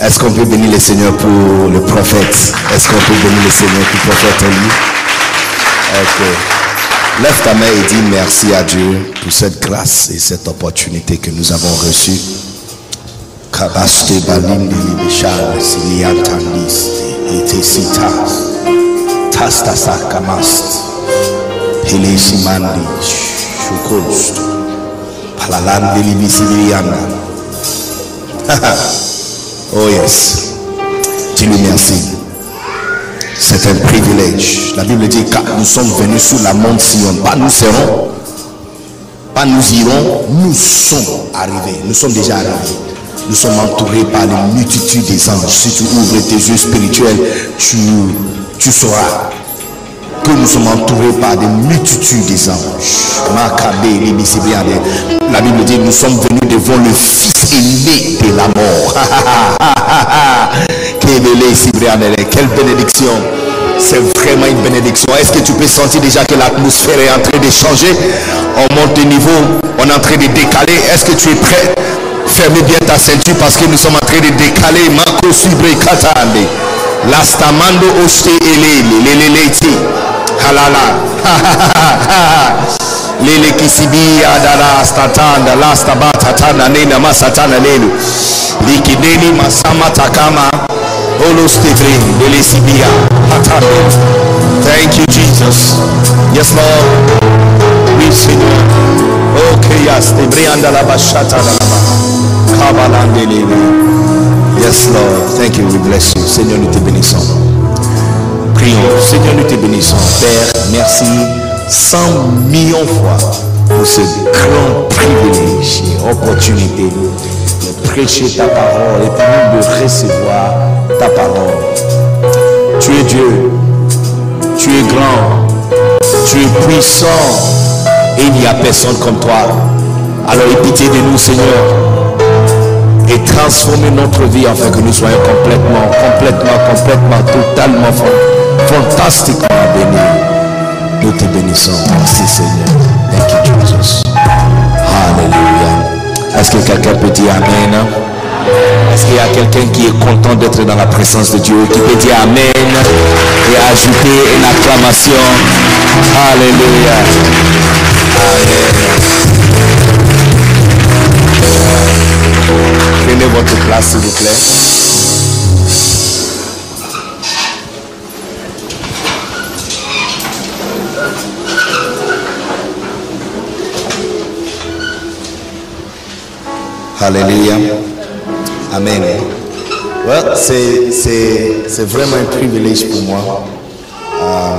Est-ce qu'on peut bénir le Seigneur pour le prophète? Est-ce qu'on peut bénir le Seigneur pour le prophète lui? Ok. Lève ta main et dis merci à Dieu pour cette grâce et cette opportunité que nous avons reçue. Oh yes. Dis-lui merci. C'est un privilège. La Bible dit car nous sommes venus sous la monte Sion. Pas nous serons. Pas nous irons. Nous sommes arrivés. Nous sommes déjà arrivés. Nous sommes entourés par les multitudes des anges. Si tu ouvres tes yeux spirituels, tu, tu sauras que nous sommes entourés par des multitudes des anges. La Bible dit nous sommes venus devant le Fils de la mort. Quelle bénédiction. C'est vraiment une bénédiction. Est-ce que tu peux sentir déjà que l'atmosphère est en train de changer? On monte de niveau, on est en train de décaler. Est-ce que tu es prêt? Fermez bien ta ceinture parce que nous sommes en train de décaler. Marco Subre Katande. Lastamando Oste Elele. Halala. Lele Kisibi Adara Statanda. Lastabata Tana Nena Masatana Lelu. Likideni Masama Takama. Olo Stevrin. Lele Sibia. Hatane. Thank you, Jesus. Yes, Lord. we Seigneur. Ok, yes. Tebrianda la bashata la la Kabalande Lele. Yes, Lord. Thank you. We bless you. Seigneur, nous te bénissons. Prions. Seigneur, nous te bénissons. Père, merci cent millions fois pour ce grand privilège et opportunité de prêcher ta parole et de recevoir ta parole. Tu es Dieu. Tu es grand. Tu es puissant. Et il n'y a personne comme toi. Alors aie pitié de nous, Seigneur et transformer notre vie afin que nous soyons complètement, complètement, complètement, totalement, fantastiquement bénis. Nous te bénissons. Merci Seigneur. Thank you Jesus. Alléluia. Est-ce que quelqu'un peut dire Amen? Est-ce qu'il y a quelqu'un qui est content d'être dans la présence de Dieu, qui peut dire Amen et ajouter une acclamation? Alléluia. Amen. Prenez votre place, s'il vous plaît. Alléluia. Amen. C'est, vraiment un privilège pour moi euh,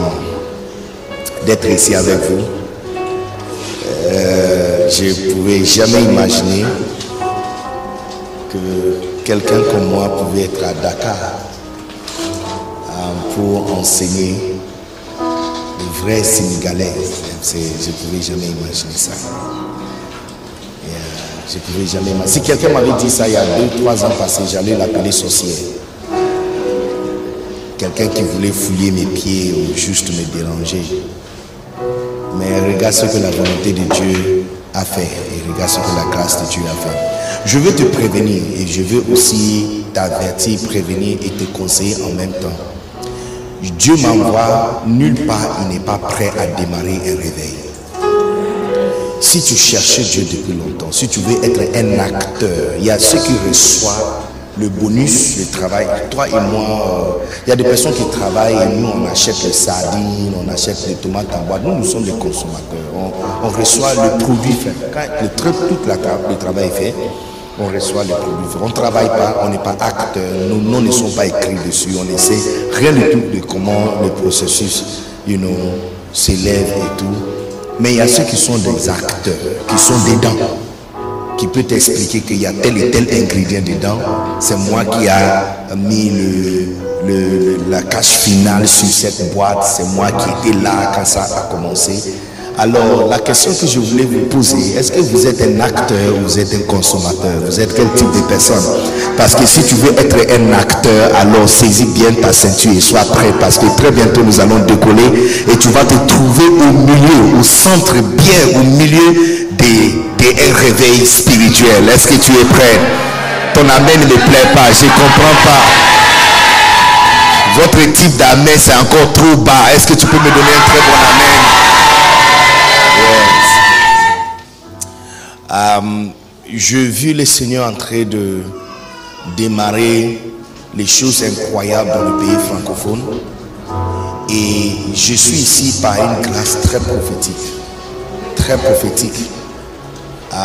d'être ici avec vous. Euh, je ne pouvais jamais imaginer que quelqu'un comme moi pouvait être à Dakar euh, pour enseigner les vrais Sénégalais. Je ne pouvais jamais imaginer ça. Je ne pouvais jamais. Si quelqu'un m'avait dit ça il y a deux, trois ans passés, j'allais l'appeler sorcière. Quelqu'un qui voulait fouiller mes pieds ou juste me déranger. Mais regarde ce que la volonté de Dieu a fait et regarde ce que la grâce de Dieu a fait. Je veux te prévenir et je veux aussi t'avertir, prévenir et te conseiller en même temps. Dieu m'envoie nulle part, il n'est pas prêt à démarrer un réveil. Si tu cherchais Dieu depuis longtemps, si tu veux être un acteur, il y a ceux qui reçoivent le bonus, le travail. Toi et moi, euh, il y a des personnes qui travaillent et nous, on achète les sardines, on achète les tomates en boîte. Nous, nous sommes des consommateurs. On, reçoit le produit fait. Quand le, toute la, le travail est fait, on reçoit le produit fait. On ne travaille pas, on n'est pas acteur. Nos noms ne sont pas écrits dessus. On essaie rien du tout de comment le processus you know, s'élève et tout. Mais il y a ceux qui sont des acteurs, qui sont dedans. qui peut t'expliquer qu'il y a tel et tel ingrédient dedans. C'est moi qui a mis le, la cache finale sur cette boîte. C'est moi qui étais là quand ça a commencé. Alors, la question que je voulais vous poser, est-ce que vous êtes un acteur ou vous êtes un consommateur? Vous êtes quel type de personne? Parce que si tu veux être un acteur, alors saisis bien ta ceinture et sois prêt parce que très bientôt nous allons décoller et tu vas te trouver au milieu, au centre, bien au milieu des, des un réveil spirituel. Est-ce que tu es prêt? Ton amen ne me plaît pas, je ne comprends pas. Votre type d'amen, c'est encore trop bas. Est-ce que tu peux me donner un très bon amen? Euh, je vis le Seigneur en train de démarrer les choses incroyables dans le pays francophone. Et je suis ici par une grâce très prophétique. Très prophétique. Euh,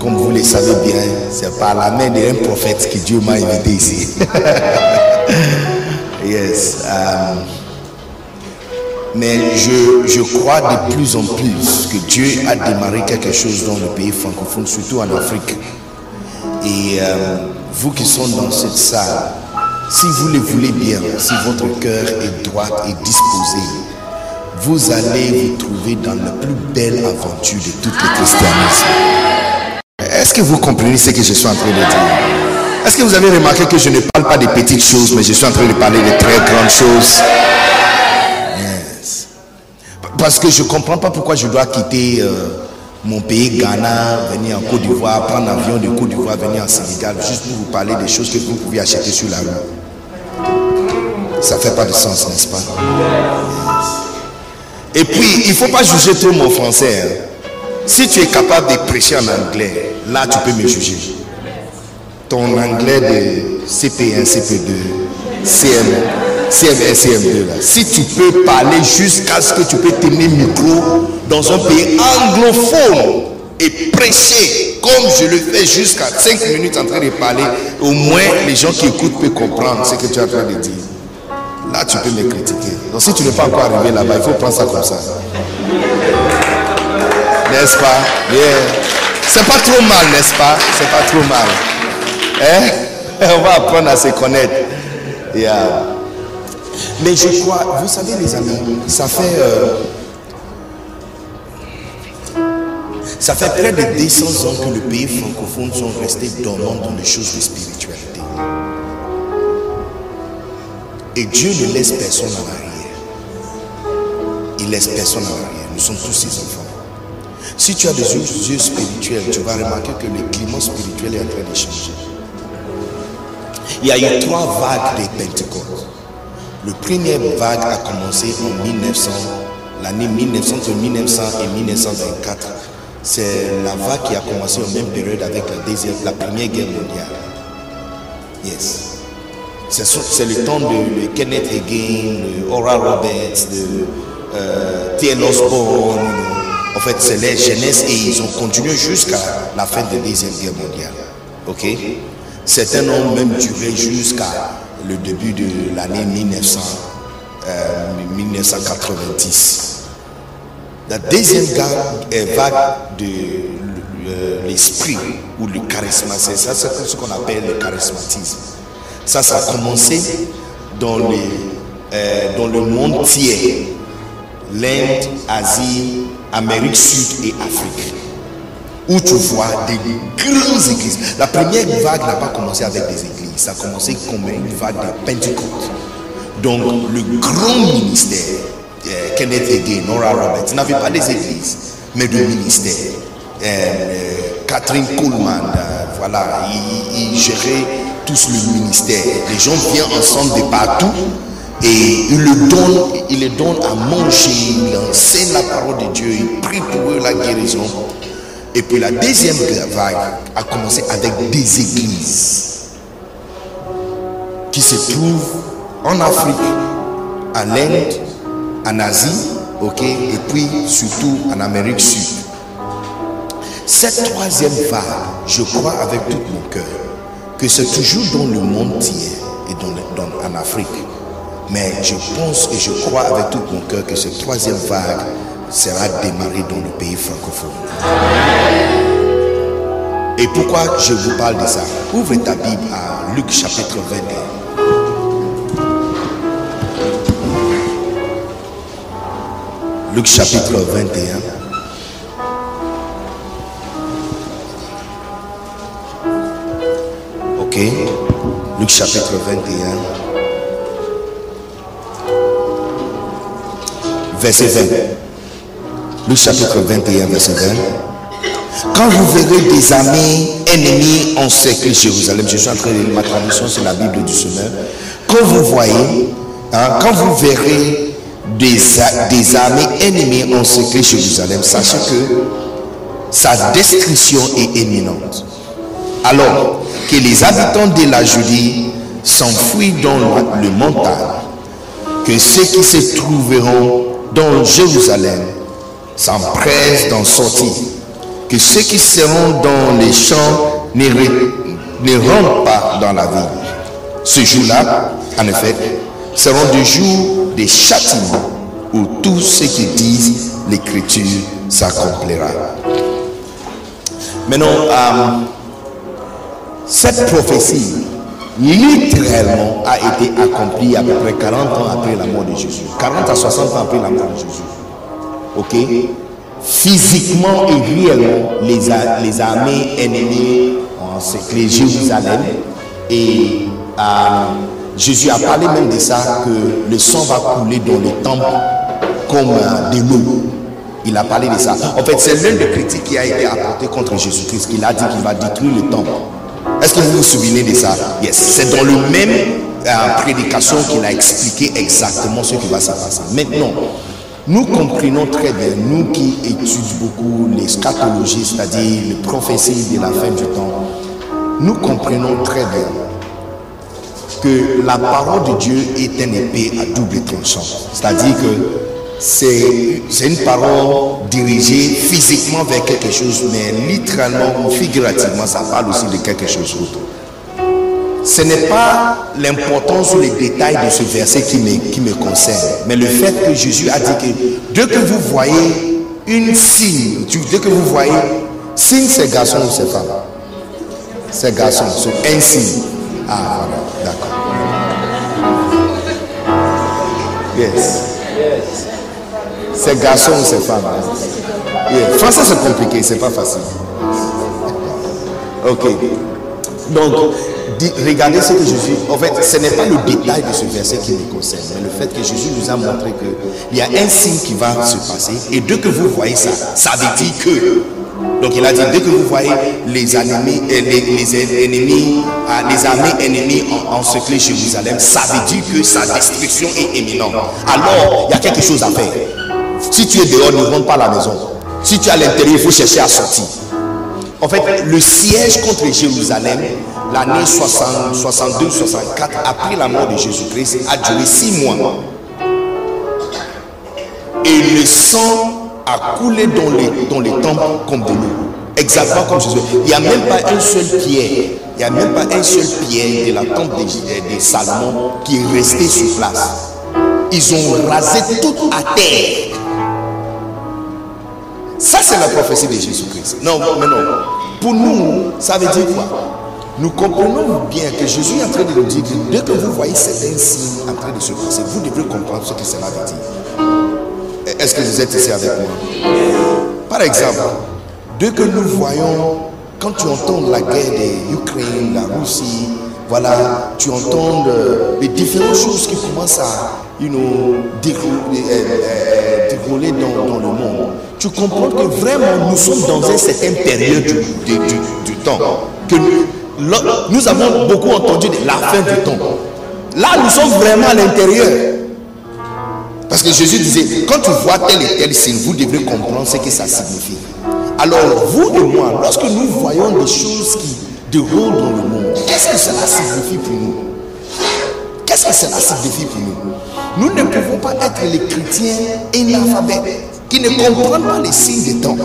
comme vous le savez bien, c'est par la main d'un prophète que Dieu m'a invité ici. yes. euh, mais je, je crois de plus en plus que Dieu a démarré quelque chose dans le pays francophone, surtout en Afrique. Et euh, vous qui sont dans cette salle, si vous le voulez bien, si votre cœur est droit et disposé, vous allez vous trouver dans la plus belle aventure de tout le christianisme. Est-ce que vous comprenez ce que je suis en train de dire? Est-ce que vous avez remarqué que je ne parle pas des petites choses, mais je suis en train de parler de très grandes choses? Parce que je ne comprends pas pourquoi je dois quitter euh, mon pays, Ghana, venir en Côte d'Ivoire, prendre l'avion de Côte d'Ivoire, venir en Sénégal, juste pour vous parler des choses que vous pouvez acheter sur la rue. Ça ne fait pas de sens, n'est-ce pas? Et puis, il ne faut pas juger trop mon français. hein. Si tu es capable de prêcher en anglais, là, tu peux me juger. Ton anglais de CP1, CP2, CM, CM1, CM2, là. Si tu peux parler jusqu'à ce que tu peux tenir micro dans un pays anglophone et prêcher comme je le fais jusqu'à 5 minutes en train de parler, au moins les gens qui écoutent peuvent comprendre ce que tu es en train de dire. Là, tu peux me critiquer. Donc, si tu n'es pas encore arrivé là-bas, il faut prendre ça comme ça. N'est-ce pas? Yeah. C'est pas trop mal, n'est-ce pas? C'est pas trop mal. Hein? On va apprendre à se connaître. Yeah. Mais je crois, vous savez les amis, ça fait euh, ça fait près de 200 ans que le pays francophone sont restés dormants dans les choses de spiritualité. Et Dieu ne laisse personne en arrière. Il laisse personne en arrière. Nous sommes tous ses enfants. Si tu as des yeux, spirituels, tu vas remarquer que le climat spirituel est en train de changer. Il y a eu trois vagues de Pentecôte. Le premier vague a commencé en 1900, l'année 1900, entre 1900 et 1924. C'est la vague qui a commencé en même période avec la, première guerre mondiale. Yes. C'est le temps de, Kenneth Hagin, de Oral Roberts, de euh, T.L. Osborne. En fait, c'est les jeunesses et ils ont continué jusqu'à la fin de la Deuxième Guerre mondiale. Ok? Certains ont même duré jusqu'à le début de l'année 1900, euh, 1990. La deuxième euh, vague de euh, l'esprit ou le charisme, c'est ça, ce qu'on appelle le charismatisme. Ça, ça a commencé dans, les, euh, dans le monde tiers, l'Inde, Asie, Amérique sud et Afrique, où tu vois des grandes églises. La première vague n'a pas commencé avec des églises, ça a commencé comme une vague de Pentecôte. Donc, le grand ministère, euh, Kenneth Hagin, Nora Roberts, n'avait pas des églises, mais de ministères. Euh, euh, Catherine Coleman, voilà, il, gérait tous le ministère. Les gens viennent ensemble de partout et il le donne, les donne à manger, il enseigne la parole de Dieu, il prie pour eux la guérison. Et puis la deuxième vague a commencé avec des églises qui se trouvent en Afrique, en Inde, en Asie, et puis surtout en Amérique sud. Cette troisième vague, je crois avec tout mon cœur que c'est toujours dans le monde tiers et dans- en Afrique. Mais je pense et je crois avec tout mon cœur que cette troisième vague sera démarrée dans le pays francophone. Et pourquoi je vous parle de ça? Ouvre ta Bible à Luc chapitre 21. Luc chapitre 21. Ok. Luc chapitre 21. Verset 20. Luc chapitre 21, verset 20. Quand vous verrez des armées ennemies encercler Jérusalem, je suis en train de ma traduction, c'est la Bible du Semeur. Quand vous voyez, hein, quand vous verrez des, des armées ennemies encercler Jérusalem, sachez que sa destruction est imminente. Alors que les habitants de la Judée s'enfuient dans le montagne, que ceux qui se trouveront dans Jérusalem s'empressent d'en sortir que ceux qui seront dans les champs ne, ne rentrent pas dans la ville. Ce jour-là, en effet, seront des jours des châtiments où tout ce qui disent l'écriture s'accomplira. Maintenant, euh, cette prophétie littéralement a été accomplie à peu près 40 ans après la mort de Jésus. 40 à 60 ans après la mort de Jésus. Ok? Physiquement et réellement les, les armées ennemies ont encerclé Jérusalem et euh, Jésus a parlé même de ça que le sang va couler dans les temples comme euh, de l'eau. Il a parlé de ça. En fait, c'est l'un des critiques qui a été apporté contre Jésus-Christ. qu'il a dit qu'il va détruire le temple. Est-ce que vous vous souvenez de ça? Yes. C'est dans le même euh, prédication qu'il a expliqué exactement ce qui va se passer. Maintenant, nous comprenons très bien, nous qui étudions beaucoup les scatologies, c'est-à-dire les prophéties de la fin du temps, nous comprenons très bien que la parole de Dieu est une épée à double tranchant. C'est-à-dire que c'est une parole dirigée physiquement vers quelque chose, mais littéralement figurativement, ça parle aussi de quelque chose d'autre ce n'est pas l'importance ou les détails de ce verset qui me, qui me concerne, mais le fait que Jésus a dit que dès que vous voyez une signe, dès que vous voyez signe c'est garçon ou c'est femme, c'est garçon, c'est un signe. Ah d'accord. Yes. C'est garçon ou c'est femme? Yeah. Français c'est compliqué, c'est pas facile. Ok. Donc, regardez ce que Jésus. En fait, ce n'est pas le détail de ce verset qui me concerne, mais le fait que Jésus nous a montré qu'il y a un signe qui va se passer. Et dès que vous voyez ça, ça veut dire que. Donc il a dit, dès que vous voyez les ennemis, euh, les, les ennemis, euh, les armées ennemies en, encercler Jérusalem, ça veut dire que sa destruction est imminente. Alors, il y a quelque chose à faire. Si tu es dehors, ne rentre pas à la maison. Si tu es à l'intérieur, il faut chercher à sortir. En fait, le siège contre Jérusalem, l'année 62-64, après la mort de Jésus-Christ, a duré six mois. Et le sang a coulé dans les, dans les temples comme de l'eau. Exactement comme Jésus. Il n'y a même pas un seul pierre. Il n'y a même pas un seul pierre de la temple de, de Salomon qui est resté sur place. Ils ont rasé tout à terre. Ça, c'est la prophétie de Jésus-Christ. Non, mais non. Pour nous, ça veut dire quoi? Nous comprenons bien que Jésus est en train de nous dire que dès que vous voyez certains signes en train de se passer, vous devez comprendre ce que cela veut dire. Est-ce que vous êtes ici avec moi? Par exemple, dès que nous voyons, quand tu entends la guerre de l'Ukraine, la Russie, voilà, tu entends euh, les différentes choses qui commencent à you know, dérouler, dans, le monde, tu comprends que vraiment nous sommes dans une certaine période du, du, temps. Que nous, nous avons beaucoup entendu de la fin du temps. Là, nous sommes vraiment à l'intérieur. Parce que Jésus disait, quand tu vois tel et tel signe, vous devrez comprendre ce que ça signifie. Alors, vous et moi, lorsque nous voyons des choses qui déroulent dans le monde, qu'est-ce que cela signifie pour nous? Qu'est-ce que cela signifie pour nous? Nous ne pouvons pas être les chrétiens analphabètes qui ne comprennent pas les signes des temps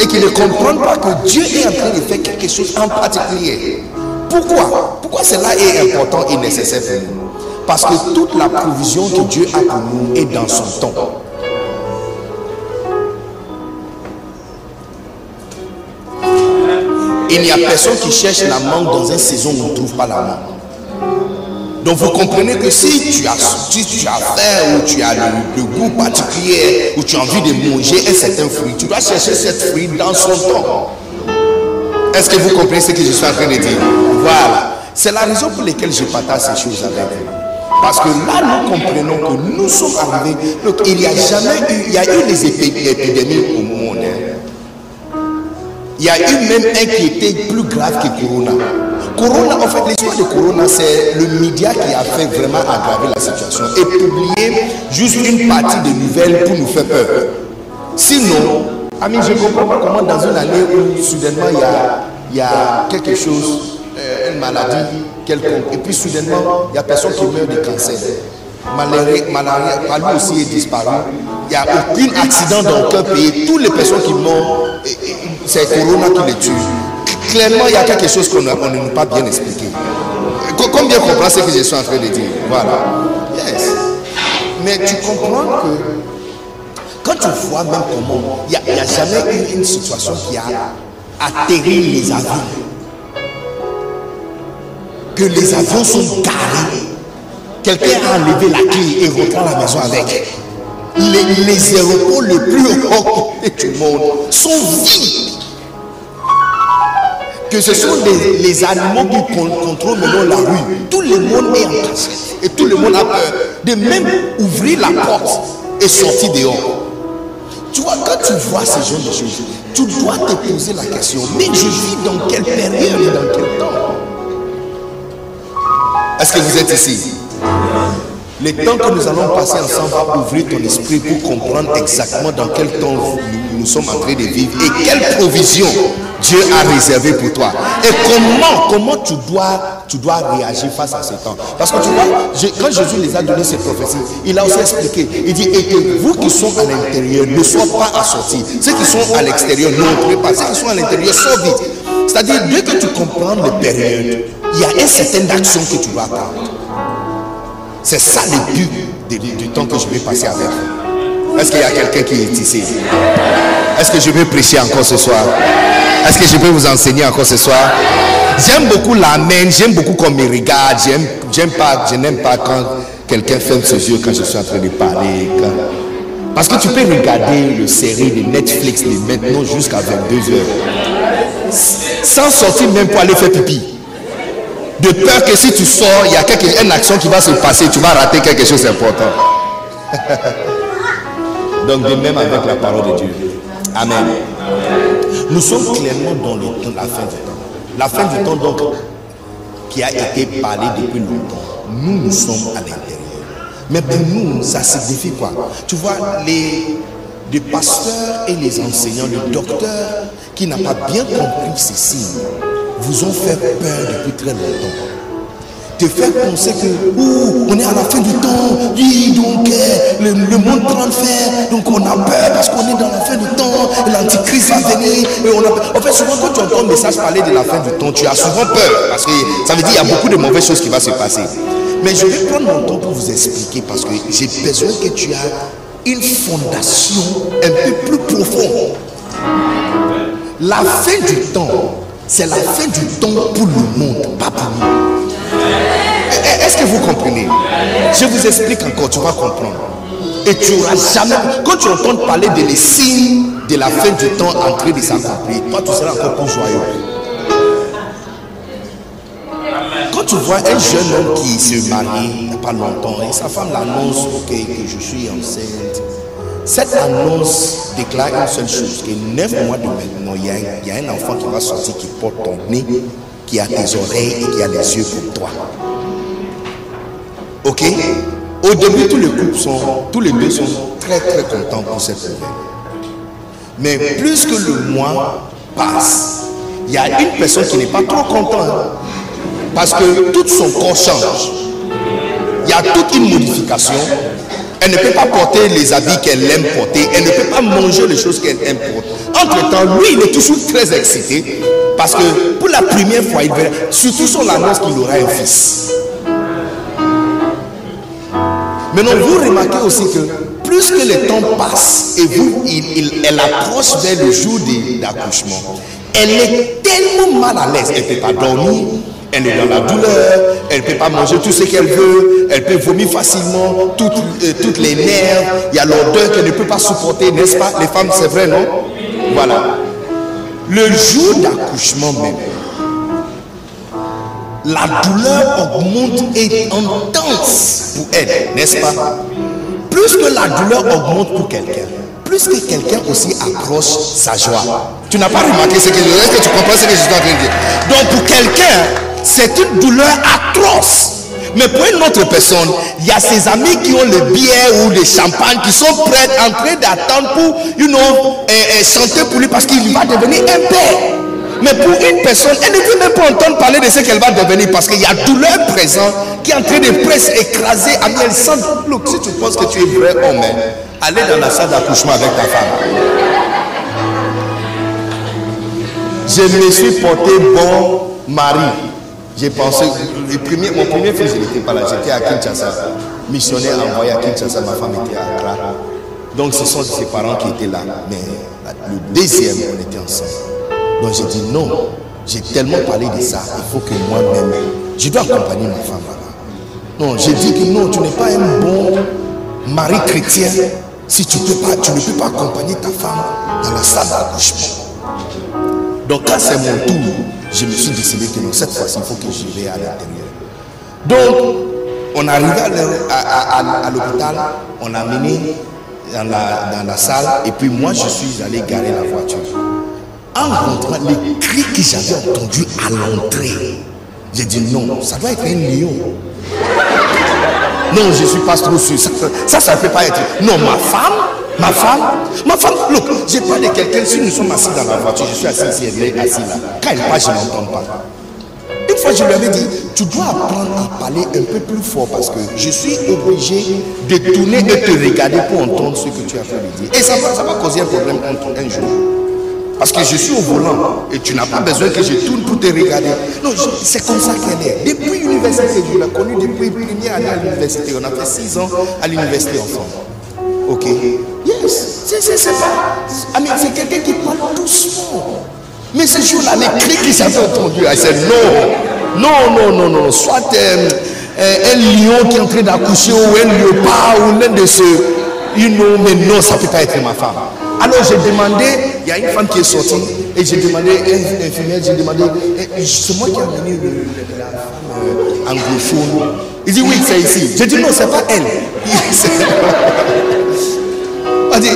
et qui ne comprennent pas que Dieu est en train de faire quelque chose en particulier. Pourquoi? Pourquoi cela est important et nécessaire pour nous? Parce que toute la provision que Dieu a pour nous est dans son temps. il n'y a personne qui cherche la mangue dans une saison où on ne trouve pas la mangue. Donc vous comprenez que si tu as, si tu as faim ou tu as le, goût particulier ou tu as envie de manger un certain fruit, tu dois chercher cette fruit dans son temps. Est-ce que vous comprenez ce que je suis en train de dire? Voilà. C'est la raison pour laquelle je partage ces choses avec vous. Parce que là, nous comprenons que nous sommes arrivés. Donc, il n'y a jamais eu, il y a eu des épidémies au monde. hein. Il y a eu même un qui était plus grave que Corona. Corona, en fait, l'histoire de Corona, c'est le média qui a fait vraiment aggraver la situation et publier juste une partie de nouvelles pour nous faire peur. Sinon, je ne comprends pas comment dans une année où soudainement il y a, quelque chose, euh, une maladie quelconque, et puis soudainement il n'y a personne qui meurt de cancer. Malaria, malaria aussi est disparu. Il n'y a aucun accident dans aucun pays. Toutes les personnes qui meurent, c'est Corona qui les tue. Clairement, il y a quelque chose qu'on ne nous pas bien expliqué. Co- Combien comprend ce que je suis en train de dire? Voilà. Yes. Mais tu comprends que quand tu vois même comment, il n'y a, jamais eu une situation qui a atterri les avions. Que les avions sont garés. Quelqu'un a enlevé la clé et rentré à la maison avec. Les, les aéroports les plus hauts du monde sont vides. Que ce sont les, animaux qui con- contrôlent maintenant la rue. Tout le monde est en cachette. Et tout le monde a peur de même ouvrir la porte et sortir dehors. Tu vois, quand tu vois ce genre de choses, tu dois te poser la question, mais je vis dans quelle période et dans quel temps? Est-ce que vous êtes ici? Le temps que nous allons passer ensemble va ouvrir ton esprit pour comprendre exactement dans quel temps nous, nous sommes en train de vivre et quelle provision Dieu a réservé pour toi. Et comment, comment tu dois, tu dois réagir face à ce temps. Parce que tu vois, quand Jésus les a donné ces prophéties, il a aussi expliqué. Il dit, et que vous qui sont à l'intérieur ne soyez pas assortis. Ceux qui sont à l'extérieur n'entrez pas. Ceux qui sont à l'intérieur sortent vite. C'est-à-dire, dès que tu comprends les périodes, il y a une certaine action que tu dois prendre. C'est ça le but du temps que je vais passer avec vous. Est-ce qu'il y a quelqu'un qui est ici? Est-ce que je vais prêcher encore ce soir? Est-ce que je peux vous enseigner encore ce soir? J'aime beaucoup l'amen, j'aime beaucoup qu'on me regarde, j'aime, pas, je n'aime pas quand quelqu'un ferme ses yeux quand je suis en train de parler. Parce que tu peux regarder le série de Netflix de maintenant jusqu'à 22 heures sans sortir même pour aller faire pipi de peur que si tu sors, il y a quelque, une action qui va se passer, tu vas rater quelque chose d'important. Donc de même avec la parole de Dieu. Amen. Nous sommes clairement dans le temps, la fin du temps. La fin du temps donc qui a été parlé depuis longtemps. Nous, nous sommes à l'intérieur. Mais pour nous, ça signifie quoi? Tu vois, les, les pasteurs et les enseignants, le docteur qui n'a pas bien compris signes, vous ont fait peur depuis très longtemps. Te faire penser que, ouh, on est à la fin du temps, oui, donc euh, le, le monde prend fer, donc on a peur parce qu'on est dans la fin du temps, l'antichrist va venir. Et on a... En fait, souvent quand tu entends un message parler de la fin du temps, tu as souvent peur parce que ça veut dire qu'il y a beaucoup de mauvaises choses qui vont se passer. Mais je vais prendre mon temps pour vous expliquer parce que j'ai besoin que tu as une fondation un peu plus profonde. La fin du temps, c'est la fin du temps pour le monde, pas pour nous. Est-ce que vous comprenez? Je vous explique encore, tu vas comprendre. Et tu n'auras jamais, quand tu entends parler de les signes de la fin du temps en train de s'accomplir, toi tu seras encore plus joyeux. Quand tu vois un jeune homme qui se marie il n'y a pas longtemps et sa femme l'annonce ok, que je suis enceinte, cette annonce déclare une seule chose, que neuf mois de maintenant, il y, a, un- enfant qui va sortir qui porte ton nez, qui a tes oreilles et qui a les yeux pour toi. Ok? Au début, tous les couples sont, tous les deux sont très très contents pour cette nouvelle. Mais plus que le mois passe, il y a une personne qui n'est pas trop contente parce que tout son corps change. Il y a toute une modification. Elle ne peut pas porter les habits qu'elle aime porter. Elle ne peut pas manger les choses qu'elle aime porter. Entre-temps, lui, il est toujours très excité parce que pour la première fois, il verra, surtout son annonce qu'il aura un fils. Maintenant, vous remarquez aussi que plus que le temps passe et vous, il- il- elle approche vers le jour d'accouchement, elle est tellement mal à l'aise. Elle ne peut pas dormir, elle est dans la douleur, elle ne peut pas manger tout ce qu'elle veut, elle peut vomir facilement, toutes, euh, toutes les nerfs, il y a l'odeur qu'elle ne peut pas supporter, n'est-ce pas? Les femmes, c'est vrai, non? Voilà. Le jour d'accouchement même, la douleur augmente et intense pour elle, n'est-ce pas? Plus que la douleur augmente pour quelqu'un, plus que quelqu'un aussi approche sa joie. Tu n'as pas remarqué ce que je que tu comprends ce que je suis en train de dire. Donc pour quelqu'un, c'est une douleur atroce. Mais pour une autre personne, il y a ses amis qui ont le bière ou le champagne qui sont prêts en train d'attendre pour, you know, chanter pour lui parce qu'il va devenir un père. Mais pour une personne, elle ne veut même pas entendre parler de ce qu'elle va devenir parce qu'il y a douleur présente qui est en train de presser, écraser. Ami, elle sent. Look, si tu penses que tu es vrai homme, hein, allez dans la salle d'accouchement avec ta femme. Je me suis porté bon mari. J'ai pensé, le premier, mon premier fils, il n'était pas là, j'étais à Kinshasa. Missionnaire envoyé à Kinshasa, ma femme était à Accra. Donc ce sont ses parents qui étaient là. Mais le deuxième, on était ensemble. Donc j'ai dit non, j'ai tellement parlé de ça, il faut que moi-même, je dois accompagner ma femme là-bas. Non, j'ai dit que non, tu n'es pas un bon mari chrétien si tu, tu ne peux pas accompagner ta femme dans la salle d'accouchement. Donc quand c'est mon tour, je me suis décidé que non, cette fois-ci, il faut que je vais à l'intérieur. Donc, on arrivé à, l'hôpital, on a mené dans la, dans la salle, et puis moi, je suis allé garer la voiture. En rentrant, les cris que j'avais entendus à l'entrée, j'ai dit non, ça doit être un lion. Non, je ne suis pas trop sûr. Ça, ça ne peut pas être. Non, ma femme, ma femme, ma femme, look, j'ai parlé de quelqu'un, si nous sommes assis dans la voiture, je suis assis ici, elle est assise là. Quand elle parle, je ne l'entends pas. Une fois, je lui avais dit, tu dois apprendre à parler un peu plus fort parce que je suis obligé de tourner et te regarder pour entendre ce que tu as fait de dire. Et ça va, ça va causer un problème un jour. Parce que je suis au volant et tu n'as pas besoin que je tourne pour te regarder. Non, c'est comme ça qu'elle est. Depuis l'université, je l'ai connue depuis première année à l'université. On a fait six ans à l'université ensemble. Ok Yes. C'est pas. c'est quelqu'un qui parle doucement. Mais ce jour-là, les cris qui s'avaient entendus, dit non. Non, non, non, non. Soit euh, euh, un lion qui est en train d'accoucher ou un léopard ou l'un de ceux. You know, mais non, ça ne peut pas être ma femme. Alors j'ai demandé, il y a une femme qui est sortie, et j'ai demandé, une infirmière, j'ai demandé, c'est moi qui ai amené le, la femme anglophone. Il dit oui, c'est ici. J'ai dit non, c'est pas elle. Il dit,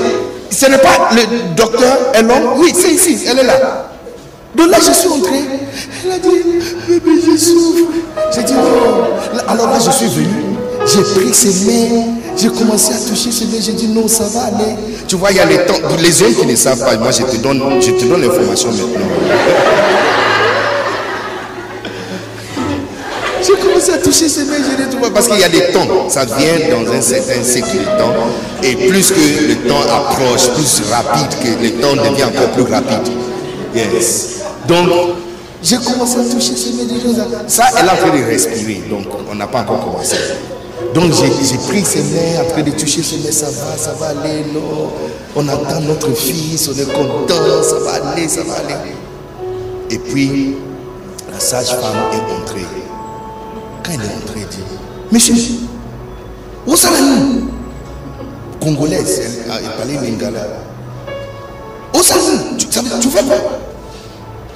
ce n'est pas le docteur, elle Oui, c'est ici, elle est là. Donc là, je suis entré. Elle a dit, bébé, je souffre. J'ai dit non. Alors là, je suis venu. J'ai pris ses mains. J'ai commencé à toucher ses mains. J'ai dit non, ça va aller. Tu vois, il y a les temps. Les hommes qui ne savent pas, moi, je te donne, je te donne l'information maintenant. J'ai commencé à toucher ses mains, j'ai dit tout parce qu'il y a des temps, ça vient dans un certain cycle de temps, et plus que le temps approche, plus rapide que le temps devient encore plus rapide. Yes. Donc, j'ai commencé à toucher ses mains, ça, elle a fait de respirer, donc on n'a pas encore commencé. Donc j'ai pris ses mains, après de toucher ses mains, ça va, ça va aller, non. On attend notre fils, on est content, ça va aller, ça va aller. Et puis, la sage-femme est entrée. Quand elle est entrée, elle dit, Monsieur, où ça Congolaise, elle, elle parlait lingala. Où ça tu, tu fais quoi?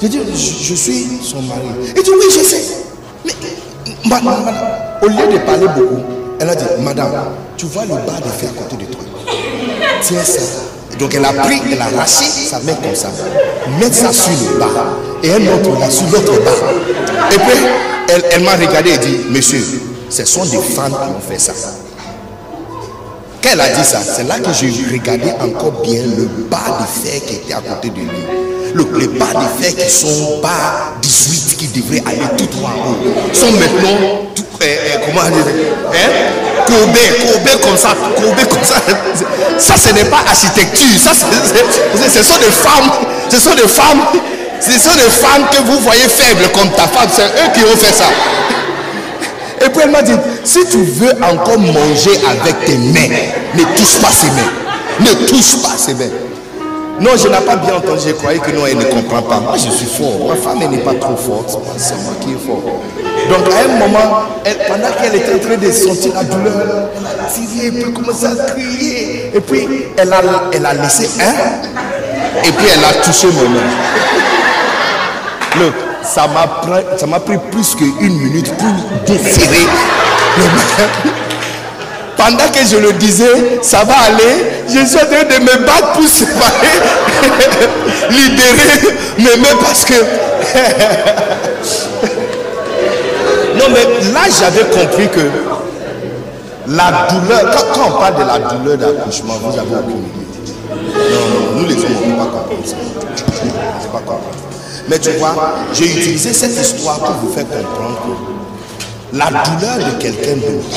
J'ai dit, je, suis son mari. Elle dit, oui, je sais. Mais, madame, au lieu de parler beaucoup, elle a dit, Madame, tu vois le bas de fer à côté de toi. Tiens ça. Donc elle a pris, elle a arraché sa main comme ça. Mettre ça sur le bas. Et elle montre là sur l'autre bas. Et puis, elle, m'a regardé et dit, Monsieur, ce sont des femmes qui ont fait ça. Quand elle a dit ça, c'est là que j'ai regardé encore bien le bas de fer qui était à côté de lui. Le, bas de fer qui sont bas 18 qui devraient aller tout droit en haut sont maintenant tout, eh, eh, comment dire hein? comme ça, courbés comme ça. Ça, ce n'est pas architecture. Ça, ce sont des femmes, ce sont des femmes, ce sont des femmes que vous voyez faibles comme ta femme. C'est eux qui ont fait ça. Et puis elle m'a dit, si tu veux encore manger avec tes mains, ne touche pas ses mains. Ne touche pas ses mains. Non, je n'ai pas bien entendu. Je croyais que non, elle ne comprend pas. Moi, je suis fort. Ma femme, elle n'est pas trop forte. C'est moi qui est fort. Donc, à un moment, pendant qu'elle était en train de sentir la douleur, elle a tiré, et puis commencé à crier. Et puis, elle a, elle a laissé un. Et puis, elle a touché mon nom. Ça m'a pris, pris plus qu'une minute pour le pendant que je le disais, ça va aller. Je suis en train de me battre pour séparer, libérer mes mains parce que. non, mais là, j'avais compris que la douleur, quand, on parle de la douleur d'accouchement, vous avez aucune idée. Non, nous les hommes, on ne pas comprendre ça. pas. Mais tu vois, j'ai utilisé cette histoire pour vous faire comprendre que la douleur de quelqu'un d'autre,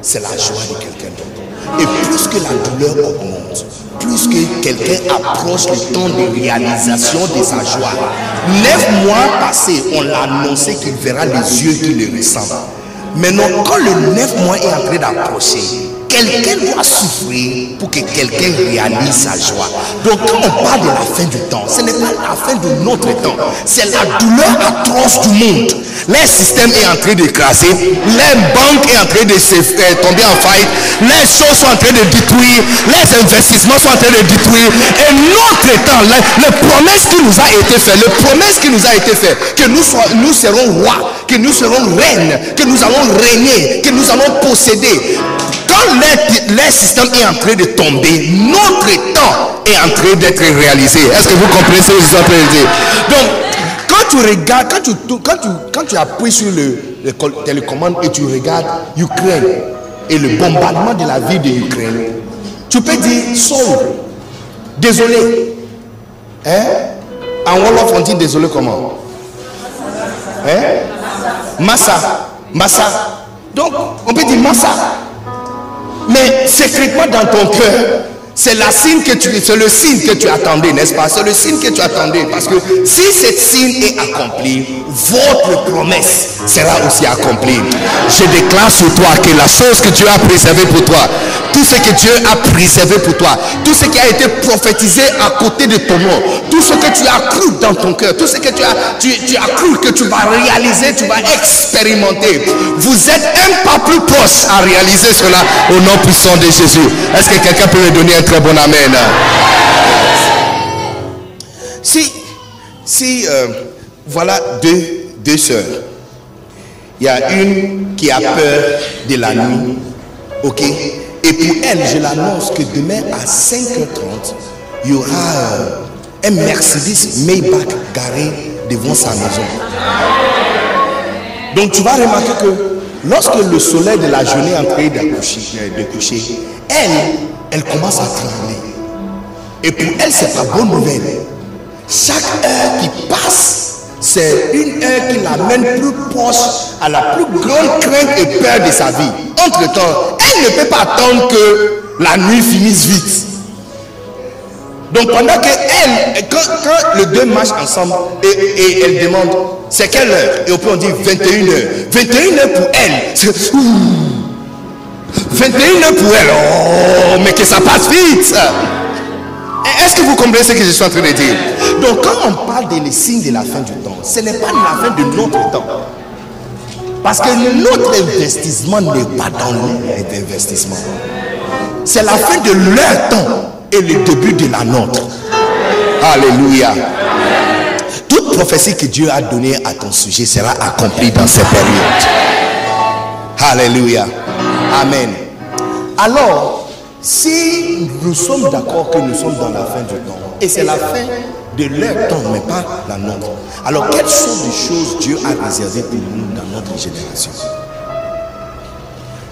c'est la joie de quelqu'un d'autre. Et plus que la douleur augmente, plus que quelqu'un approche le temps de réalisation de sa joie. Neuf mois passés, on l'a annoncé qu'il verra les yeux qui le ressemblent. Maintenant, quand le neuf mois est en train d'approcher, quelqu'un doit souffrir pour que quelqu'un réalise sa joie. Donc quand on parle de la fin du temps, ce n'est pas la fin de notre temps, c'est la douleur atroce du monde. Les système est en train d'écraser, les banques est en train de se, euh, tomber en faillite, les choses sont en train de détruire, les investissements sont en train de détruire. Et notre temps, les, promesses qui nous a été faites, les promesses qui nous a été faites, que nous, serons rois, que nous serons reines, que nous allons régner, que nous allons posséder les, système est en train de tomber, notre temps est en train d'être réalisé. Est-ce que vous comprenez ce que je suis en train de dire? Donc, quand tu regardes, quand tu, quand tu, quand tu appuies sur le, télécommande et tu regardes Ukraine et le bombardement de la ville de Ukraine, tu peux dire Saul, désolé. Hein? En Wolof, on dit désolé comment? Hein? Massa. Massa. Donc, on peut dire Massa. Mais secrètement dans ton cœur, c'est le signe que tu attendais, n'est-ce pas? C'est le signe que tu attendais, parce que si cette signe est accomplie, votre promesse sera aussi accomplie. Je déclare sur toi que la chose que Dieu a préservée pour toi, tout ce que Dieu a préservé pour toi, tout ce qui a été prophétisé à côté de ton nom, tout ce que tu as cru dans ton cœur, tout ce que tu as, tu, as cru que tu vas réaliser, tu vas expérimenter. Vous êtes un pas plus proche à réaliser cela au nom puissant de Jésus. Est-ce que quelqu'un peut me donner un très bon amen? Si, si, euh, voilà deux, deux sœurs. Il y a une qui a peur de la nuit. Ok? Et pour elle, je l'annonce que demain à 5h30, il y aura euh, un Mercedes Maybach garé devant sa maison. Donc tu vas remarquer que lorsque le soleil de la journée est en train de coucher, elle, elle commence à trembler. Et pour elle, c'est pas bonne nouvelle. Chaque heure qui passe, c'est une heure qui l'amène plus proche à la plus grande crainte et peur de sa vie. Entre-temps, elle ne peut pas attendre que la nuit finisse vite. Donc pendant que elle, quand, les deux marchent ensemble et, elle demande, c'est quelle heure? Et on peut dire 21 heures. 21 heures pour elle, c'est 21 heures pour elle. Oh, mais que ça passe vite. Est-ce que vous comprenez ce que je suis en train de dire? Donc quand on parle des signes de la fin du temps, ce n'est pas la fin de notre temps. Parce que notre investissement n'est pas dans l'investissement. C'est la fin de leur temps et le début de la nôtre. Alléluia. Toute prophétie que Dieu a donnée à ton sujet sera accomplie dans cette période. Alléluia. Amen. Alors, si nous sommes d'accord que nous sommes dans la fin du temps, et c'est la fin de leur temps, mais pas la nôtre, alors quelles sont les choses Dieu a réservées pour nous dans notre génération?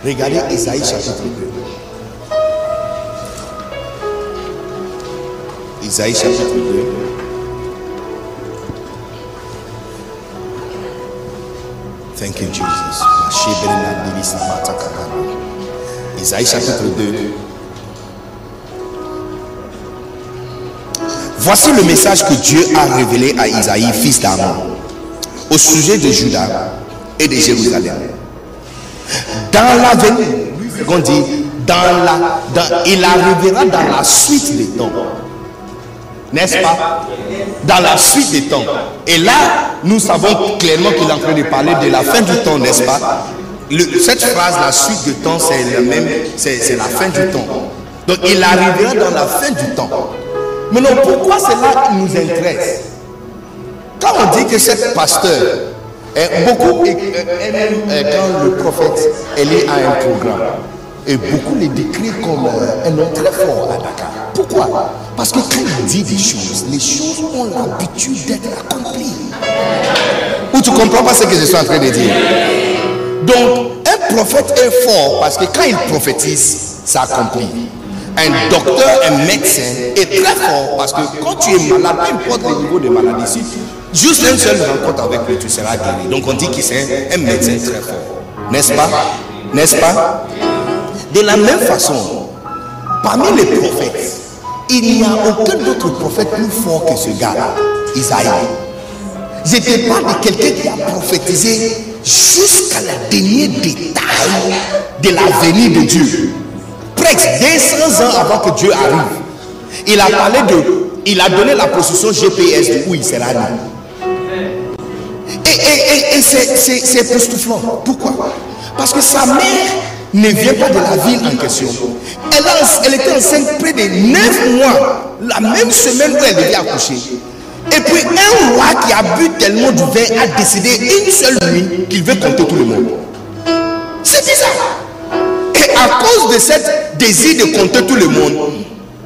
Regardez Isaïe chapitre 2. Isaïe chapitre 2. Thank you, Jesus. Isaïe chapitre 2. Voici le message que Dieu a révélé à Isaïe, fils d'Amon, au sujet de Judas et de Jérusalem. Dans l'avenir, on dit, la, il arrivera dans la suite des temps N'est-ce pas? Dans la suite des temps. Et là, nous savons clairement qu'il est en train de parler de la fin du temps, n'est-ce pas? Cette phrase, la suite du temps, c'est la même, c'est la fin du temps. Donc il arrivera dans la fin du temps. Maintenant, pourquoi cela nous intéresse? Quand on dit que cet pasteur, est beaucoup aiment quand le prophète est à un programme, et beaucoup le décrivent comme un homme très fort à Dakar. Pourquoi? Parce que quand il dit des choses, les choses ont l'habitude d'être accomplies. Ou tu comprends pas ce que je suis en train de dire? Donc, un prophète est fort parce que quand il prophétise, ça accomplit. Un docteur, un médecin est très fort parce que quand tu es malade, peu importe le niveau de maladie, juste une seule rencontre avec lui, tu seras guéri. Donc on dit qu'il est un médecin très fort. N'est-ce pas? N'est-ce pas? De la même façon, parmi les prophètes, il n'y a aucun autre prophète plus fort que ce gars, Isaïe. Je te parle de quelqu'un qui a prophétisé jusqu'à la dernier détail de la venue de Dieu presque 200 ans avant que Dieu arrive, il a parlé de, il a donné la position GPS de où il sera né. Et, et, c'est époustouflant. Pourquoi? Parce que sa mère ne vient pas de la ville en question. Elle, était enceinte près de 9 mois, la même semaine où elle devait accoucher. Et puis un roi qui a bu tellement du vin a décidé une seule nuit qu'il veut compter tout le monde. C'est bizarre à cause de cette désir de compter tout le monde,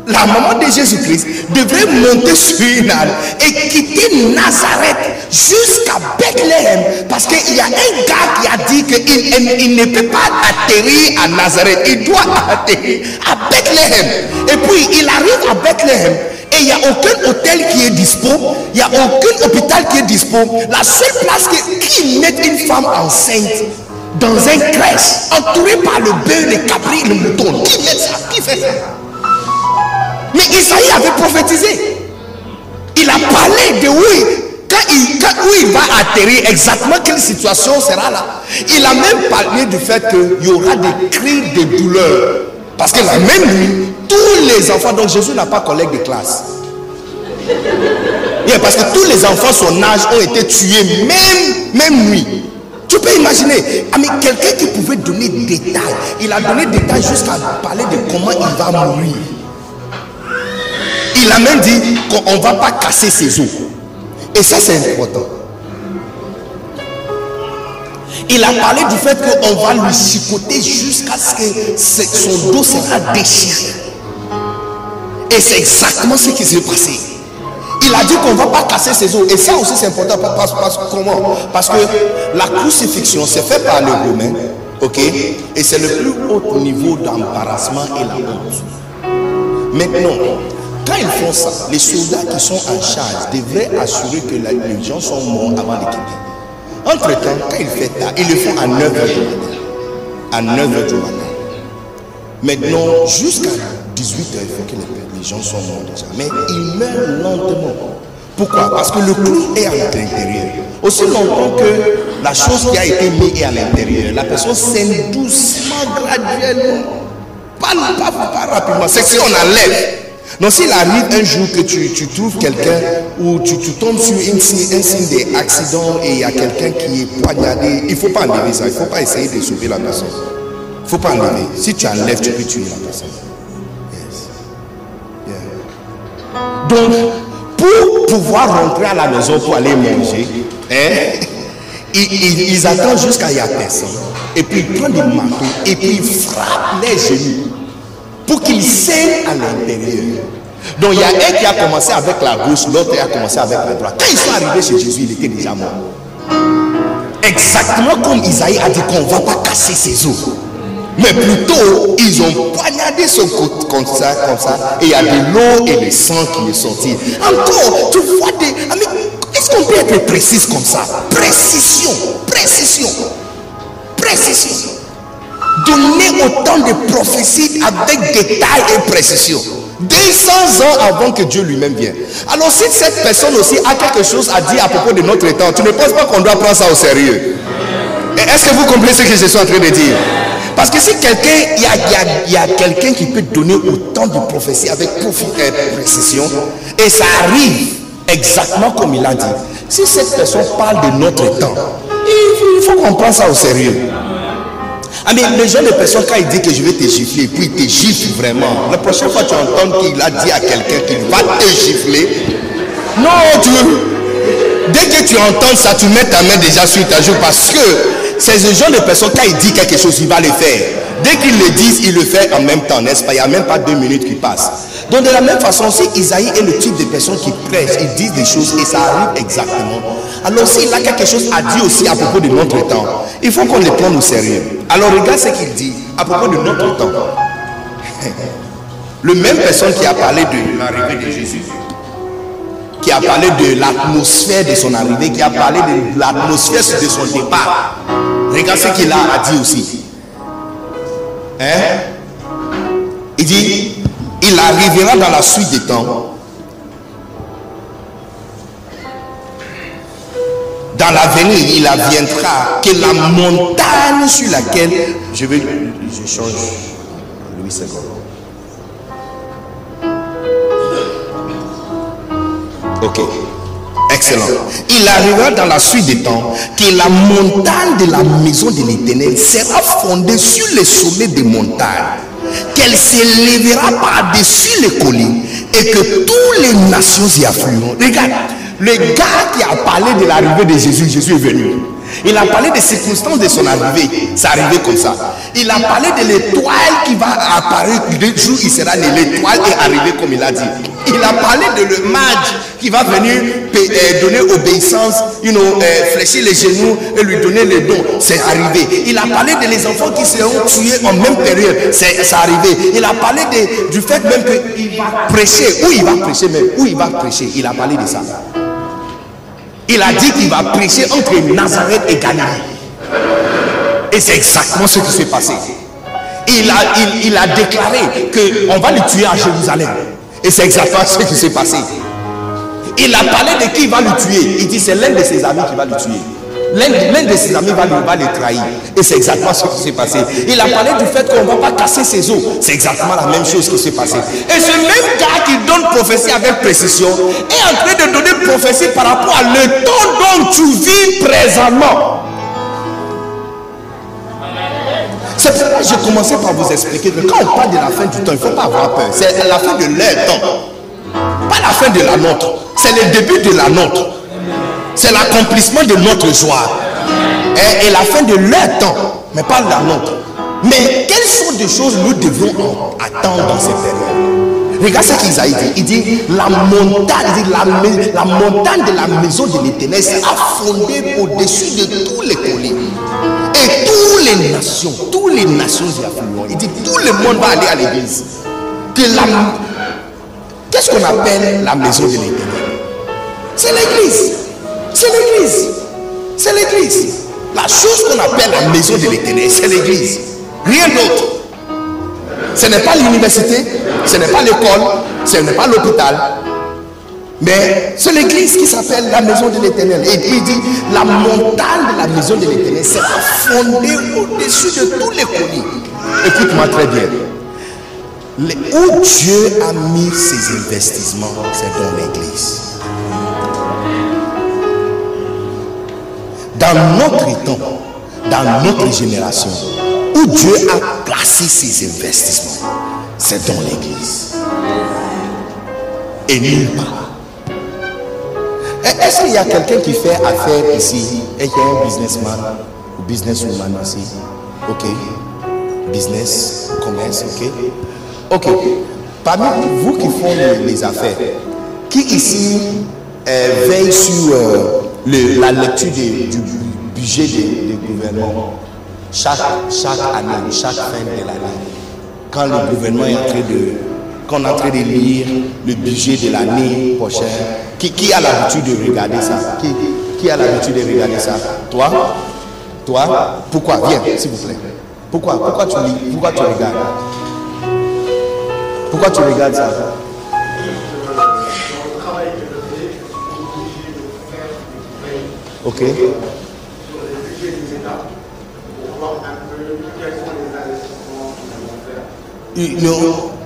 la maman de Jésus-Christ devrait monter sur une âne et quitter Nazareth jusqu'à Bethléem parce qu'il y a un gars qui a dit qu'il il ne peut pas atterrir à Nazareth, il doit atterrir à Bethléem. Et puis il arrive à Bethléem et il n'y a aucun hôtel qui est dispo, il n'y a aucun hôpital qui est dispo. La seule place qui met une femme enceinte, dans un crèche, entouré par le bœuf, les cabris le mouton. Qui met ça Qui fait ça? Mais Isaïe avait prophétisé. Il a parlé de où quand il, où il va atterrir, exactement quelle situation sera là. Il a même parlé du fait qu'il y aura des cris de douleur. Parce que la même nuit, tous les enfants, donc Jésus n'a pas collègue de classe. parce que tous les enfants, son âge, ont été tués, même, même nuit. Tu peux imaginer, ah, mais quelqu'un qui pouvait donner des détails, il a donné des détails jusqu'à parler de comment il va mourir. Il a même dit qu'on ne va pas casser ses os. Et ça, c'est important. Il a parlé du fait qu'on va lui chicoter jusqu'à ce que son dos sera déchiré. Et c'est exactement ce qui s'est passé. Il a dit qu'on ne va pas casser ses os. Et ça aussi c'est important. Parce, comment? Parce que la crucifixion, c'est fait par les Romains. Ok? Et c'est le plus haut niveau d'embarrassement et la honte. Maintenant, quand ils font ça, les soldats qui sont en charge devraient assurer que les gens sont morts avant de quitter. Entre-temps, quand ils font ça, ils le font à 9h du matin. À 9h du matin. Maintenant, jusqu'à 18h, il faut que les, gens soient morts déjà. Mais ils meurent lentement. Pourquoi? Parce que le clou est à l'intérieur. Aussi longtemps que la chose qui a été mise est à l'intérieur, la personne saigne doucement, graduellement. Pas, pas, pas rapidement. C'est si on enlève. Donc s'il arrive un jour que tu, tu trouves quelqu'un ou tu, tu, tombes sur un signe d'accident et il y a quelqu'un qui est poignardé, il ne faut pas enlever ça. Il ne faut pas essayer de sauver la personne. Il ne faut pas enlever. Si tu enlèves, tu peux tuer la personne. Donc, pour pouvoir rentrer à la maison pour aller manger, hein, ils, attendent jusqu'à y a personne. Et puis ils prennent des marteaux et puis ils frappent les genoux pour qu'ils saignent à l'intérieur. Donc il y a un qui a commencé avec la gauche, l'autre a commencé avec la droite. Quand ils sont arrivés chez Jésus, il était déjà mort. Exactement comme Isaïe a dit qu'on ne va pas casser ses os. Mais plutôt, ils ont poignardé son côte comme ça, comme ça, et il y a de l'eau et le sang qui est sorti. Encore, tu vois des. Est-ce qu'on peut être précis comme ça? Précision, précision, précision. Donner autant de prophéties avec détail et précision. 200 ans avant que Dieu lui-même vienne. Alors si cette personne aussi a quelque chose à dire à propos de notre temps, tu ne penses pas qu'on doit prendre ça au sérieux? Est-ce que vous comprenez ce que je suis en train de dire? Parce que si quelqu'un, il y a, quelqu'un qui peut donner autant de prophéties avec euh, précision, et ça arrive exactement comme il a dit. Si cette personne parle de notre temps, il faut qu'on prenne ça au sérieux. Ah mais le genre de personne quand il dit que je vais te gifler, puis il te gifle vraiment. La prochaine fois tu entends qu'il a dit à quelqu'un qu'il va te gifler, non, tu dès que tu entends ça, tu mets ta main déjà sur ta joue parce que c'est ce genre de personne quand il dit quelque chose, il va le faire. Dès qu'il le dit, il le fait en même temps, n'est-ce pas? Il n'y a même pas deux minutes qui passent. Donc de la même façon, si Isaïe est le type de personne qui prêche, ils disent des choses et ça arrive exactement. Alors s'il a quelque chose à dire aussi à propos de notre temps, il faut qu'on le prenne au sérieux. Alors regarde ce qu'il dit à propos de notre temps. Le même personne qui a parlé de l'arrivée de Jésus, qui a parlé de l'atmosphère de son arrivée, qui a parlé de l'atmosphère de son départ. Regarde ce qu'il a à dire aussi. Hein? Il dit, il arrivera dans la suite des temps. Dans l'avenir, il adviendra que la montagne sur laquelle je vais, je change Louis II. Ok. Excellent. Il arrivera dans la suite des temps que la montagne de la maison de l'éternel sera fondée sur les sommets des montagnes, qu'elle s'élèvera par-dessus les collines et que toutes les nations y afflueront. Regarde, le gars qui a parlé de l'arrivée de Jésus, Jésus est venu. Il a parlé des circonstances de son arrivée. C'est arrivé comme ça. Il a parlé de l'étoile qui va apparaître le jour il sera né. L'étoile est arrivée comme il a dit. Il a parlé de le mage qui va venir euh, donner obéissance, euh, fléchir les genoux et lui donner les dons. C'est arrivé. Il a parlé de les enfants qui seront tués en même période. C'est arrivé. Il a parlé du fait même qu'il va prêcher. Où il va prêcher même? Où il va prêcher? Il a parlé de ça. Il a dit qu'il va prêcher entre Nazareth et Galilée. Et c'est exactement ce qui s'est passé. Il a, il, il a déclaré qu'on va le tuer à Jérusalem. Et c'est exactement ce qui s'est passé. Il a parlé de qui va le tuer. Il dit c'est l'un de ses amis qui va le tuer. L'un de ses amis va va le trahir. Et c'est exactement ce qui s'est passé. Il a parlé du fait qu'on ne va pas casser ses os. C'est exactement la même chose qui s'est passé. Et ce même gars qui donne prophétie avec précision est en train de donner prophétie par rapport à le temps dont tu vis présentement. C'est pourquoi j'ai commencé par vous expliquer que quand on parle de la fin du temps, il ne faut pas avoir peur. C'est la fin de leur temps. Pas la fin de la nôtre. C'est le début de la nôtre. C'est l'accomplissement de notre joie. Et, la fin de leur temps, mais pas la nôtre. Mais quelles sont des choses nous devons attendre dans cette période? Regarde ce qu'Isaïe dit. Il dit la montagne, il dit, la, la montagne de la maison de l'éternel sera fondée au-dessus de tous les collines. Et toutes les nations, toutes les nations y afflueront. Il dit tout le monde va aller à l'église. Qu'est-ce qu'on appelle la maison de l'éternel? C'est l'église. C'est l'église. C'est l'église. La chose qu'on appelle la maison de l'éternel, c'est l'église. Rien d'autre. Ce n'est pas l'université, ce n'est pas l'école, ce n'est pas l'hôpital. Mais c'est l'église qui s'appelle la maison de l'éternel. Et il dit, la montagne de la maison de l'éternel sera fondée au-dessus de tous les collines. Écoute-moi très bien. Où Dieu a mis ses investissements, c'est dans l'église. Dans notre temps, dans notre génération, où Dieu a placé ses investissements, c'est dans l'église. Et nulle part. Est-ce qu'il y a quelqu'un qui fait affaire ici et qui est un businessman ou businesswoman ici? Ok. Business, commerce, ok. Ok. Parmi vous qui font les, les affaires, qui ici euh, veille sur euh, le- la lecture du budget du gouvernement chaque, chaque année, chaque fin de l'année Quand le gouvernement est en train de, quand est en train de lire le budget de l'année prochaine, qui, qui a l'habitude de regarder ça? Qui, qui a l'habitude de regarder ça? Toi? Toi? Pourquoi? Viens, s'il vous plaît. Pourquoi? Pourquoi tu lis? Pourquoi tu regardes? Pourquoi tu regardes ça? Ok.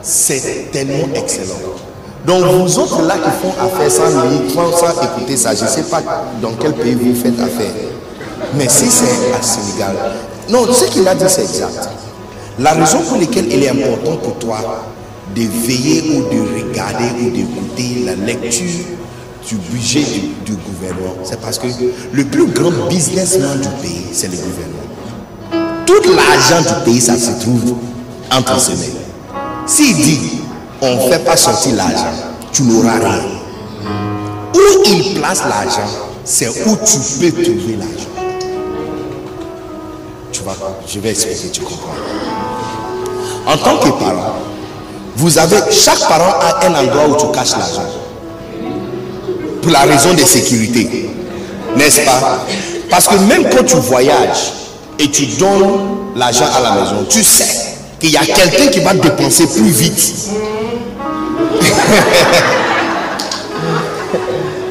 C'est tellement excellent. Donc vous autres là qui font affaire sans lire, sans écouter ça, je ne sais pas dans quel pays vous faites affaire. Mais si c'est à Sénégal, non, ce qu'il a dit c'est exact. La raison pour laquelle il est important pour toi de veiller ou de regarder ou d'écouter la lecture du budget du, gouvernement, c'est parce que le plus grand businessman du pays, c'est le gouvernement. Tout l'argent du pays, ça se trouve entre ses mains. S'il dit, on ne fait pas sortir l'argent, tu n'auras rien. Où il place l'argent, c'est où tu peux trouver l'argent. Tu vas, je vais expliquer, tu comprends. En tant que parent, vous avez, chaque parent a un endroit où tu caches l'argent. Pour la raison de sécurité. N'est-ce pas? Parce que même quand tu voyages et tu donnes l'argent à la maison, tu sais qu'il y a quelqu'un qui va dépenser plus vite.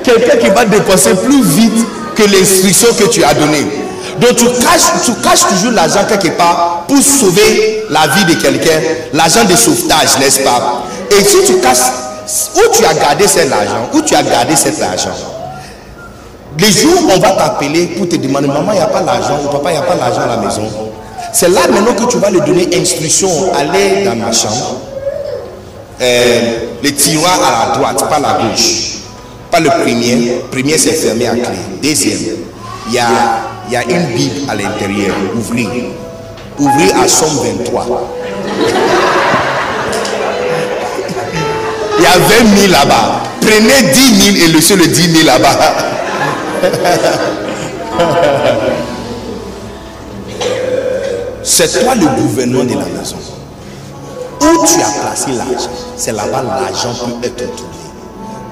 quelqu'un qui va dépenser plus vite que l'instruction que tu as donnée. Donc tu caches, tu caches toujours l'argent quelque part pour sauver la vie de quelqu'un, l'argent de sauvetage, n'est-ce pas? Et si tu caches où tu as gardé cet argent, où tu as gardé cet argent, les jours où on va t'appeler pour te demander, maman, il n'y a pas l'argent, ou papa, il n'y a pas l'argent à la maison, c'est là maintenant que tu vas lui donner instruction, aller dans ma chambre, euh, les tiroirs à la droite, pas la gauche. Pas le premier. Premier, c'est fermé à clé. Deuxième, il y a y a une Bible à l'intérieur. Ouvrez. Ouvrez à Somme 23. Il y a 20 000 là-bas. Prenez 10 000 et laissez le 10 000 là-bas. C'est toi le gouvernement de la maison. Où tu as placé l'argent, c'est là-bas l'argent peut être trouvé.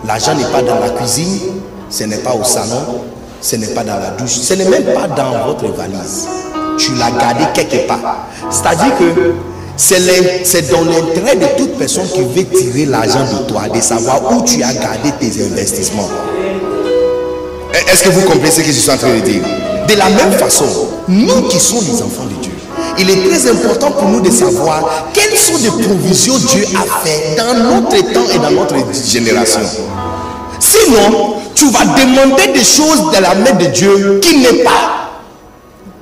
L'argent n'est pas dans la cuisine, ce n'est pas au salon, ce n'est pas dans la douche, ce n'est même pas dans votre valise. Tu l'as gardé quelque part. C'est-à-dire que c'est dans l'intérêt de toute personne qui veut tirer l'argent de toi, de savoir où tu as gardé tes investissements. Est-ce que vous comprenez ce que je suis en train de dire? De la même façon, nous qui sommes les enfants de Dieu, il est très important pour nous de savoir quelles sont les provisions Dieu a fait dans notre temps et dans notre génération. Sinon, tu vas demander des choses de la main de Dieu qui n'est pas,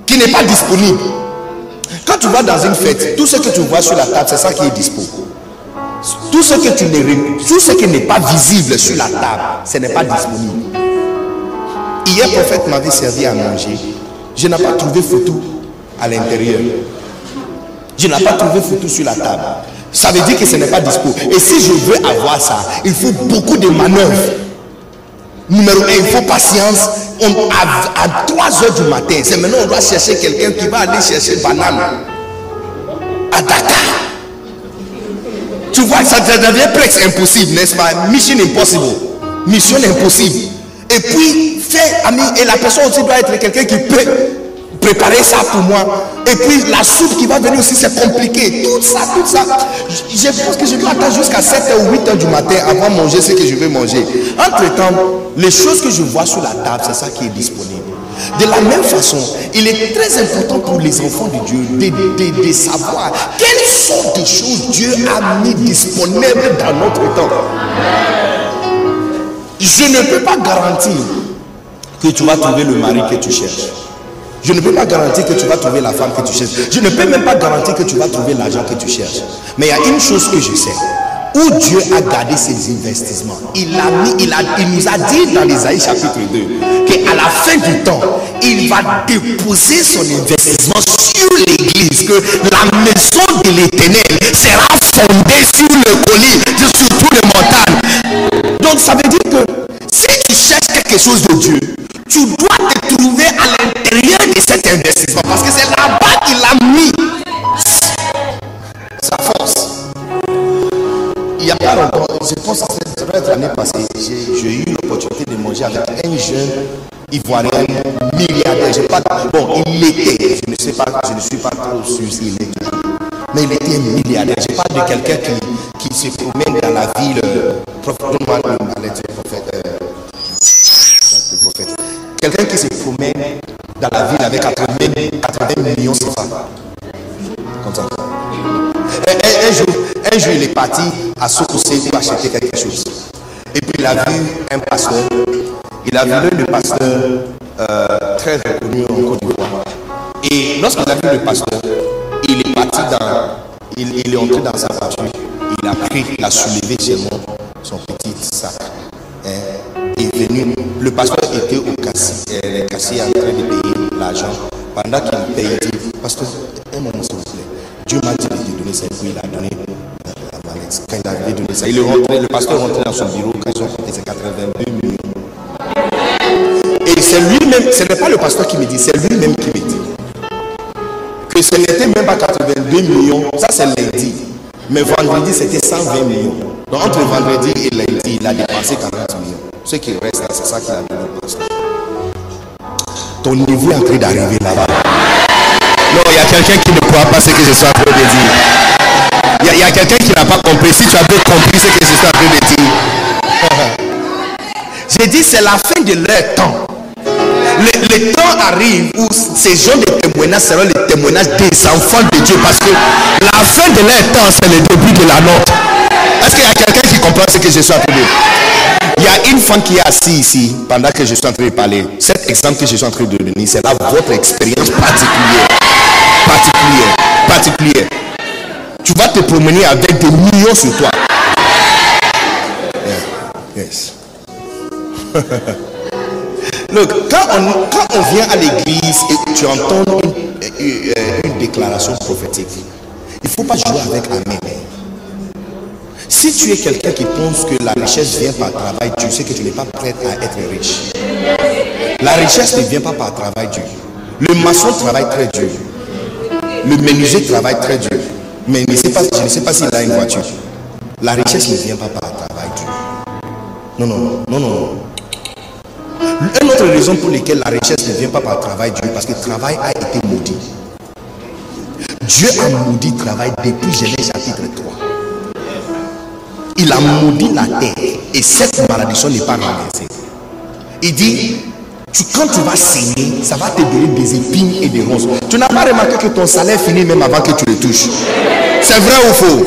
qui n'est pas disponible. Quand tu vas dans une fête, tout ce que tu vois sur la table, c'est ça qui est disponible. Tout ce que tu tout ce qui n'est pas visible sur la table, ce n'est pas disponible. Hier, prophète m'avait servi à manger. Je n'ai pas trouvé photo à l'intérieur. Je n'ai pas trouvé photo sur la table. Ça veut dire que ce n'est pas disponible. Et si je veux avoir ça, il faut beaucoup de manœuvres. Numéro 1, il faut patience. On, à, 3 heures du matin, c'est maintenant on doit chercher quelqu'un qui va aller chercher banane à Dakar. Tu vois, ça devient presque impossible, n'est-ce pas? Mission impossible. Mission impossible. Et puis, fait, ami, et la personne aussi doit être quelqu'un qui peut préparer ça pour moi. Et puis la soupe qui va venir aussi, c'est compliqué. Tout ça, tout ça. Je, pense que je dois attendre jusqu'à 7h ou 8h du matin avant de manger ce que je veux manger. Entre-temps, les choses que je vois sur la table, c'est ça qui est disponible. De la même façon, il est très important pour les enfants de Dieu de, de savoir quelles sont les choses Dieu a mis disponibles dans notre temps. Je ne peux pas garantir que tu vas trouver le mari que tu cherches. Je ne peux pas garantir que tu vas trouver la femme que tu cherches. Je ne peux même pas garantir que tu vas trouver l'argent que tu cherches. Mais il y a une chose que je sais. Où Dieu a gardé ses investissements. Il, a mis, il, a, il nous a dit dans l'Isaïe chapitre 2 qu'à la fin du temps, il va déposer son investissement sur l'église. Que la maison de l'éternel sera fondée sur le colis, sur toutes les montagnes. Donc ça veut dire que si tu cherches quelque chose de Dieu, tu dois te trouver à l'intérieur de cet investissement parce que c'est là-bas qu'il a mis sa force. Il n'y a pas longtemps, je pense que cette année passée, j'ai eu l'opportunité de manger avec un jeune ivoirien milliardaire. Pas, bon, il l'était, je ne sais pas, je ne suis pas trop sûr s'il toujours. Mais il était milliardaire. Je parle de quelqu'un qui, qui se promène dans la ville. Euh, prophète, euh, Quelqu'un qui se promène dans la ville avec 80, 80 millions de femmes. Comme ça. un, jour, un jour, il est parti à Sokosé pour acheter quelque chose. Et puis il a vu un pasteur. Il a vu le pasteur euh, très reconnu en Côte d'Ivoire. Et lorsqu'il a vu le pasteur, il est parti dans. Il, il est entré dans sa voiture. Il a pris, il a soulevé seulement son petit sac. Est venu. Le pasteur était au cassier, euh, cassier en train de payer l'argent. Pendant qu'il payait, il dit Pasteur, un moment s'il vous plaît. Dieu m'a dit de donner ça, puis il a donné la mallette. Quand il avait donné ça, il est rentré, le pasteur est rentré dans son bureau quand ils ont compté ses 82 millions. Et c'est lui-même, ce n'est pas le pasteur qui me dit, c'est lui-même qui me dit que ce n'était même pas 82 millions, ça c'est lundi. Mais vendredi, c'était 120 millions. Donc entre vendredi et lundi, il a dépensé 40 millions. Ce qui reste c'est ça qu'il a donné au pasteur. Ton niveau est en train d'arriver là-bas. Non, il y a quelqu'un qui ne croit pas ce que je suis en train de dire. Il y a, quelqu'un qui n'a pas compris. Si tu bien compris ce que je suis en train de dire. J'ai dit, c'est la fin de leur temps. Le, temps arrive où ces gens de témoignages seront les témoignages des enfants de Dieu. Parce que la fin de leur temps, c'est le début de la nôtre. Est-ce qu'il y a quelqu'un qui comprend ce que je suis en train de dire? Il y a une femme qui est assise ici pendant que je suis en train de parler. Cet exemple que je suis en train de donner, c'est là votre expérience particulière. Particulière. Particulière. Tu vas te promener avec des millions sur toi. Yes. Quand on, quand on vient à l'église et tu entends une, une déclaration prophétique, il ne faut pas jouer avec Amen. Si tu es quelqu'un qui pense que la richesse vient par travail tu sais que tu n'es pas prêt à être riche. La richesse ne vient pas par travail dur. Le maçon travaille très dur. Le menuisier travaille très dur. Mais je ne sais pas s'il a une voiture. La richesse ne vient pas par travail dur. Non, non, non, non. Une autre raison pour laquelle la richesse ne vient pas par travail dur, parce que le travail a été maudit. Dieu a maudit le travail depuis Genèse chapitre 3 il a maudit la terre et cette malédiction n'est pas renversée. Il dit, quand tu vas saigner, ça va te donner des épines et des ronces. Tu n'as pas remarqué que ton salaire finit même avant que tu le touches. C'est vrai ou faux?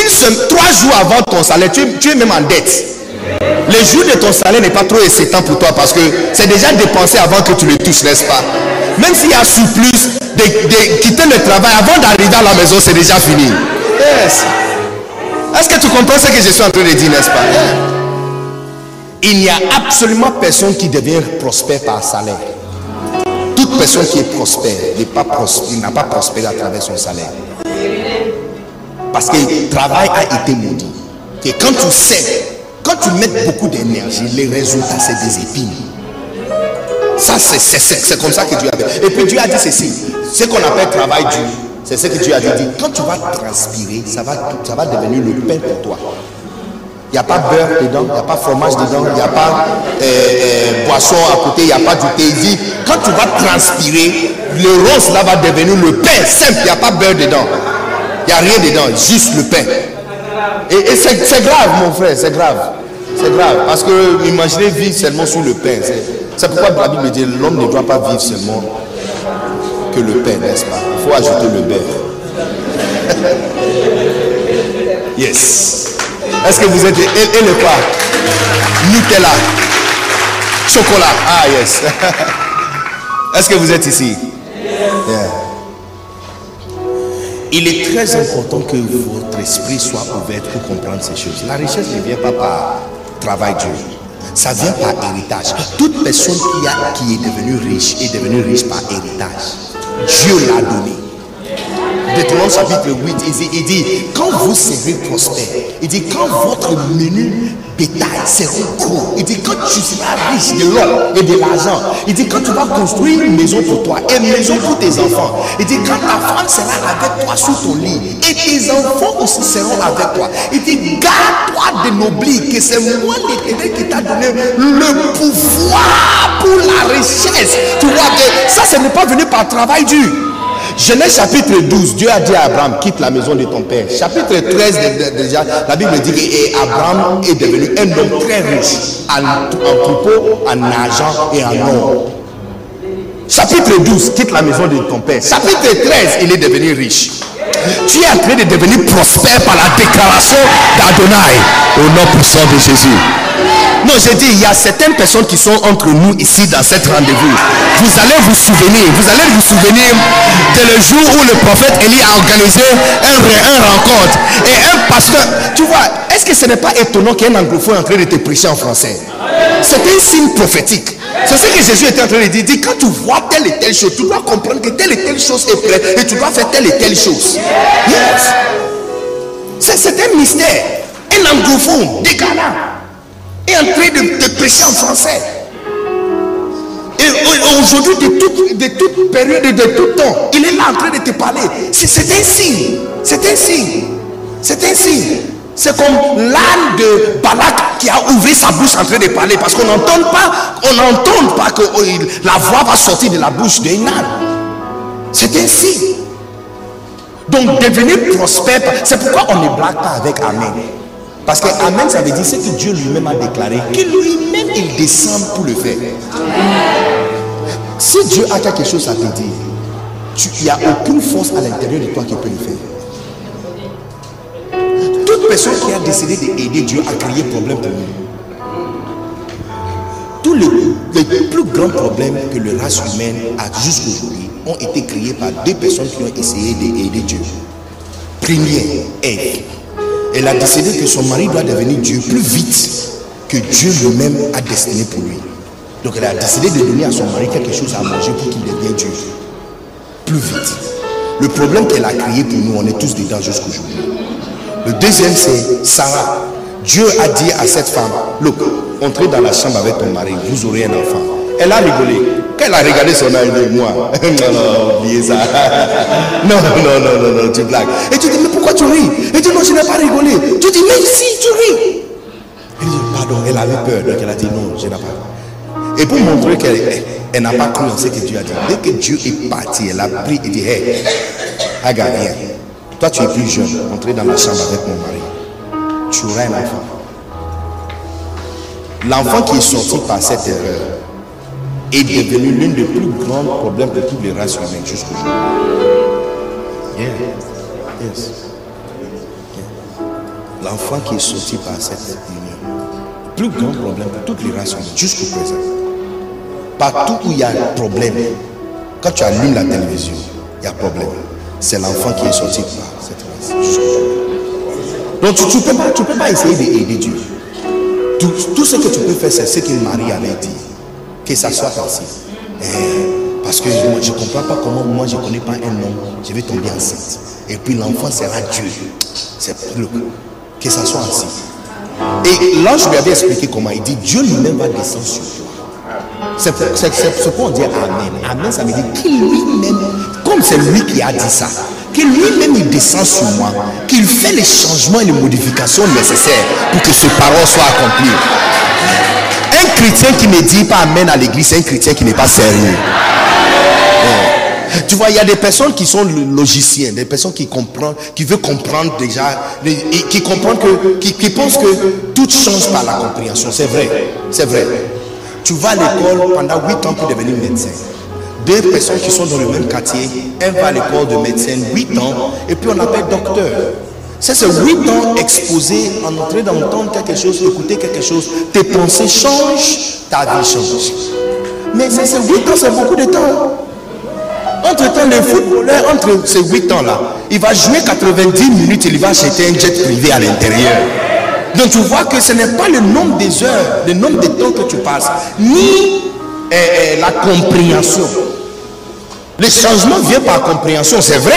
Une semaine, trois jours avant ton salaire, tu, es même en dette. Le jour de ton salaire n'est pas trop excitant pour toi parce que c'est déjà dépensé avant que tu le touches, n'est-ce pas? Même s'il y a surplus de, de quitter le travail avant d'arriver à la maison, c'est déjà fini. Yes. Est-ce que tu comprends ce que je suis en train de dire, n'est-ce pas? Il n'y a absolument personne qui devient prospère par salaire. Toute personne qui est prospère n'a pas, prospéré à travers son salaire. Parce que le travail a été maudit. Et quand tu sais, quand tu mets beaucoup d'énergie, les résultats, c'est des épines. Ça, c'est comme ça que Dieu a fait. Et puis Dieu a dit ceci. Ce qu'on appelle travail dur c'est ce que tu as dit. Quand tu vas transpirer, ça va, ça va devenir le pain pour toi. Il n'y a pas beurre dedans, il n'y a pas fromage dedans, il n'y a pas euh, euh, boisson à côté, il n'y a pas du thé. Quand tu vas transpirer, le rose là va devenir le pain simple, il n'y a pas beurre dedans. Il n'y a rien dedans, juste le pain. Et, c'est grave, mon frère, c'est grave. C'est grave. Parce que imaginez vivre seulement sur le pain. C'est pourquoi la Bible dit l'homme ne doit pas vivre seulement que le pain, n'est-ce pas? Il faut ajouter le beurre. yes. Est-ce que vous êtes... Et, le quoi? Nutella. Chocolat. Ah, yes. Est-ce que vous êtes ici? Il est très important que votre esprit soit ouvert pour comprendre ces choses. La richesse ne vient pas par travail dur. Ça vient par héritage. Toute personne qui, a, qui est devenue riche est devenue riche par héritage. Dieu l'a donné. Deutéronome chapitre 8, il dit, quand vous serez prospère, il dit, quand votre menu bétail sera gros, il dit, quand tu seras riche de l'or et de l'argent, il dit, quand tu vas construire une maison pour toi et une maison pour tes enfants, il dit, quand ta femme sera avec toi sous ton lit et tes enfants aussi seront avec toi, il dit, garde-toi de n'oublier que c'est moi qui t'a donné le pouvoir pour la richesse. Tu vois que ça, ce n'est pas venu par travail dur. Genèse chapitre 12, Dieu a dit à Abraham, quitte la maison de ton père. Chapitre 13, déjà, la Bible dit que Abraham est devenu un homme très riche en, troupeau, en argent et en or. Chapitre 12, quitte la maison de ton père. Chapitre 13, il est devenu riche. Tu es en train de devenir prospère par la déclaration d'Adonai au nom puissant de Jésus. Non, j'ai dit, il y a certaines personnes qui sont entre nous ici dans cette rendez-vous. Vous allez vous souvenir, vous allez vous souvenir de le jour où le prophète Élie a organisé un, un rencontre. Et un pasteur, tu vois, est-ce que ce n'est pas étonnant qu'un anglophone est en train de te prêcher en français? C'est un signe prophétique. C'est ce que Jésus était en train de dire. Dit, quand tu vois telle et telle chose, tu dois comprendre que telle et telle chose est prête et tu dois faire telle et telle chose. C'est un mystère. Un anglophone, des est en train de, de prêcher en français. Et aujourd'hui, de toute, de toute période de tout temps, il est là en train de te parler. C'est un signe. C'est un signe. C'est un signe. C'est comme l'âne de Balak qui a ouvert sa bouche en train de parler parce qu'on n'entend pas, on n'entend pas que oh, la voix va sortir de la bouche d'un âne. C'est signe. Donc devenir prospère, c'est pourquoi on ne blague pas avec Amen. Parce que Amen, ça veut dire ce que Dieu lui-même a déclaré, que lui-même il descend pour le faire. Si Dieu a quelque chose à te dire, il n'y a aucune force à l'intérieur de toi qui peut le faire. Personne qui a décidé d'aider Dieu a créé problème pour nous. Tous les, plus grands problèmes que le race humaine a jusqu'aujourd'hui ont été créés par deux personnes qui ont essayé d'aider Dieu. Premier, Ève. Elle a décidé que son mari doit devenir Dieu plus vite que Dieu lui-même a destiné pour lui. Donc elle a décidé de donner à son mari quelque chose à manger pour qu'il devienne Dieu. Plus vite. Le problème qu'elle a créé pour nous, on est tous dedans jusqu'aujourd'hui. Le deuxième, c'est Sarah. Dieu a dit à cette femme, look, entrez dans la chambre avec ton mari, vous aurez un enfant. Elle a rigolé. Quand elle a regardé son âge de moi, non, non, oubliez ça. non, non, non, non, non, tu blagues. Et tu dis, mais pourquoi tu ris? Elle dit, non, je n'ai pas rigolé. Tu dis, mais si, tu ris. Elle dit, pardon, elle avait peur. Donc elle a dit, non, je n'ai pas. Et pour montrer qu'elle n'a pas cru en ce que Dieu a dit, dès que Dieu est parti, elle a pris et dit, hey, Aga, viens. Toi, tu es plus jeune, entrez dans la chambre avec mon mari. Tu auras un enfant. L'enfant qui est sorti par cette erreur est devenu l'un des plus grands problèmes de toutes les races humaines jusqu'aujourd'hui. Yeah. Yes. L'enfant qui est sorti par cette union, plus grand problème de toutes les races humaines jusqu'au présent. Partout où il y a problème, quand tu allumes la télévision, il y a problème. C'est l'enfant qui est sorti par cette. Donc tu ne peux, peux pas essayer d'aider Dieu. Tout, ce que tu peux faire, c'est ce que Marie avait dit que ça soit ainsi. Eh, parce que je ne comprends pas comment moi je ne connais pas un homme, je vais tomber enceinte. Et puis l'enfant sera Dieu. C'est que ça soit ainsi. Et l'ange lui avait expliqué comment il dit Dieu lui-même va descendre sur toi. C'est ce qu'on dit Amen. Amen, ça veut dire qu'il lui-même, comme c'est lui qui a dit ça, qu'il lui-même il descend sur moi, qu'il fait les changements et les modifications nécessaires pour que ce parole soit accompli. Un chrétien qui ne dit pas Amen à l'église, c'est un chrétien qui n'est pas sérieux. Tu vois, il y a des personnes qui sont logiciens, des personnes qui comprennent, qui veulent comprendre déjà, qui comprennent que, qui, qui pensent que tout change par la compréhension. C'est vrai, c'est vrai. Tu vas à l'école pendant 8 ans pour devenir médecin. Deux personnes qui sont dans le même quartier, un va à l'école de médecin 8 ans, et puis on appelle docteur. C'est ces 8 ans exposés en train d'entendre quelque chose, écouter quelque chose, tes pensées changent, ta vie change. Mais ces 8 ans, c'est beaucoup de temps. Entre-temps, le footballeur, entre ces 8 ans-là, il va jouer 90 minutes, il va acheter un jet privé à l'intérieur. Donc tu vois que ce n'est pas le nombre des heures, le nombre de temps que tu passes, ni eh, eh, la compréhension. Le changement vient par compréhension, c'est vrai.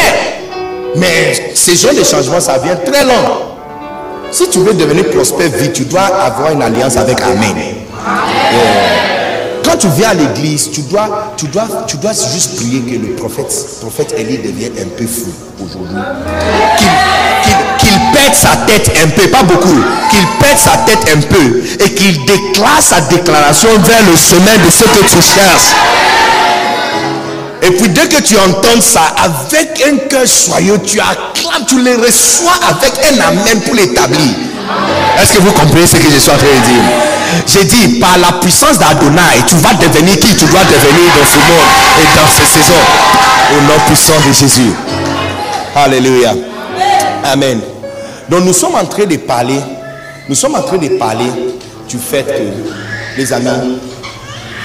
Mais ces genre de changements, ça vient très long. Si tu veux devenir prospère vite, tu dois avoir une alliance avec Amen. Quand tu viens à l'église, tu dois, tu, dois, tu dois juste prier que le prophète, prophète Élie devienne un peu fou aujourd'hui. Qu'il pète sa tête un peu, pas beaucoup, qu'il pète sa tête un peu et qu'il déclare sa déclaration vers le chemin de ce que tu cherches. Et puis dès que tu entends ça, avec un cœur soyeux, tu acclames, tu les reçois avec un amen pour l'établir. Est-ce que vous comprenez ce que je suis en train de dire? J'ai dit, par la puissance d'Adonai, tu vas devenir qui? Tu dois devenir dans ce monde et dans ces saisons. Au nom puissant de Jésus. Alléluia. Amen. Donc nous sommes en train de parler, nous sommes en train de parler du fait que, les amis,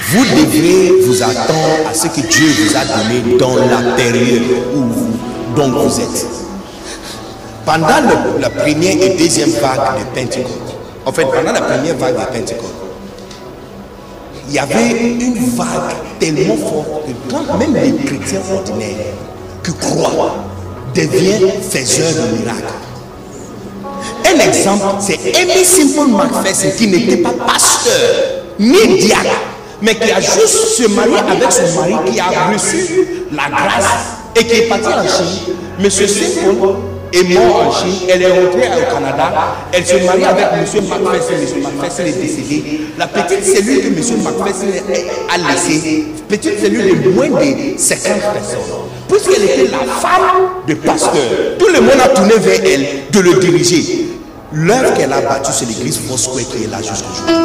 vous devrez vous attendre à ce que Dieu vous a donné dans la période où vous êtes. Pendant la première et deuxième vague de Pentecôte, en fait, pendant la première vague de Pentecôte, il y avait une vague tellement forte que quand même les chrétiens ordinaires qui croient deviennent faiseurs de miracles. Un exemple, c'est Amy Simple McPherson qui n'était pas pasteur ni diacre, mais qui a juste se marié avec son mari qui a reçu la grâce et qui est parti en Chine. Monsieur Simple est mort en Chine, elle est rentrée au Canada, elle se marie avec Monsieur McPherson, Monsieur McPherson est décédé. La petite cellule que Monsieur McPherson a laissée, petite cellule de moins de 50 personnes, puisqu'elle était la femme de pasteur, tout le monde a tourné vers elle de le diriger. L'œuvre qu'elle a battue, c'est l'église Foursquare qui est là jusqu'aujourd'hui.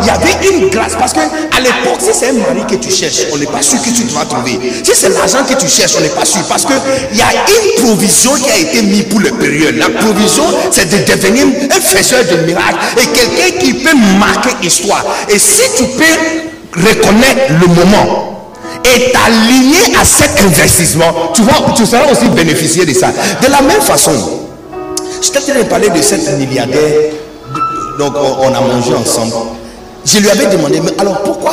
Il y avait une grâce parce que à l'époque, si c'est un mari que tu cherches, on n'est pas sûr que tu vas trouver. Si c'est l'argent que tu cherches, on n'est pas sûr parce que il y a une provision qui a été mise pour le période. La provision, c'est de devenir un faiseur de miracles et quelqu'un qui peut marquer histoire. Et si tu peux reconnaître le moment et t'aligner à cet investissement, tu vois, tu seras aussi bénéficier de ça. De la même façon, je t'ai train de cette milliardaire. Donc, on, a mangé ensemble. Je lui avais demandé, mais alors pourquoi?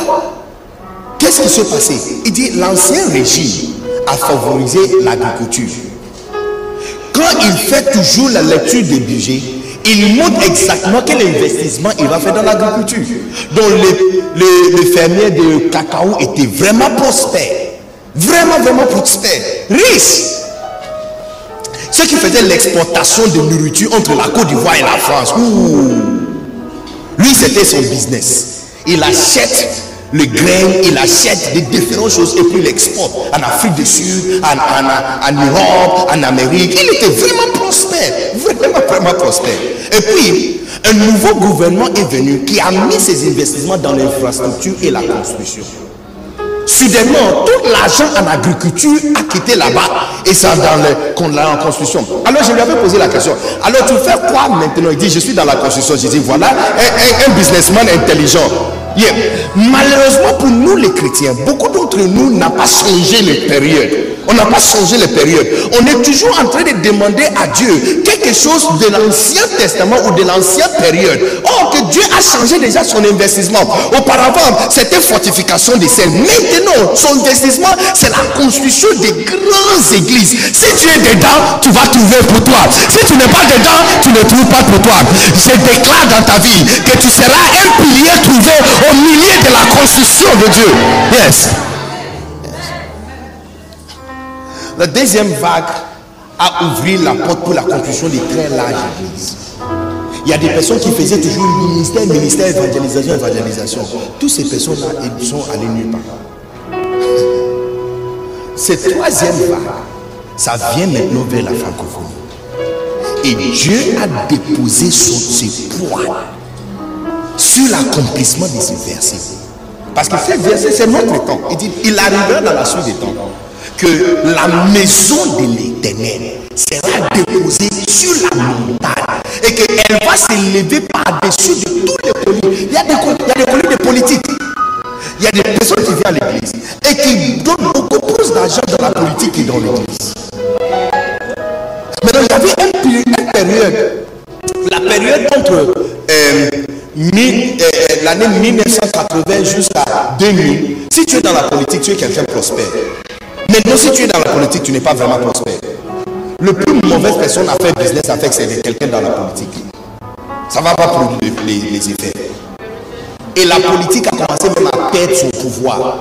Qu'est-ce qui s'est passé? Il dit, l'ancien régime a favorisé l'agriculture. Quand il fait toujours la lecture des budgets, il montre exactement quel investissement il va faire dans l'agriculture. Donc les fermiers de cacao étaient vraiment prospères. Vraiment, vraiment prospères. Riches. Ceux qui faisaient l'exportation de nourriture entre la Côte d'Ivoire et la France. Lui, c'était son business. Il achète le grain, il achète des différentes choses et puis il exporte en Afrique du Sud, en, en- en Europe, en Amérique. Il était vraiment prospère, vraiment, vraiment prospère. Et puis, un nouveau gouvernement est venu qui a mis ses investissements dans l'infrastructure et la construction. Soudainement, tout l'argent en agriculture a quitté là-bas et ça dans le, l'a en construction. Alors je lui avais posé la question. Alors tu fais quoi maintenant? Il dit je suis dans la construction. Je dis voilà un, businessman intelligent. Malheureusement pour nous les chrétiens, beaucoup d'entre nous n'ont pas changé les périodes. On n'a pas changé les périodes. On est toujours en train de demander à Dieu quelque chose de l'Ancien Testament ou de l'ancienne période. Or que Dieu a changé déjà son investissement. Auparavant, c'était fortification des scènes. Maintenant, son investissement, c'est la construction des grandes églises. Si tu es dedans, tu vas trouver pour toi. Si tu n'es pas dedans, tu ne trouves pas pour toi. Je déclare dans ta vie que tu seras un pilier trouvé au milieu de la construction de Dieu. Yes. La deuxième vague a ouvert la porte pour la construction des très larges églises. Il y a des personnes qui faisaient toujours ministère, ministère, évangélisation, évangélisation. Toutes ces personnes-là, ils sont allés nulle part. Cette troisième vague, ça vient maintenant vers la francophonie. Et Dieu a déposé son, ses poids sur l'accomplissement de ces versets. Parce que ces versets, c'est notre temps. Il dit, il arrivera dans la suite des temps que la maison de l'éternel sera déposée sur la montagne et qu'elle va s'élever par-dessus de tous les politiques. Il y a des, il de politique. Il y a des personnes qui viennent à l'église et qui donnent beaucoup plus d'argent dans la politique que dans l'église. Maintenant, il y avait une période, la période entre euh, euh, l'année 1980 jusqu'à 2000. Si tu es dans la politique, tu es quelqu'un prospère. Maintenant, si tu es dans la politique, tu n'es pas vraiment prospère. Le plus mauvaise personne à faire business avec, c'est quelqu'un dans la politique. Ça ne va pas produire les, les- les effets. Et la politique a commencé même à perdre son pouvoir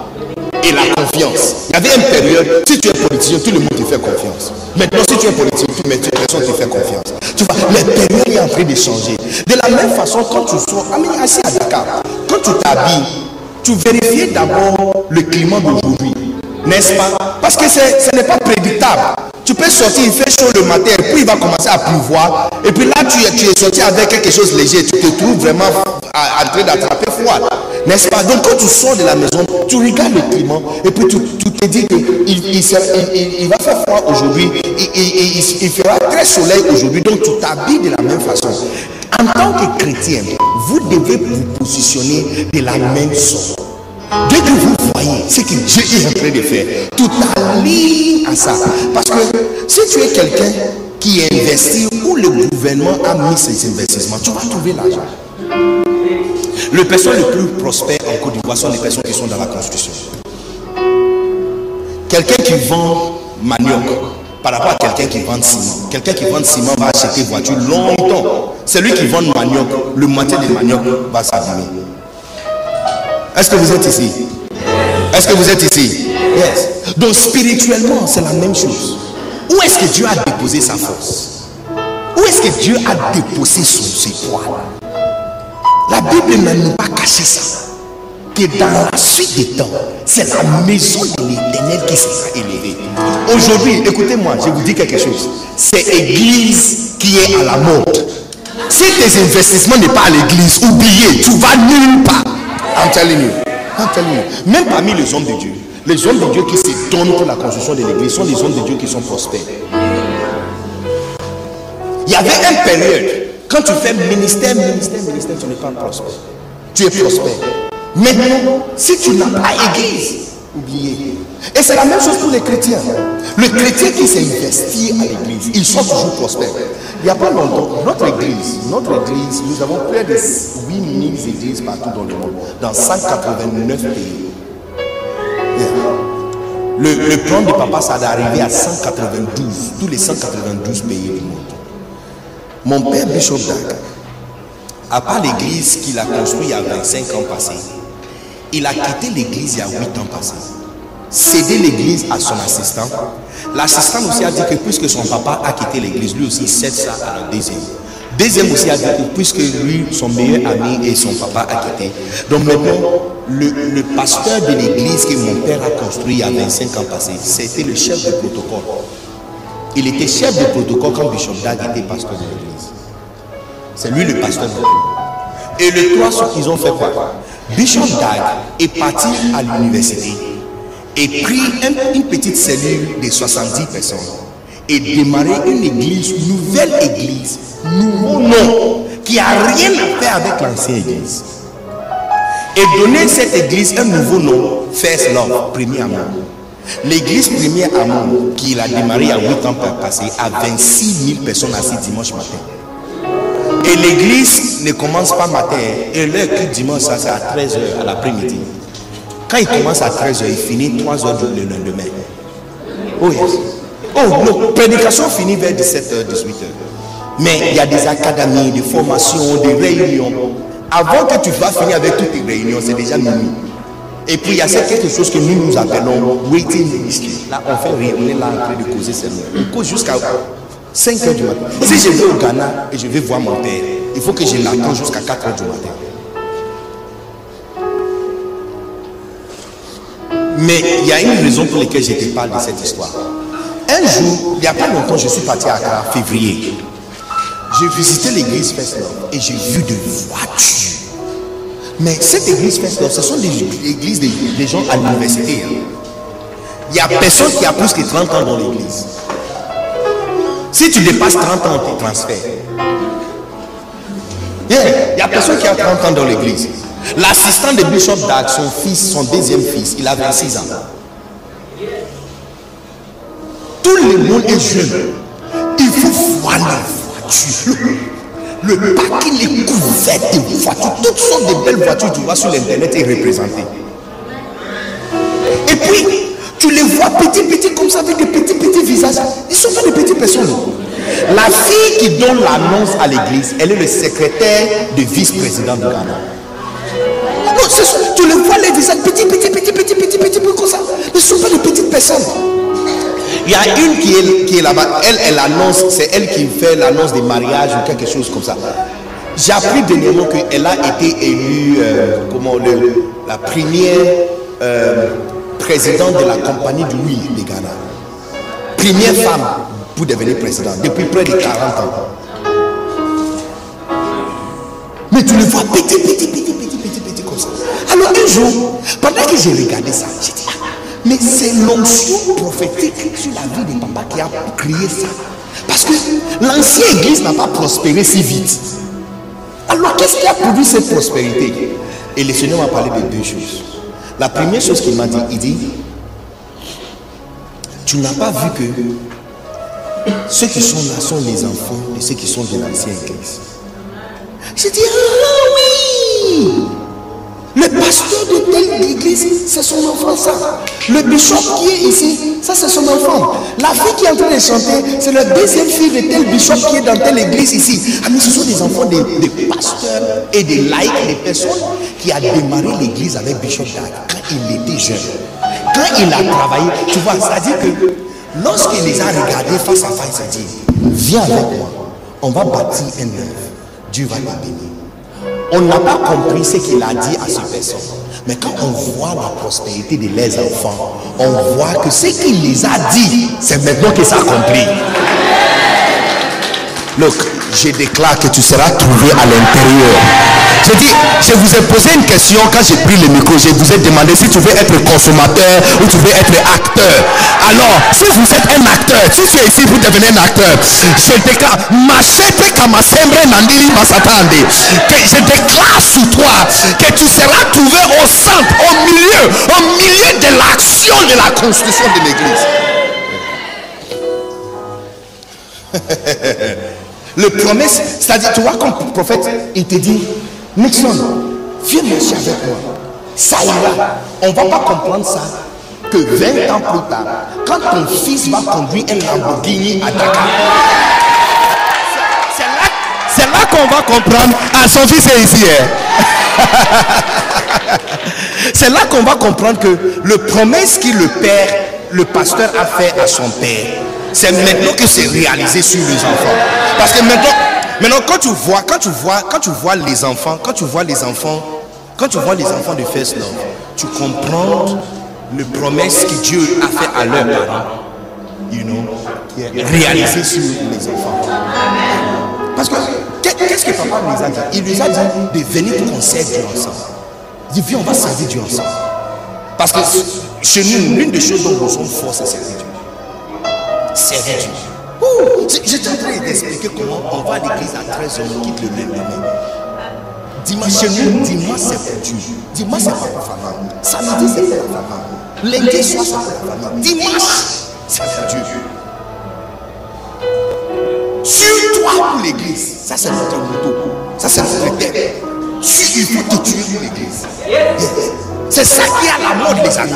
et la confiance. Il y avait une période, si tu es politicien, tout le monde te fait confiance. Maintenant, si tu es politicien, tout mais personne ne te fait confiance. Tu vois, la période est en train de changer. De la même façon, quand tu sors, ah, assis à Dakar, quand tu t'habilles, tu vérifies d'abord le climat d'aujourd'hui. N'est-ce pas? Parce que ce n'est pas prédictable. Tu peux sortir, il fait chaud le matin, et puis il va commencer à pleuvoir. Et puis là, tu es, tu es sorti avec quelque chose de léger. Tu te trouves vraiment en train d'attraper froid. N'est-ce pas? Donc quand tu sors de la maison, tu regardes le climat et puis tu, te dis qu'il il, il, va faire froid aujourd'hui, il, fera très soleil aujourd'hui, donc tu t'habilles de la même façon. En tant que chrétien, vous devez vous positionner de la même sorte. Dès que vous voyez ce que Dieu est en train de faire, tout t'aligne à ça. Parce que si tu es quelqu'un qui investit où le gouvernement a mis ses investissements, tu vas trouver l'argent. Les personnes les plus prospères en Côte d'Ivoire sont les personnes qui sont dans la construction. Quelqu'un qui vend manioc par rapport à quelqu'un qui vend ciment. Quelqu'un qui vend ciment va acheter voiture longtemps. Celui qui vend manioc, le moitié des manioc va s'abîmer. Est-ce que vous êtes ici? Est-ce que vous êtes ici? Yes. Donc spirituellement, c'est la même chose. Où est-ce que Dieu a déposé sa force? Où est-ce que Dieu a déposé son, ses poids La Bible ne nous pas caché ça. Que dans la suite des temps, c'est la maison de l'éternel qui sera élevée. Aujourd'hui, écoutez-moi, je vous dis quelque chose. C'est l'église qui est à la mode. Si tes investissements n'est pas à l'église, oubliez, tu vas nulle part. I'm telling you. I'm telling you. Même parmi les hommes de Dieu, les hommes de Dieu qui se donnent pour la construction de l'église sont des hommes de Dieu qui sont prospères. Il y avait une période, quand tu fais ministère, ministère, ministère, tu n'es pas prospère. Tu es prospère. Maintenant, si tu n'as pas église, Et c'est la même chose pour les chrétiens. Le chrétien qui s'est investi à l'église, ils sont toujours prospères. Il n'y a pas longtemps, notre église, notre église, nous avons près de 8000 églises partout dans le monde, dans 189 pays. Le, plan de Papa ça d'arriver à 192, tous les 192 pays du monde. Mon père Bishop Dag, à part l'église qu'il a construite il y a 25 ans passés, il a quitté l'église il y a 8 ans passés. Cédé l'église à son assistant. L'assistant aussi a dit que puisque son papa a quitté l'église, lui aussi cède ça à la deuxième. Deuxième aussi a dit que puisque lui, son meilleur ami et son papa a quitté. Donc maintenant, le, pasteur de l'église que mon père a construit il y a 25 ans passés, c'était le chef de protocole. Il était chef de protocole quand Bishop Dag était pasteur de l'église. C'est lui le pasteur de l'église. Et les trois, ils ont fait quoi? Bishop Dag est parti à l'université et pris une petite cellule de 70 personnes et démarré une église, nouvelle église, nouveau nom, qui a rien à faire avec l'ancienne église et donner cette église un nouveau nom, First Love, premier amour. L'église premier amour, qu'il a démarré à 8 ans passé, a 26 000 personnes assises dimanche matin. Et l'église ne commence pas matin, et l'heure que dimanche, ça c'est à 13h à l'après-midi. Quand il commence à 13h, il finit 3h le lendemain. Oh yes. Oh, la prédication finit vers 17h, 18h. Mais il y a des académies, des formations, des réunions. Avant que tu vas finir avec toutes tes réunions, c'est déjà minuit. Et puis il y a quelque chose que nous nous appelons waiting ministry. Là, on fait rien, on est là en train de causer seulement. On cause jusqu'à 5 h du matin. Si je vais au Ghana et je vais voir mon père, il faut que je l'attende jusqu'à 4 h du matin. Mais il y a une raison pour laquelle je te parle de cette histoire. Un jour, il n'y a pas longtemps, je suis parti à Accra, février. J'ai visité l'église First et j'ai vu de voitures. Mais cette église First ce sont des églises des, gens à l'université. Hein. Il n'y a personne qui a plus que 30 ans dans l'église. Si tu dépasses 30 ans, tu transfères. il n'y a personne qui a 30 ans dans l'église. L'assistant de Bishop Dag, son fils, son deuxième fils, il a 26 ans. Tout le monde est jeune. Il faut voir le, le parking est couvert de voitures. Toutes sortes de belles voitures, tu vois, sur l'internet est représenté. Et puis, tu les vois petits, petits comme ça, avec des petits, petits visages. Ils sont pas des petites personnes. La fille qui donne l'annonce à l'église, elle est le secrétaire de vice-président du Ghana. Non, tu les vois les visages petits, petits, petits, petits, petits, petits, petits, comme ça. Ils ne sont pas des petites personnes. Il y a une qui est, qui est là-bas. Elle, elle annonce, c'est elle qui fait l'annonce des mariages ou quelque chose comme ça. J'ai appris dernièrement qu'elle a été élue euh, comment, le, la première euh, présidente de la compagnie du oui de Ghana. Première femme pour devenir présidente depuis près de 40 ans. Mais tu le vois petit, petit, petit, petit, petit, petit comme ça. Alors un jour, pendant que j'ai regardé ça, j'ai dit, ah, mais c'est l'onction prophétique sur la vie de papa qui a créé ça. Parce que l'ancienne église n'a pas prospéré si vite. Alors qu'est-ce qui a produit cette prospérité? Et le Seigneur m'a parlé de deux choses. La première chose qu'il m'a dit, il dit, tu n'as pas vu que ceux qui sont là sont les enfants de ceux qui sont de l'ancienne église. J'ai dit, ah oui Le pasteur de telle église, c'est son enfant, ça. Le bishop qui est ici, ça, c'est son enfant. La fille qui est en train de chanter, c'est la deuxième fille de tel bishop qui est dans telle église ici. Ah, mais ce sont des enfants des, pasteurs et des laïcs, des personnes qui a démarré l'église avec Bishop Dag quand il était jeune. Quand il a travaillé, tu vois, c'est-à-dire que lorsqu'il les a regardés face à face, il s'est dit, viens avec moi, on va bâtir un œuvre. Dieu va les bénir. On n'a pas compris ce qu'il a dit à ces personnes. Mais quand on voit la prospérité de leurs enfants, on voit que ce qu'il les a dit, c'est maintenant que ça accomplit. Look, je déclare que tu seras trouvé à l'intérieur. Je vous ai posé une question quand j'ai pris le micro. Je vous ai demandé si tu veux être consommateur ou tu veux être acteur. Alors, si vous êtes un acteur, si tu es ici, vous devenez un acteur. Je déclare, nandiri je déclare sur toi que tu seras trouvé au centre, au milieu, au milieu de l'action de la construction de l'église. Le promesse, c'est-à-dire, tu vois, comme prophète, il te dit, Nixon, viens marcher avec moi. Ça ira. On ne va pas comprendre ça que 20 ans plus tard, quand ton fils va conduire un Lamborghini à Dakar. C'est là, qu'on va comprendre. Ah, son fils est ici. Hein. C'est là qu'on va comprendre que le promesse que le père, le pasteur a fait à son père, c'est maintenant que c'est réalisé sur les enfants. Parce que maintenant, maintenant quand tu vois, quand tu vois, quand tu vois les enfants, quand tu vois les enfants, quand tu vois les enfants de First Love, tu comprends le promesse que Dieu a fait à leurs parents, you know, réalisé sur les enfants. Parce que qu'est-ce que papa nous a dit? Il nous a dit de venir pour qu'on serve Dieu ensemble. Il dit viens, on va servir Dieu ensemble. Parce que chez nous, l'une des choses dont nous sommes forts, c'est servir Dieu. Servir Dieu. J'étais en train d'expliquer comment on va à l'église à 13h, on quitte le même. Dimanche chez nous, dimanche c'est pour Dieu. Dimanche c'est pas pour famille. Samedi c'est pour la famille. Lundi soir c'est pour la famille. Dimanche c'est pour Dieu. Sur toi pour l'église. Ça c'est notre moto. Ça c'est notre thème. Si il faut te tuer pour l'église. C'est ça qui est à la mode les amis.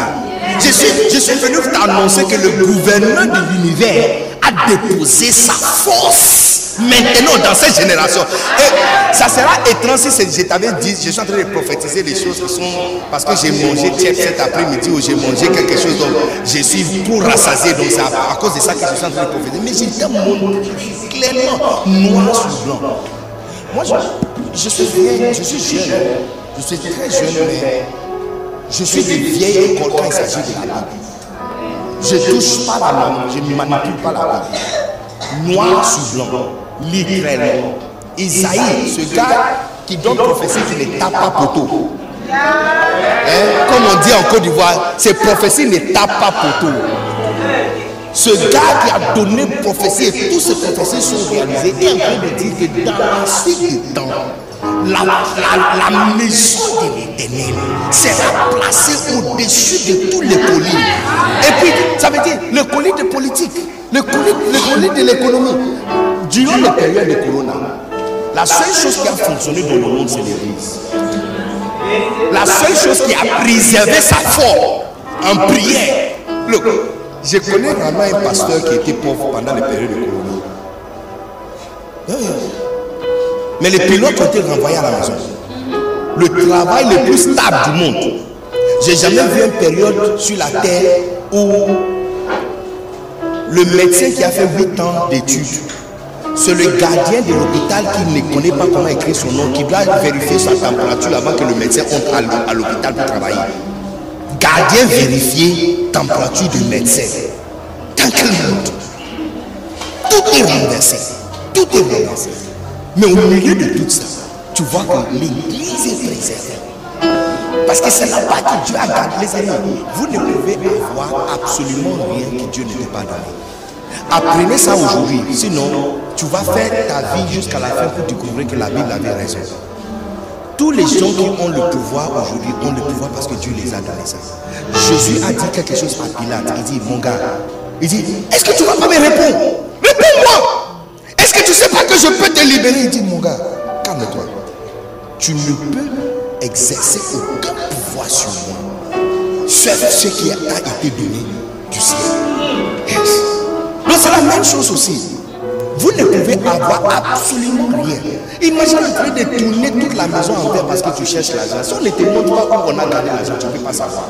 Je suis, venu t'annoncer que le gouvernement de l'univers a déposé sa force maintenant dans cette génération. Et ça sera étrange si je t'avais dit, je suis en train de prophétiser les choses qui sont. Parce que j'ai mangé tiep cet après-midi ou j'ai mangé quelque chose, donc je suis pour rassasier. Donc c'est à, cause de ça que je suis en train de prophétiser. Mais montré clairement, noir sur blanc. Moi, je, je suis vieux, je suis jeune. Je suis très jeune, mais je suis de vieille école s'agit de la. Je ne touche pas la langue, je ne manipule pas la Bible. Noir sur blanc, littéralement. Isaïe, ce gars qui donne prophétie qui ne tape pas poteau. Hein? Comme on dit en Côte d'Ivoire, ces prophéties ne tapent pas poteau. Ce gars qui a donné prophétie et toutes ces prophéties sont réalisées est en train de dire que dans la suite du temps, la, la, maison de l'éternel sera placée au-dessus de tous les colis. Et puis, ça veut dire le colis de politique, le colis, de l'économie. Durant la période de Corona, la seule chose qui a fonctionné dans le monde, c'est l'église. La seule chose qui a préservé sa foi en prière. Look, je connais vraiment un pasteur qui était pauvre pendant les périodes de Corona. Mais les pilotes ont été renvoyés à la maison. Le travail le plus stable du monde. J'ai jamais vu une période sur la terre où le médecin qui a fait 8 ans d'études, c'est le gardien de l'hôpital qui ne connaît pas comment écrire son nom, qui doit vérifier sa température avant que le médecin entre à l'hôpital pour travailler. Gardien vérifier température du médecin. Dans quel monde Tout est renversé. Tout est renversé. Mais au milieu de tout ça, tu vois que l'église est préservée. Parce que c'est là-bas que Dieu a gardé les amis. Vous ne pouvez avoir absolument rien que Dieu ne t'ait pas donné. Apprenez ça aujourd'hui. Sinon, tu vas faire ta vie jusqu'à la fin pour découvrir que la Bible avait raison. Tous les gens qui ont le pouvoir aujourd'hui ont le pouvoir parce que Dieu les a donné ça. Jésus a dit quelque chose à Pilate. Il dit, mon gars, il dit, est-ce que tu vas pas me répondre? Réponds-moi. Est-ce que tu sais pas que je peux te libérer? Il dit, mon gars, calme-toi. Tu ne peux exercer aucun pouvoir sur moi. Sauf ce qui a été donné du ciel. Yes. Donc c'est la même chose aussi. Vous ne pouvez avoir absolument rien. Imagine en train de tourner toute la maison en terre parce que tu cherches l'argent. Si on ne te montre pas où on a gardé l'argent, tu ne peux pas savoir.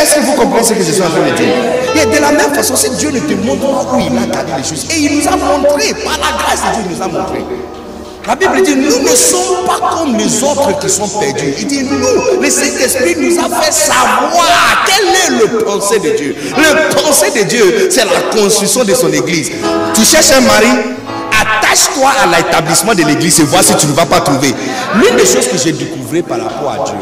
Est-ce que vous comprenez ce que je suis en train de dire? Et de la même façon, si Dieu ne te montre pas où il a gardé les choses, et il nous a montré, par la grâce de Dieu, il nous a montré. La Bible dit, nous ne sommes pas comme les autres qui sont perdus. Il dit, nous, le Saint-Esprit nous a fait savoir quel est le pensée de Dieu. Le pensée de Dieu, c'est la construction de son église. Tu cherches un mari, attache-toi à l'établissement de l'église et vois si tu ne vas pas trouver. L'une des choses que j'ai découvert par rapport à Dieu,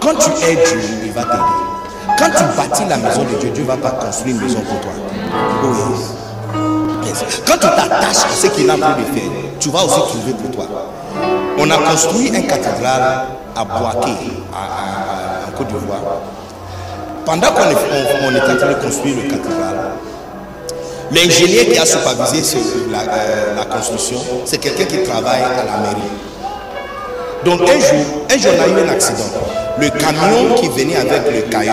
quand tu es Dieu, il va t'aider. Quand tu bâtis la maison de Dieu, Dieu ne va pas construire une maison pour toi. Oh yes. Quand tu t'attaches à ce qu'il a de faire, tu vas aussi trouver pour toi. On a construit une cathédrale à Boaké, en Côte d'Ivoire. Pendant qu'on est, en train de construire le cathédrale, l'ingénieur qui a supervisé euh, la, construction, c'est quelqu'un qui travaille à la mairie. Donc un jour, un jour, on a eu un accident. Le camion qui venait avec le caillou,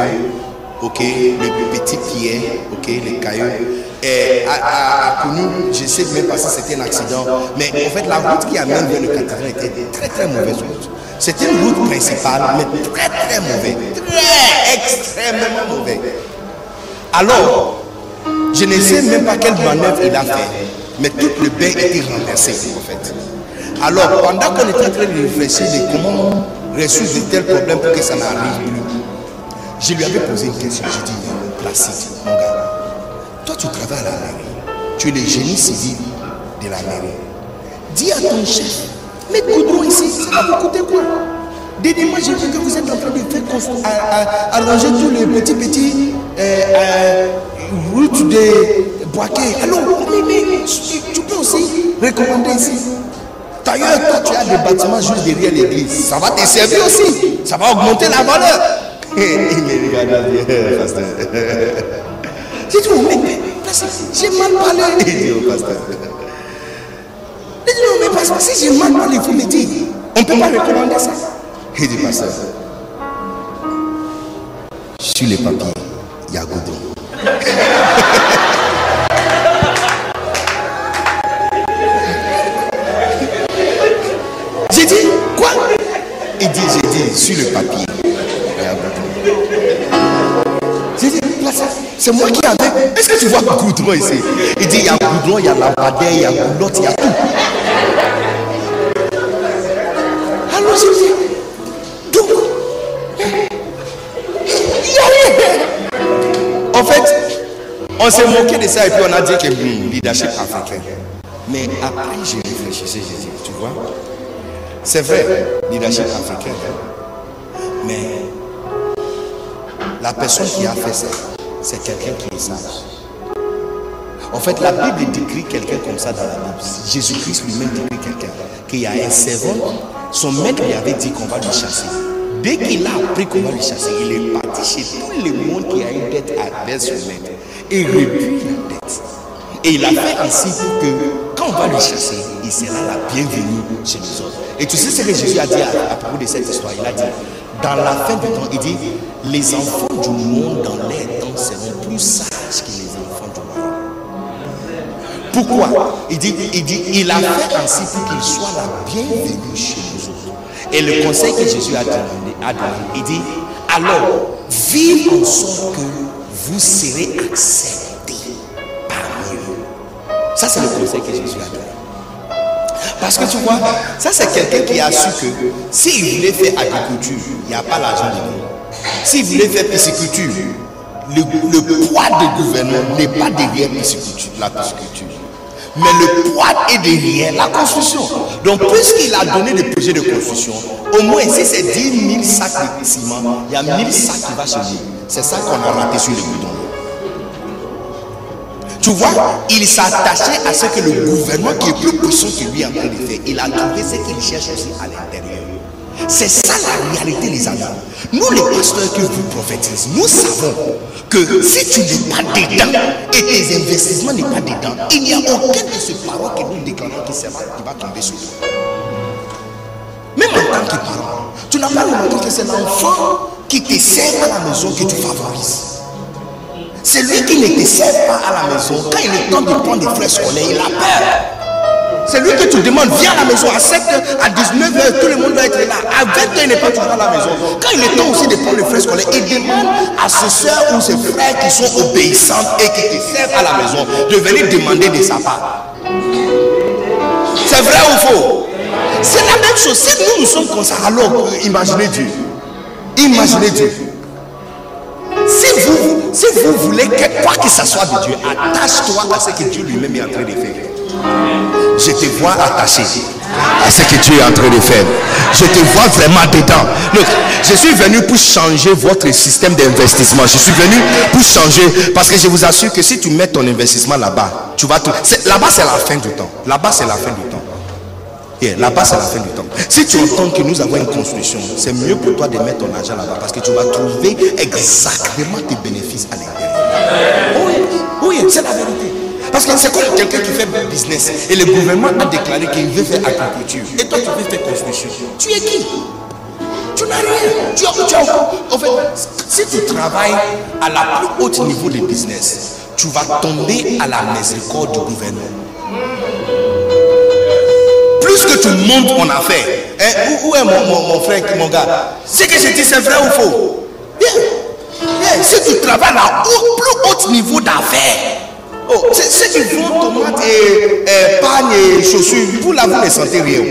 ok, le petit pied, ok, les cailloux, et a, connu, je sais même pas si c'était un accident, mais en fait la route qui amène vers le cathédrale était très très mauvaise route. C'était une route principale, mais très très mauvaise, très extrêmement mauvaise. Alors, je ne sais même pas quelle manœuvre il a fait, mais tout le bain était renversé en fait. Alors, pendant qu'on était en train de réfléchir de comment résoudre de tels problèmes pour que ça n'arrive plus, je lui avais posé une question. Je dit, Placide, mon gars, toi tu travailles à la mairie. Tu es le génie civil de la mairie. Dis à ton chef, mets goudron ici, ça va vous coûter quoi? Dites-moi, j'ai vu que vous êtes en train de faire arranger tous les petits petits euh, routes de Boaké. Alors, mais, mais, tu peux aussi recommander ici. D'ailleurs, toi, tu as des bâtiments juste derrière l'église. Ça va te servir aussi. Ça va augmenter la valeur. Il me regarde bien, pasteur. J'ai dit, oh, mais, j'ai mal parlé. Il dit, oh, pasteur. Il dit, non, mais pasteur, si j'ai mal parlé, faut me dire. On ne peut pas recommander ça. Il dit, pasteur, sur les papiers, il y a. Il dit, j'ai dit, sur le papier. J'ai dit, c'est moi qui avais. Est-ce que tu vois goudron ici? Il dit, il y a goudron, il y a lavadère, il y a goulotte, il y a tout. Alors j'ai dit, donc, il y. En fait, on s'est moqué de ça et puis on a dit que leadership africain. Mais après, j'ai réfléchi, j'ai dit, tu vois, c'est vrai, leadership africain. Mais la personne qui a fait ça, c'est quelqu'un qui est sage. En fait, la Bible décrit quelqu'un comme ça dans la Bible. Jésus-Christ lui-même décrit quelqu'un. Qu'il y a un servant, son maître lui avait dit qu'on va lui chasser. Dès qu'il a appris qu'on va lui chasser, il est parti chez tout le monde qui a une dette vers son maître et réduit la dette. Et il a fait ainsi pour que quand on va lui chasser, sera la bienvenue chez nous autres. Et tu sais ce que Jésus a dit à, propos de cette histoire? Il a dit, dans la fin du temps, il dit, les enfants du monde dans les temps seront plus sages que les enfants du royaume. Pourquoi? Il dit, il dit, il a fait ainsi pour qu'il soit la bienvenue chez nous autres. Et le conseil que Jésus a donné, a donné il dit, alors, vivez en sorte que vous serez acceptés parmi eux. Ça, c'est le conseil que Jésus a donné. Parce que tu vois, ça c'est quelqu'un qui a su que s'il voulait faire agriculture, il n'y a pas l'argent dedans. S'il voulait faire pisciculture, le, poids du gouvernement n'est pas derrière pisciculture, la pisciculture. Mais le poids est derrière la construction. Donc, puisqu'il a donné des projets de construction, au moins, si c'est 10 000 sacs de ciment, il y a 1000 sacs qui vont changer. C'est ça qu'on a raté sur le boudon. Tu vois, il s'attachait à ce que le gouvernement qui est plus puissant que lui en train de faire, il a trouvé ce qu'il cherche aussi à l'intérieur. C'est ça la réalité, les amis. Nous, les pasteurs qui vous prophétisent, nous savons que si tu n'es pas dedans et tes investissements n'est pas dedans, il n'y a aucun de ces paroles que nous déclarons qui, va tomber sur toi. Même en tant que parent, tu n'as pas remarqué que c'est l'enfant qui te sert à la maison que tu favorises. C'est lui qui ne te sert pas à la maison. Quand il est temps de prendre des frais scolaires, il a peur. C'est lui que tu demandes, viens à la maison à 7h, à 19h, tout le monde doit être là. À 20h, il n'est pas toujours à la maison. Quand il est temps aussi de prendre les frais scolaires, il demande à ses soeurs ou ses frères qui sont obéissants et qui te servent à la maison de venir demander de sa part. C'est vrai ou faux? C'est la même chose. Si nous nous sommes comme ça, alors imaginez Dieu. Imaginez Dieu. Si vous, si vous voulez que quoi que ce soit de Dieu, attache-toi à ce que Dieu lui-même est en train de faire. Je te vois attaché à ce que Dieu est en train de faire. Je te vois vraiment dedans. Look, je suis venu pour changer votre système d'investissement. Je suis venu pour changer parce que je vous assure que si tu mets ton investissement là-bas, tu vas tout. Là-bas, c'est la fin du temps. Là-bas, c'est la fin du temps. Là-bas, c'est la fin du temps. Si tu entends que nous avons une construction, c'est mieux pour toi de mettre ton argent là-bas parce que tu vas trouver exactement tes bénéfices à l'intérieur. Oui, oui, c'est la vérité. Parce que c'est comme quelqu'un qui fait business et le gouvernement a déclaré qu'il veut faire agriculture. Et toi, tu veux faire construction. Tu es qui? Tu n'as rien. Tu as, tu as, en fait, si tu travailles à la plus haute niveau de business, tu vas tomber à la miséricorde du gouvernement. Plus que tu montes en affaire, hein, où, est mon, mon, mon, frère, mon gars? Ce que je dis, c'est vrai ou faux? Si tu travailles à plus haut niveau d'affaires, Oh, ceux qui font tomates et, et et chaussures, vous là, vous ne sentez rien.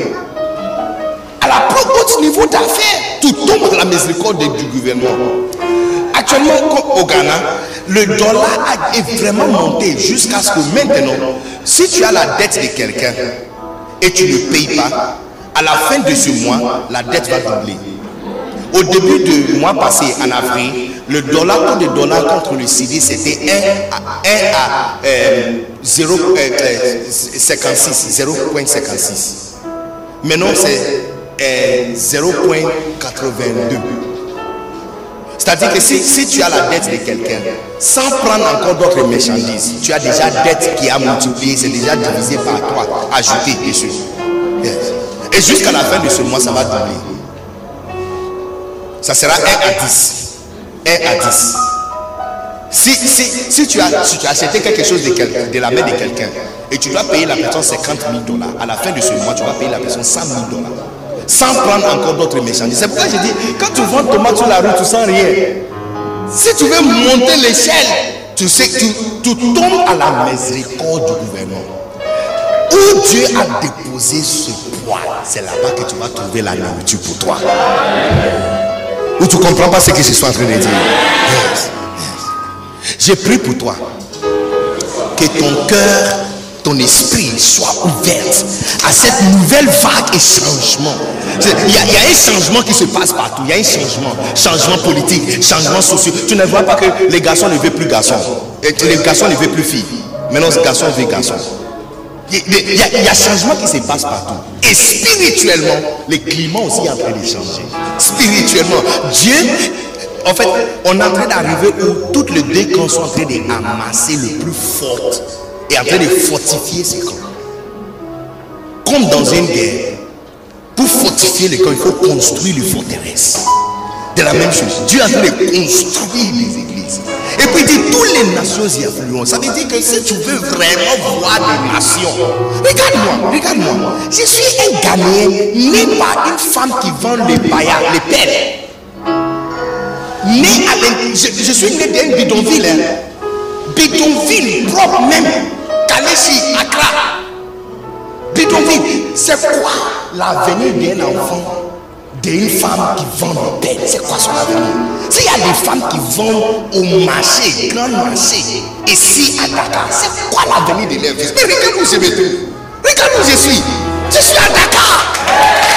À la plus haut niveau d'affaires, tout tombe à la miséricorde du gouvernement. Actuellement, au Ghana, le dollar est vraiment monté jusqu'à ce que maintenant, si tu as la dette de quelqu'un et tu ne payes pas, à la fin de ce mois, la dette va doubler. Au début du mois passé en avril, le dollar taux de dollar contre le CD c'était 1 à, 1 à euh, 0,56. Euh, Maintenant c'est euh, 0,82. C'est-à-dire que si, tu as la dette de quelqu'un, sans prendre encore d'autres marchandises, tu as déjà dette qui a multiplié, c'est déjà divisé par 3, ajouté dessus. Et jusqu'à la fin de ce mois, ça va doubler. Ça sera 1 à 10. 1 à 10. Si, si, si, tu as, si tu as acheté quelque chose de, de la main de quelqu'un et tu dois payer la personne 50 000 dollars, à la fin de ce mois, tu vas payer la personne 100 000 dollars. Sans prendre encore d'autres marchandises. C'est pourquoi je dis, quand tu vends tomate sur la route, tu sens rien. Si tu veux monter l'échelle, tu sais, tu, tu tombes à la miséricorde du gouvernement. Où Dieu a déposé ce poids, c'est là-bas que tu vas trouver la nourriture pour toi. Ou tu ne comprends pas ce que je suis en train de dire? J'ai pris pour toi que ton cœur, ton esprit soit ouvert à cette nouvelle vague et changement. Il y, a, un changement qui se passe partout. Il y a un changement. Changement politique, changement social. Tu ne vois pas que les garçons ne veulent plus garçons. Les garçons ne veulent plus filles. Maintenant, les garçons veulent garçons. Il y, a, il y a changement qui se passe partout. Et spirituellement, le climat aussi est en train de changer. Spirituellement, Dieu, en fait, on est en train d'arriver où toutes les deux camps sont en train d'amasser le plus fort et en train de fortifier ces camps. Comme dans une guerre, pour fortifier les camps, il faut construire les forteresses. De la même chose, Dieu a train de construire les églises. Et puis dit toutes les nations y affluent. Ça veut dire que si tu veux vraiment voir des nations, regarde-moi, regarde-moi. Je suis un Ghanéen né par une femme qui vend les paillards, les avec. Je, je suis né d'un bidonville. Hein. Bidonville propre même. C'est quoi l'avenir d'un enfant d'une femme qui vend des têtes, c'est quoi son avenir? S'il y a des femmes qui vendent au marché, grand marché, ici à Dakar, c'est quoi l'avenir de leur fils Mais regarde où je me trouve. Regarde où je suis. Je suis à Dakar,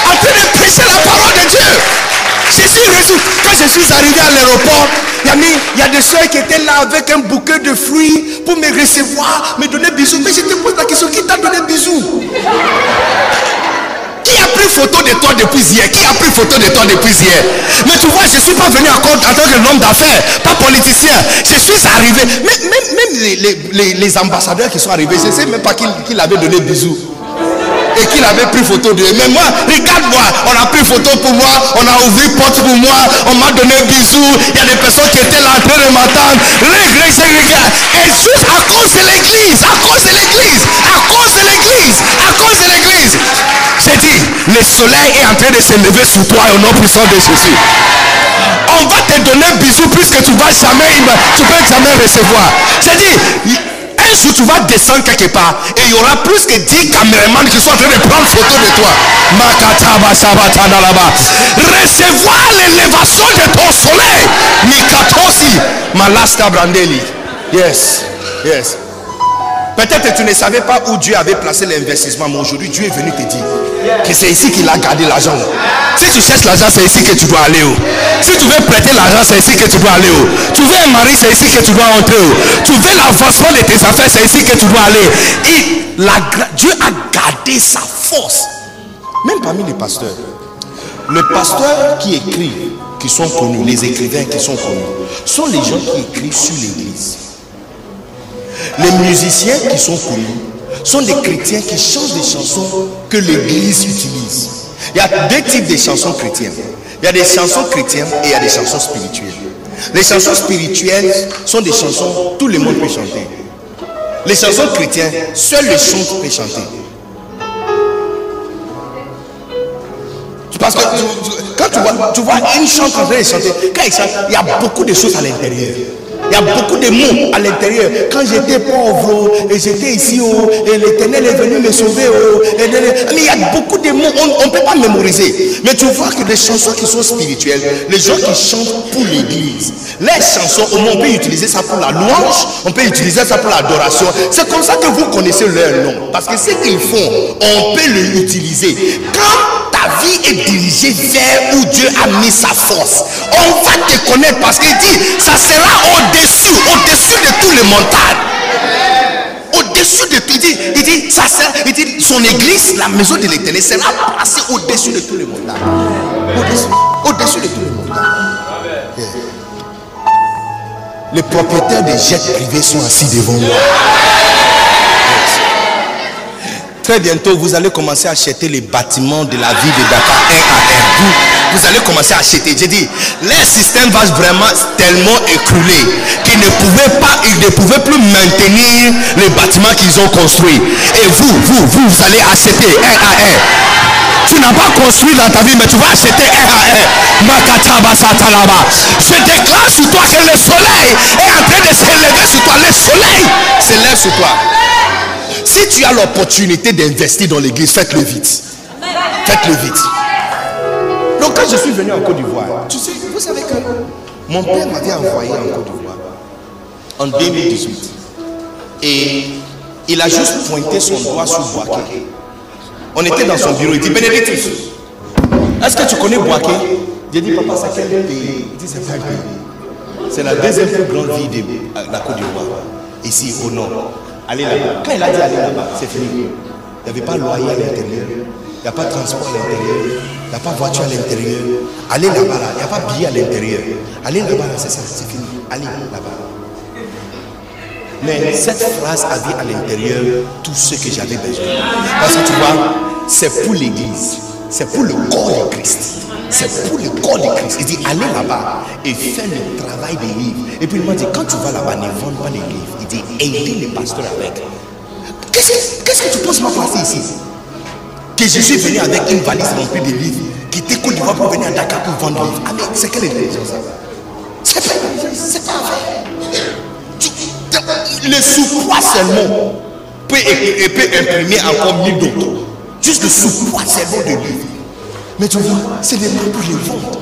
en train de prêcher la parole de Dieu. Je suis reçu. Quand je suis arrivé à l'aéroport, il y, a des soeurs qui étaient là avec un bouquet de fruits pour me recevoir, me donner bisous. Mais je te pose la question, qui t'a donné bisous? Qui a pris photo de toi depuis hier? Qui a pris photo de toi depuis hier? Mais tu vois, je ne suis pas venu encore en tant que l'homme d'affaires, pas politicien. Je suis arrivé. Même, même, les ambassadeurs qui sont arrivés, je ne sais même pas qui, qui l'avait donné bisous. Et qu'il avait pris photo de Mais moi, regarde-moi, on a pris photo pour moi, on a ouvert porte pour moi, on m'a donné bisous. Il y a des personnes qui étaient là en train de m'attendre. Et juste à cause de l'église, à cause de l'église, à cause de l'église, à cause de l'église. J'ai dit, le soleil est en train de se lever sur toi au nom puissant de Jésus. On va te donner bisous puisque tu vas jamais, tu peux jamais recevoir. J'ai dit, un jour tu vas descendre quelque part et il y aura plus que 10 caméramans qui sont en train de prendre photo de toi. Recevoir l'élévation de ton soleil. Mikatosi. Brandeli. Yes. Yes. Peut-être que tu ne savais pas où Dieu avait placé l'investissement, mais aujourd'hui Dieu est venu te dire que c'est ici qu'il a gardé l'argent. Si tu cherches l'argent, c'est ici que tu dois aller. oh. Si tu veux prêter l'argent, c'est ici que tu dois aller. oh. Tu veux un mari, c'est ici que tu dois entrer. oh. Tu veux l'avancement de tes affaires, c'est ici que tu dois aller. Et Dieu a gardé sa force. Même parmi les pasteurs. Les pasteurs qui écrivent, qui sont connus, les écrivains qui sont connus, sont les gens qui écrivent sur l'église. Les musiciens qui sont connus sont des chrétiens qui chantent des chansons que l'église utilise. Il y a deux types de chansons chrétiennes. Il y a des chansons chrétiennes et il y a des chansons spirituelles. Les chansons spirituelles sont des chansons tout le monde peut chanter. Les chansons chrétiennes, seuls les chantres peuvent chanter. Parce que quand tu vois, tu vois une chante en train de chanter, quand il chante, il y a beaucoup de choses à l'intérieur. Il y a beaucoup de mots à l'intérieur. Quand j'étais pauvre, oh, et j'étais ici, oh, et l'éternel est venu me sauver. oh, mais il y a beaucoup de mots, on ne peut pas mémoriser. Mais tu vois que les chansons qui sont spirituelles, les gens qui chantent pour l'église, les chansons, au moins on peut utiliser ça pour la louange, on peut utiliser ça pour l'adoration. C'est comme ça que vous connaissez leur nom. Parce que ce qu'ils font, on peut l'utiliser. Quand ta vie est dirigée vers où Dieu a mis sa force. On va te connaître parce qu'il dit, ça sera au-dessus, au-dessus de tous les montagnes. Au-dessus de tout, il dit, il dit, ça sera, il dit, son église, la maison de l'éternel sera placée au-dessus de tous les montagnes. Au-dessus, au-dessus de tous les montagnes. Les propriétaires des jets privés sont assis devant moi. Très bientôt, vous allez commencer à acheter les bâtiments de la ville de Dakar un à un. Vous, vous allez commencer à acheter. J'ai dit, leur système va vraiment tellement écrouler qu'ils ne pouvaient pas, ils ne pouvaient plus maintenir les bâtiments qu'ils ont construits. Et vous, vous, vous, vous allez acheter un à un. Tu n'as pas construit dans ta vie, mais tu vas acheter un à un. Je déclare sur toi que le soleil est en train de s'élever sur toi. Le soleil s'élève sur toi. Si tu as l'opportunité d'investir dans l'église, faites-le vite. Faites-le vite. Donc quand je suis venu en Côte d'Ivoire, tu sais, vous savez que mon père m'avait envoyé en Côte d'Ivoire en 2018. Et il a juste pointé son doigt sur Boaké. On était dans son bureau, il dit Bénédictus, est-ce que tu connais Boaké? J'ai dit papa, c'est quel Il dit c'est. C'est la deuxième plus grande ville de euh, la Côte d'Ivoire, ici au nord. Allez là-bas. Quand il a dit aller là-bas, c'est fini. Il n'y avait pas loyer à l'intérieur. Il n'y a pas de transport à l'intérieur. Il n'y a pas de voiture à l'intérieur. Allez là-bas, là. il n'y a pas de billet à l'intérieur. Allez là-bas, là, c'est ça, c'est fini. Allez là-bas. Mais cette phrase avait à l'intérieur tout ce que j'avais besoin. Parce que tu vois, c'est pour l'église. C'est pour le corps de Christ. C'est pour le corps de Christ. Il dit, allez là-bas et fais le travail des livres. Et puis il m'a dit, quand tu vas là-bas, ne vends pas les livres. Il dit, aidez les pasteurs avec. Qu'est-ce que, que tu penses m'a placé ici? Que je suis venu avec une valise remplie de livres, qui était Côte d'Ivoire pour venir à Dakar pour vendre des livres. Ah c'est quelle intelligence ça? C'est pas c'est pas vrai. Le sous-poids seulement peut, peut imprimer encore mille d'autres. Juste le sous-poids seulement de livres. Mais tu vois, ce n'est pas pour les vendre.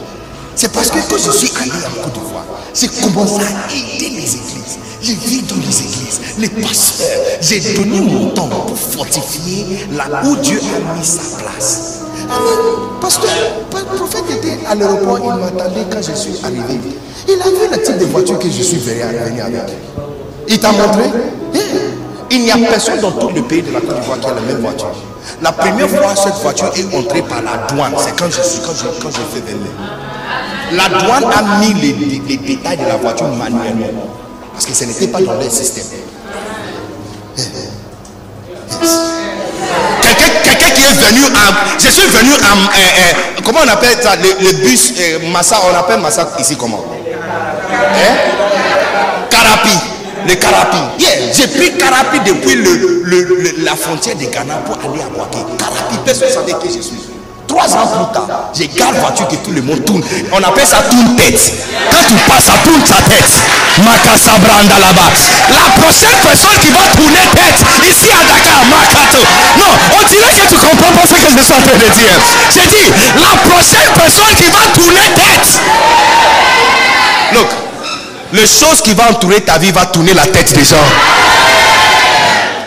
C'est parce que quand je suis allé en Côte d'Ivoire, j'ai commencé à aider les églises. J'ai vu dans les églises, les pasteurs. J'ai donné mon temps pour fortifier là où Dieu a mis sa place. Pasteur, le prophète était à l'aéroport, il m'attendait quand je suis arrivé. Il a vu le type de voiture que je suis venu avec. Il t'a montré? Hein? Il n'y a personne dans tout le pays de la Côte d'Ivoire qui a la même voiture. La première fois, cette voiture est entrée par la douane. C'est quand je suis, quand je, quand je fais. La douane a mis les, les, détails de la voiture manuellement. Parce que ce n'était pas dans leur système. Quelqu'un qui est venu à. Je suis venu à. Euh, euh, comment on appelle ça Le, bus euh, Massa, on appelle Massa ici comment? Hein? Carapi. Le Carapi. J'ai pris Carapi depuis le, le, la frontière de Ghana pour aller à Boaké. Carapi, personne ne savait qui je suis. Trois ans plus tard, j'ai garde voiture que tout le monde tourne. On appelle ça tourne tête. Quand tu passes, ça tourne sa tête. Makasa Branda là-bas. La prochaine personne qui va tourner tête ici à Dakar, Makato. Non, on dirait que tu comprends pas ce que je suis en train de dire. J'ai dit, la prochaine personne qui va tourner tête. Look, les choses qui vont entourer ta vie va tourner la tête des gens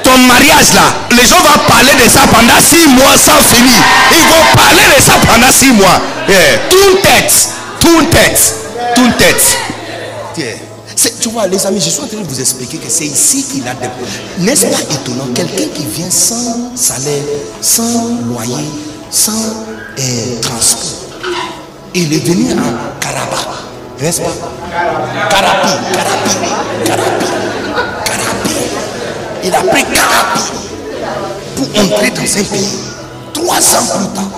ton mariage là, les gens vont parler de ça pendant six mois sans finir. Ils vont parler de ça pendant six mois. Yeah. Tout tête, tout tête, tout tête. Tu vois, les amis, je suis en train de vous expliquer que c'est ici qu'il a des N'est-ce pas étonnant? Quelqu'un qui vient sans salaire, sans loyer, sans euh, transport. Il est venu en Karaba. N'est-ce pas? Carapi, Carapi, Carapi. Il a pris Carapi pour entrer dans un pays. Trois ans plus tard,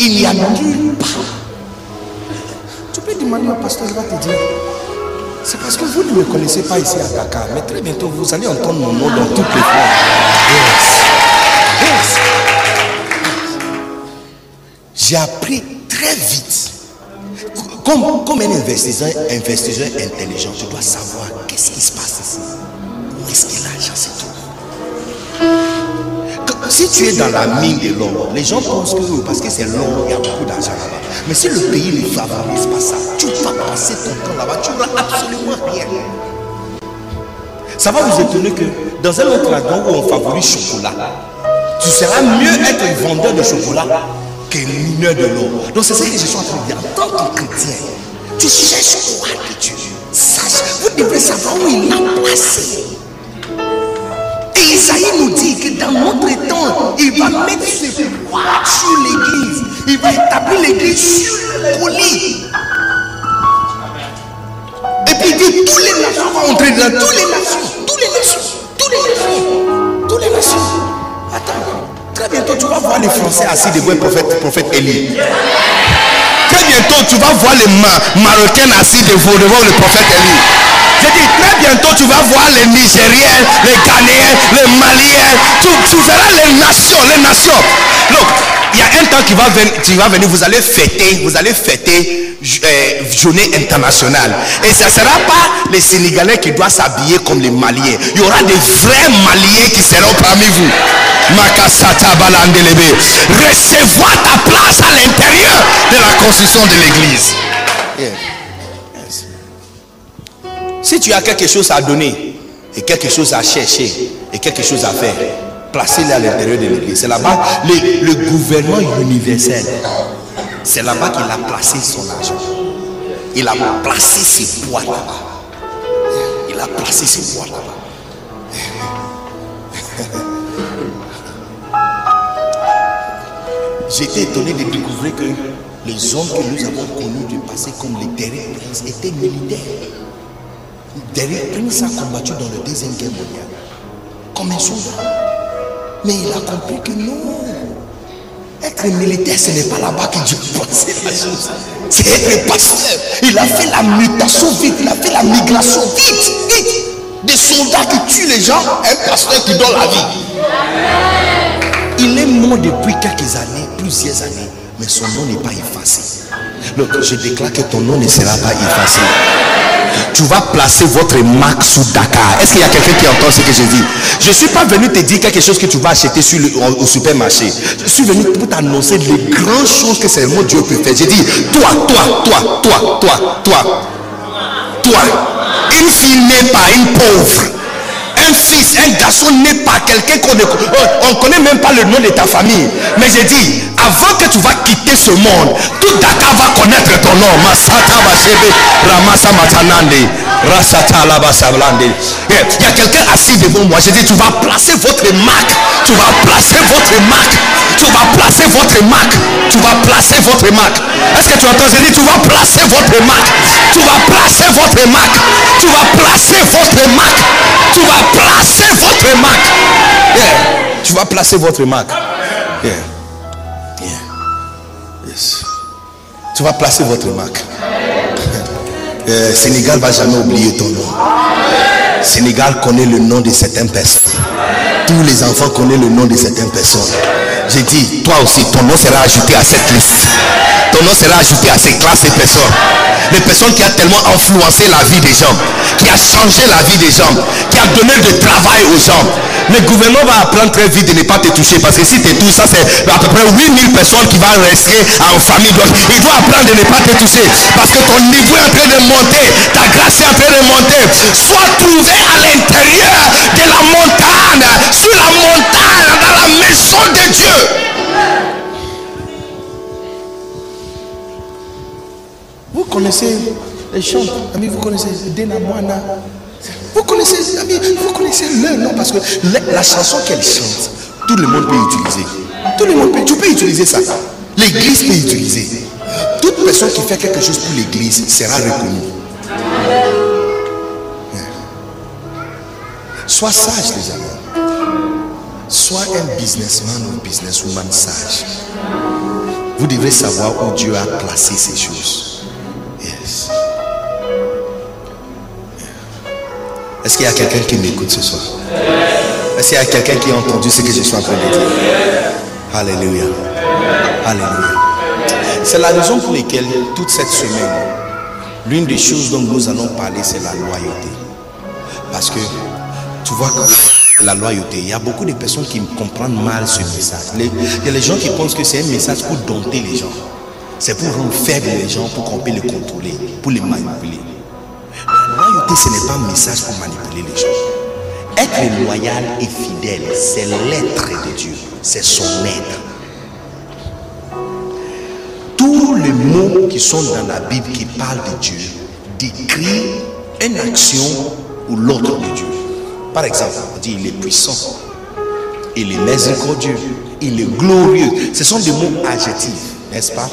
il n'y a nulle part. Tu peux demander au pasteur, il va te dire. C'est parce que vous ne me connaissez pas ici à Dakar. Mais très bientôt, vous allez entendre mon nom dans toutes les fois. Yes. J'ai appris très vite. Comme, comme un investisseur, investisseur intelligent, tu dois savoir qu'est-ce qui se passe ici. Où est-ce que l'argent se trouve? Si tu es dans la mine de l'or, les gens pensent que parce que c'est l'or, il y a beaucoup d'argent là-bas. Mais si le pays ne favorise pas ça, tu vas passer ton temps là-bas, tu n'auras absolument rien. Ça va vous étonner que dans un autre endroit où on favorise chocolat, tu seras mieux être vendeur de chocolat que mineur de l'or. Donc c'est ce que je suis en train de dire. En tant que chrétien, tu cherches quoi de Dieu Sache, vous devez savoir où il l'a placé. Et Isaïe nous dit que dans notre temps, il va mettre ses pouvoir sur l'église. Il va établir l'église sur le colis. Et puis il dit tous les nations vont entrer dans tous les nations. Tous les nations. Tous les nations. Tous les nations. Attends. Très bientôt, tu vas voir les Français assis devant le prophète, prophète Élie. Très bientôt, tu vas voir les Marocains assis devant, devant le prophète Élie. Je dis très bientôt tu vas voir les Nigériens, les Ghanéens, les Maliens. Tu, verras les nations, les nations. Donc, il y a un temps qui va venir, venir, vous allez fêter, vous allez fêter euh, journée internationale. Et ce ne sera pas les Sénégalais qui doivent s'habiller comme les Maliens. Il y aura des vrais Maliens qui seront parmi vous. Balandelebe. Recevoir ta place à l'intérieur de la construction de l'église. Si tu as quelque chose à donner et quelque chose à chercher et quelque chose à faire, placez-le à l'intérieur de l'église. C'est là-bas le, gouvernement universel. C'est là-bas qu'il a placé son argent. Il a placé ses poids là-bas. Il a placé ses poids là-bas. J'étais étonné de découvrir que les hommes que nous avons connus du passé comme les princes étaient militaires. Derrière, Prince a combattu dans le deuxième guerre mondiale comme un soldat. Mais il a compris que non. Être militaire, ce n'est pas là-bas que Dieu pensait la chose. C'est être pasteur. Il a fait la mutation vite. Il a fait la migration vite, vite. Des soldats qui tuent les gens, un pasteur qui donne la vie. Il est mort depuis quelques années, plusieurs années, mais son nom n'est pas effacé. Je déclare que ton nom ne sera pas effacé. tu vas placer votre marque sous Dakar. Est-ce qu'il y a quelqu'un qui entend ce que je dis? Je ne suis pas venu te dire quelque chose que tu vas acheter au, supermarché. Je suis venu pour t'annoncer les grandes choses que seulement Dieu peut faire. J'ai dit, toi, toi, toi, toi, toi, toi, toi, n'est pas une pauvre. Un fils, un garçon n'est pas quelqu'un qu'on ne on connaît même pas le nom de ta famille. Mais j'ai dit, avant que tu vas quitter ce monde, tout Dakar va connaître ton nom. Masata Ramasa Il y a quelqu'un assis devant moi. J'ai dit, tu vas placer votre marque. Tu vas placer votre marque. Tu vas placer votre marque. Tu vas placer votre marque. Est-ce que tu entends? J'ai dit, tu vas placer votre marque. Tu vas placer votre marque. Tu vas placer votre marque. Tu vas placer votre marque. Tu vas placer votre marque. Tu vas placer votre marque. Euh, Sénégal va jamais oublier ton nom. Sénégal connaît le nom de certaines personnes. Tous les enfants connaissent le nom de certaines personnes. J'ai dit, toi aussi, ton nom sera ajouté à cette liste. Ton nom sera ajouté à ces classes et personnes. Les personnes qui ont tellement influencé la vie des gens, qui a changé la vie des gens, qui a donné du travail aux gens. Le gouvernement va apprendre très vite de ne pas te toucher parce que si tu touches, ça c'est à peu près 8000 personnes qui vont rester en famille. Il doit apprendre de ne pas te toucher parce que ton niveau est en train de monter, ta grâce est en train de monter. Sois trouvé à l'intérieur de la montagne, sur la montagne, dans la maison de Dieu. Vous connaissez les chants, amis, vous connaissez Dena vous connaissez, amis, vous connaissez leur nom parce que la, chanson qu'elle chante, tout le monde peut utiliser. Tout le monde peut, tu peux utiliser ça. L'église peut utiliser. Toute personne qui fait quelque chose pour l'église sera reconnue. Sois sage, amis. Sois un businessman ou businesswoman sage. Vous devrez savoir où Dieu a placé ces choses. Est-ce qu'il y a quelqu'un qui m'écoute ce soir? Est-ce qu'il y a quelqu'un qui a entendu ce que je suis en train de dire? Alléluia. Alléluia. C'est la raison pour laquelle toute cette semaine, l'une des choses dont nous allons parler, c'est la loyauté. Parce que, tu vois, la loyauté, il y a beaucoup de personnes qui comprennent mal ce message. il y a les gens qui pensent que c'est un message pour dompter les gens. C'est pour rendre faibles les gens, pour qu'on puisse les contrôler, pour les manipuler loyauté, ce n'est pas un message pour manipuler les gens. Être loyal et fidèle, c'est l'être de Dieu, c'est son être. Tous les mots qui sont dans la Bible qui parlent de Dieu décrivent une action ou l'autre de Dieu. Par exemple, on dit il est puissant, il est miséricordieux, il est glorieux. Ce sont des mots adjectifs, n'est-ce pas?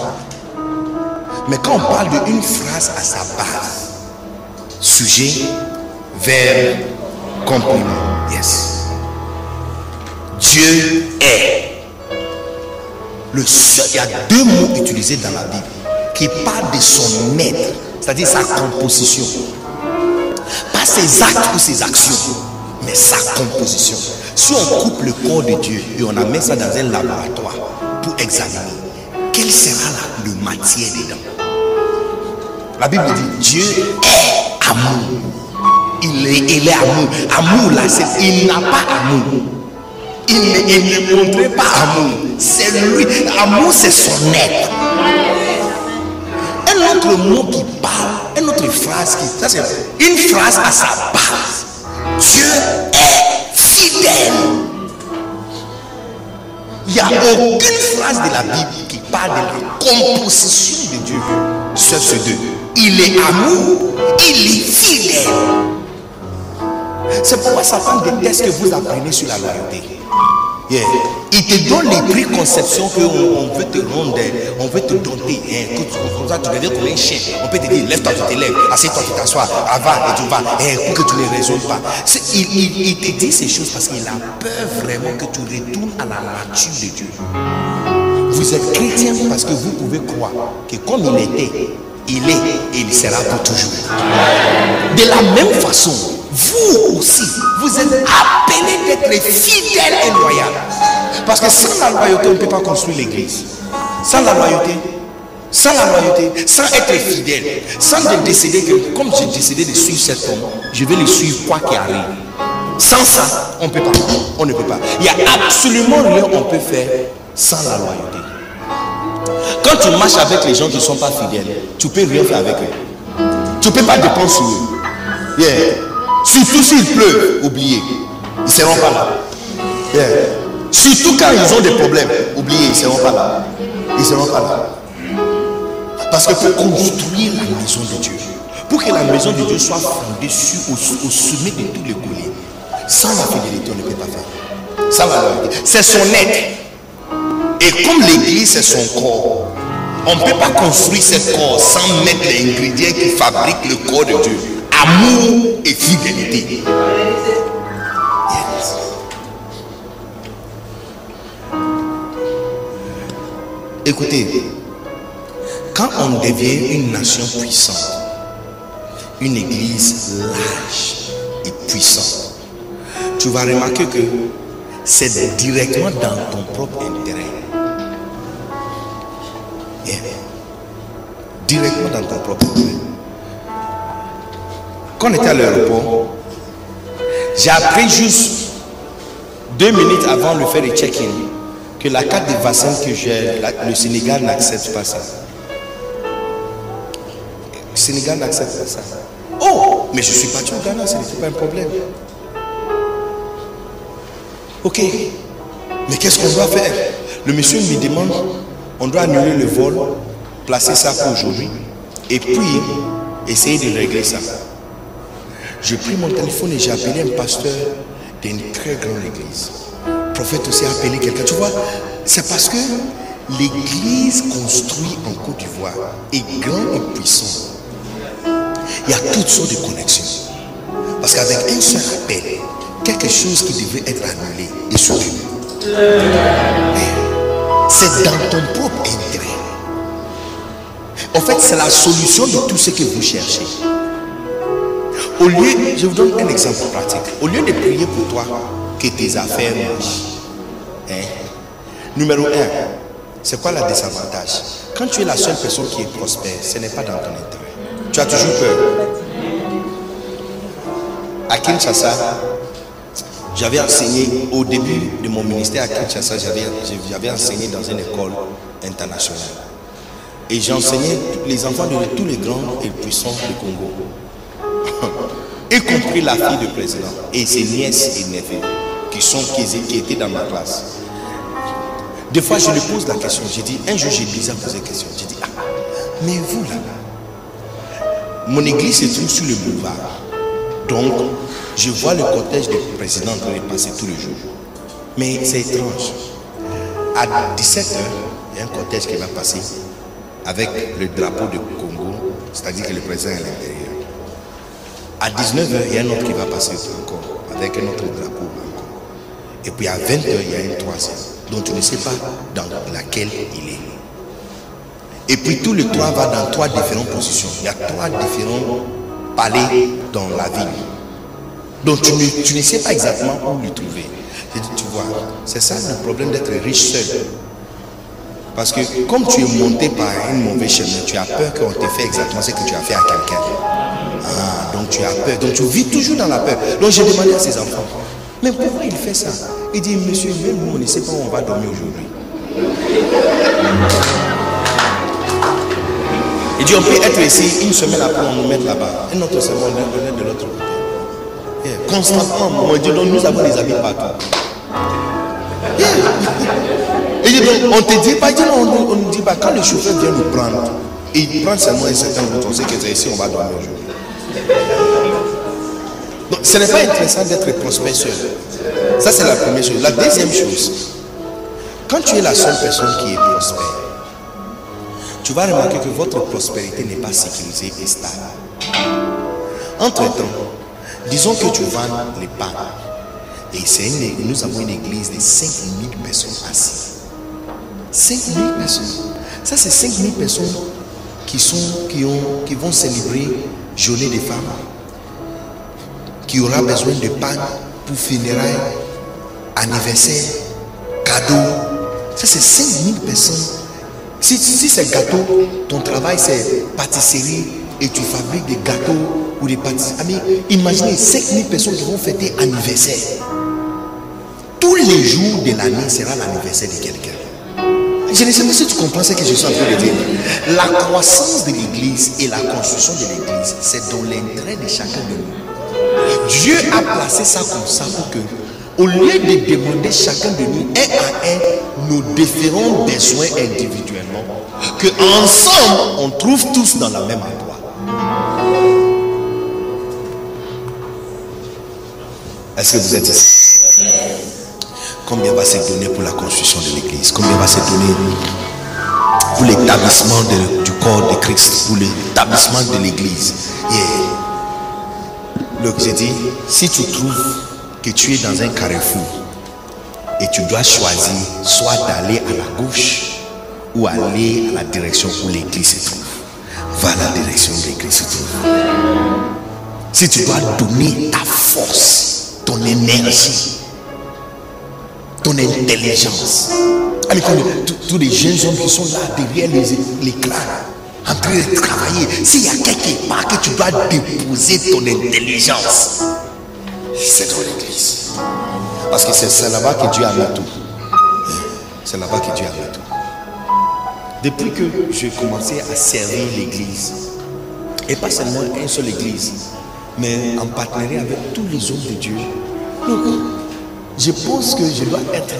Mais quand on parle d'une phrase à sa base, Sujet, verbe, complément. Yes. Dieu est. Le seul, il y a deux mots utilisés dans la Bible qui parlent de son être, c'est-à-dire sa composition. Pas ses actes ou ses actions, mais sa composition. Si on coupe le corps de Dieu et on amène ça dans un laboratoire pour examiner, quelle sera la, le matière dedans? La Bible dit Dieu est amour. Il est, il est amour. Amour là, c'est, il n'a pas amour. Il ne, montrait pas amour. C'est lui. Amour, c'est son être. Un autre mot qui parle, une autre phrase qui. Ça, c'est une phrase à sa base. Dieu est fidèle. Il n'y a aucune phrase de la Bible qui parle de la composition de Dieu. Sauf ce deux. Il est amour, il est fidèle. C'est pourquoi Satan déteste que vous apprenez sur la loyauté. Il te donne les préconceptions qu'on on veut te rendre, on veut te dompter. Hein. Comme ça, tu deviens comme un chien. On peut te dire, lève-toi, tu te lèves, assieds-toi, tu t'assois, va et tu vas, hein, pour que tu ne résonnes pas. Il, il, te dit ces choses parce qu'il a peur vraiment que tu retournes à la nature de Dieu. Vous êtes chrétien parce que vous pouvez croire que comme il était, il est et il sera pour toujours. De la même façon, vous aussi, vous êtes appelés d'être fidèles et loyaux. Parce que sans la loyauté, on ne peut pas construire l'église. Sans la loyauté, sans la loyauté, sans être fidèle, sans décider que comme j'ai décidé de suivre cet homme, je vais le suivre quoi qu'il arrive. Sans ça, on ne peut pas. On ne peut pas. Il n'y a absolument rien qu'on peut faire sans la loyauté. Quand tu marches avec les gens qui ne sont pas fidèles, tu peux rien faire avec eux. Tu ne peux pas dépendre sur eux. Yeah. Surtout s'il pleut, oubliez. Ils ne seront pas là. Yeah. Surtout quand ils ont des problèmes, oubliez, ils ne seront pas là. Ils ne seront pas là. Parce que pour construire la maison de Dieu, pour que la maison de Dieu soit fondée sur, au, sommet de tous les colliers, sans la fidélité, on ne peut pas faire. Sans la C'est son être. Et comme l'église, c'est son corps, on ne peut pas construire ce corps sans mettre les ingrédients qui fabriquent le corps de Dieu. Amour et fidélité. Écoutez, quand on devient une nation puissante, une église large et puissante, tu vas remarquer que c'est directement dans ton propre intérêt. Directement dans ton propre intérêt. Quand on était à l'aéroport, j'ai appris juste deux minutes avant de faire le check-in que la carte de vaccin que j'ai, le Sénégal n'accepte pas ça. Le Sénégal n'accepte pas ça. Oh, mais je suis parti au Ghana, ce n'était pas un problème. Ok, mais qu'est-ce qu'on doit faire? Le monsieur me demande, on doit annuler le vol, placer ça pour aujourd'hui, et puis essayer de régler ça. J'ai pris mon téléphone et j'ai appelé un pasteur d'une très grande église. Le prophète aussi a appelé quelqu'un. Tu vois, c'est parce que l'église construite en Côte d'Ivoire est grande et puissante. Il y a toutes sortes de connexions. Parce qu'avec un seul appel, quelque chose qui devait être annulé est sauvé. C'est dans ton propre intérêt. En fait, c'est la solution de tout ce que vous cherchez. Au lieu, je vous donne un exemple pratique. Au lieu de prier pour toi que tes affaires marchent, hein, numéro un, c'est quoi la désavantage? Quand tu es la seule personne qui est prospère, ce n'est pas dans ton intérêt. Tu as toujours peur. À Kinshasa, j'avais enseigné au début de mon ministère à Kinshasa, j'avais enseigné dans une école internationale. Et j'enseignais les enfants de tous les grands et puissants du Congo. y compris la fille du président et ses nièces et neveux qui, sont, qui étaient dans ma classe. Des fois, je lui pose la question. J'ai dit, un jour, j'ai déjà posé la question. J'ai dit, ah, mais vous là, mon église se trouve sur le boulevard. Donc, je vois le cortège du président en train passer tous les jours. Mais c'est étrange. À 17h, il y a un cortège qui va passer avec le drapeau du Congo, c'est-à-dire que le président est à l'intérieur. À 19h, il y a un autre qui va passer encore avec un autre drapeau encore. Et puis à 20h, il y a un troisième dont tu ne sais pas dans laquelle il est. Et puis tous les trois vont dans trois différentes positions. Il y a trois différents palais dans la ville. Donc tu ne, tu ne sais pas exactement où le trouver. tu vois, c'est ça le problème d'être riche seul. Parce que comme tu es monté par un mauvais chemin, tu as peur qu'on te fait exactement ce que tu as fait à quelqu'un. Ah, donc tu as peur. Donc tu vis toujours dans la peur. Donc j'ai demandé à ses enfants, mais pourquoi il fait ça? Il dit, monsieur, même nous, on ne sait pas où on va dormir aujourd'hui. Il dit, on peut être ici une semaine après, on nous met là-bas. Et notre semaine, on est de l'autre côté. Constamment, on dit, donc nous avons des amis partout. Et dit, on te dit pas, on ne dit pas, quand le chauffeur vient nous prendre, il prend seulement un certain route, on sait que c'est ici, on va dormir aujourd'hui. Donc, ce n'est pas intéressant d'être prospère seul. Ça, c'est la première chose. La deuxième chose, quand tu es la seule personne qui est prospère, tu vas remarquer que votre prospérité n'est pas sécurisée et stable. Entre-temps, disons que tu vends les pains. Et une, nous avons une église de 5000 personnes assises. 5000 personnes. Ça, c'est 5000 personnes qui, sont, qui, ont, qui vont célébrer journée des femmes, qui aura besoin de pain pour funérailles, anniversaire, cadeaux. Ça, c'est 5000 personnes. Si, c'est gâteau, ton travail c'est pâtisserie et tu fabriques des gâteaux ou des pâtisseries. Imaginez 5000 personnes qui vont fêter anniversaire. Tous les jours de l'année sera l'anniversaire de quelqu'un. Je ne sais pas si tu comprends ce que je suis en train de dire. La croissance de l'église et la construction de l'église, c'est dans l'intérêt de chacun de nous. Dieu a placé ça comme ça pour que, au lieu de demander chacun de nous un à un nos différents besoins individuellement, que ensemble on trouve tous dans la même endroit. Est-ce que vous êtes ici? Combien va se donner pour la construction de l'église? Combien va se donner pour l'établissement du corps de Christ, pour l'établissement de l'église? Yeah. j'ai dit, si tu trouves que tu es dans un carrefour et tu dois choisir soit d'aller à la gauche ou aller à la direction où l'église se trouve, va à la direction où l'église se trouve. Si tu dois donner ta force, ton énergie, ton intelligence. Allez, tous les jeunes hommes qui sont là derrière les, éclats, en train de travailler, s'il y a quelque part que tu dois déposer ton intelligence, c'est dans l'église. Parce que c'est là-bas que Dieu a tout. C'est là-bas que Dieu a mis tout. Depuis que j'ai commencé à servir l'église, et pas seulement une seule église, mais en partenariat avec tous les hommes de Dieu, je pense que je dois être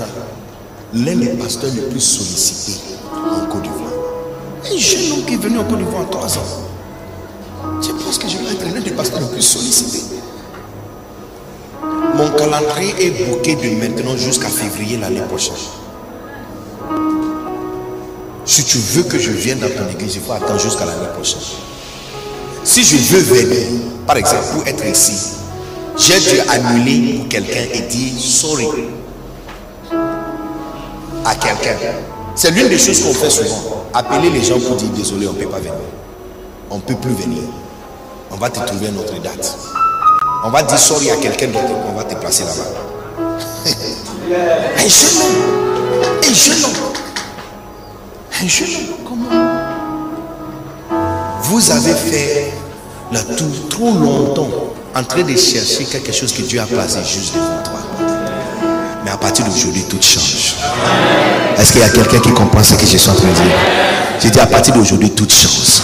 l'un des pasteurs les plus sollicités en Côte d'Ivoire. Un jeune homme qui est venu en Côte d'Ivoire en trois ans. Je pense que je dois être l'un des pasteurs les plus sollicités. Mon calendrier est bouqué de maintenant jusqu'à février l'année prochaine. Si tu veux que je vienne dans ton église, il faut attendre jusqu'à l'année prochaine. Si je veux venir, par exemple, pour être ici, j'ai dû annuler pour quelqu'un et dire sorry à quelqu'un. C'est l'une des choses qu'on fait souvent. Appeler les gens pour dire désolé, on ne peut pas venir. On ne peut plus venir. On va te trouver une autre date. On va dire sorry à quelqu'un d'autre, on va te placer là-bas. un jeune homme. Un jeune homme. Vous avez fait la tour trop longtemps en train de chercher quelque chose que Dieu a placé juste devant toi. Mais à partir d'aujourd'hui, tout change. Est-ce qu'il y a quelqu'un qui comprend ce que je suis en train de dire? Je dis à partir d'aujourd'hui, tout change.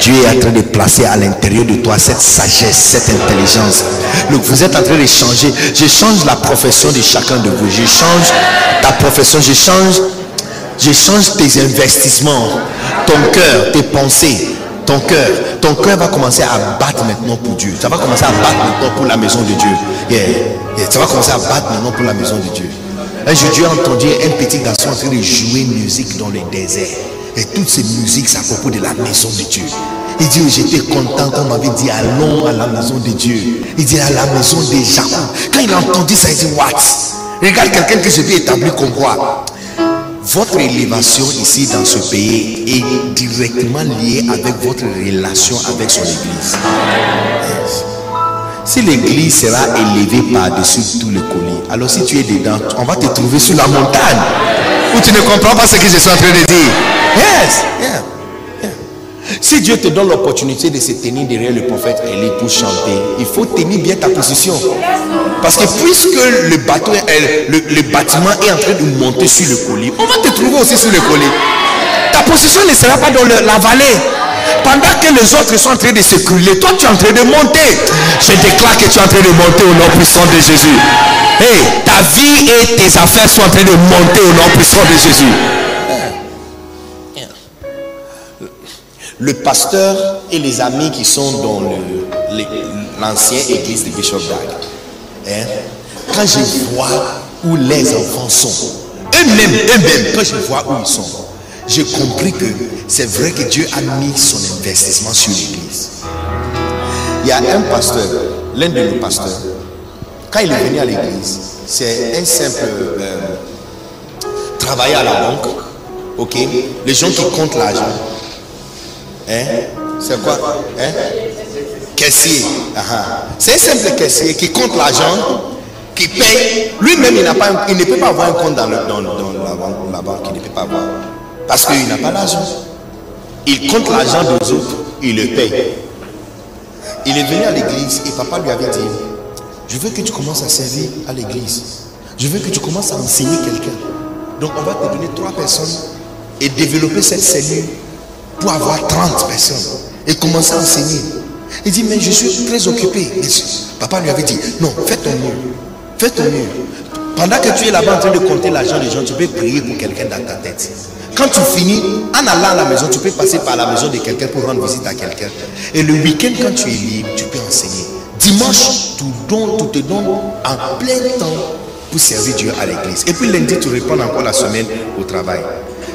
Dieu est en train de placer à l'intérieur de toi cette sagesse, cette intelligence. Donc vous êtes en train de changer. Je change la profession de chacun de vous. Je change ta profession. Je change, je change tes investissements, ton cœur, tes pensées, ton cœur, ton cœur va commencer à battre maintenant pour Dieu. Ça va commencer à battre maintenant pour la maison de Dieu. Yeah. Ça va commencer à battre maintenant pour la maison de Dieu. Un jour, Dieu a entendu un petit garçon en train de jouer musique dans le désert. Et toutes ces musiques, c'est à propos de la maison de Dieu. Il dit, j'étais content qu'on m'avait dit, allons à la maison de Dieu. Il dit, à la maison de Jacob. Quand il a entendu ça, il dit, what? Regarde quelqu'un que je vais établir comme roi. Votre élévation ici dans ce pays est directement liée avec votre relation avec son église. Si l'église sera élevée par-dessus tous les colis, alors si tu es dedans, on va te trouver sur la montagne. Où tu ne comprends pas ce que je suis en train de dire. Yes, yeah. Si Dieu te donne l'opportunité de se tenir derrière le prophète Élie pour chanter, il faut tenir bien ta position. Parce que puisque le, bateau, le, bâtiment est en train de monter sur le colis, on va te trouver aussi sur le colis. Ta position ne sera pas dans la vallée. Pendant que les autres sont en train de se crouler, toi tu es en train de monter. Je déclare que tu es en train de monter au nom puissant de Jésus. Hey, ta vie et tes affaires sont en train de monter au nom puissant de Jésus. Le pasteur et les amis qui sont dans l'ancienne église de Bishop Dag, hein, quand je vois où les enfants sont, eux-mêmes, eux-mêmes, quand je vois où ils sont, j'ai compris que c'est vrai que Dieu a mis son investissement sur l'église. Il y a un pasteur, l'un de nos pasteurs, quand il est venu à l'église, c'est un simple euh, travailleur à la banque, les gens qui comptent l'argent. Hein? C'est quoi? Hein? Caissier. C'est un simple caissier qui compte l'argent, qui paye. Lui-même, il, il ne peut pas avoir un compte dans, le, dans, la, banque, Il ne peut pas avoir. Parce qu'il n'a pas l'argent. Il compte l'argent des autres, il le paye. Il est venu à l'église et papa lui avait dit, je veux que tu commences à servir à l'église. Je veux que tu commences à enseigner quelqu'un. Donc on va te donner trois personnes et développer cette cellule pour avoir 30 personnes et commencer à enseigner. Il dit, mais je suis très occupé. papa lui avait dit, non, fais ton mieux. Fais ton mieux. Pendant que tu es là-bas en train de compter l'argent des gens, tu peux prier pour quelqu'un dans ta tête. Quand tu finis, en allant à la maison, tu peux passer par la maison de quelqu'un pour rendre visite à quelqu'un. Et le week-end, quand tu es libre, tu peux enseigner. Dimanche, tu, te donnes en plein temps pour servir Dieu à l'église. Et puis lundi, tu réponds encore la semaine au travail.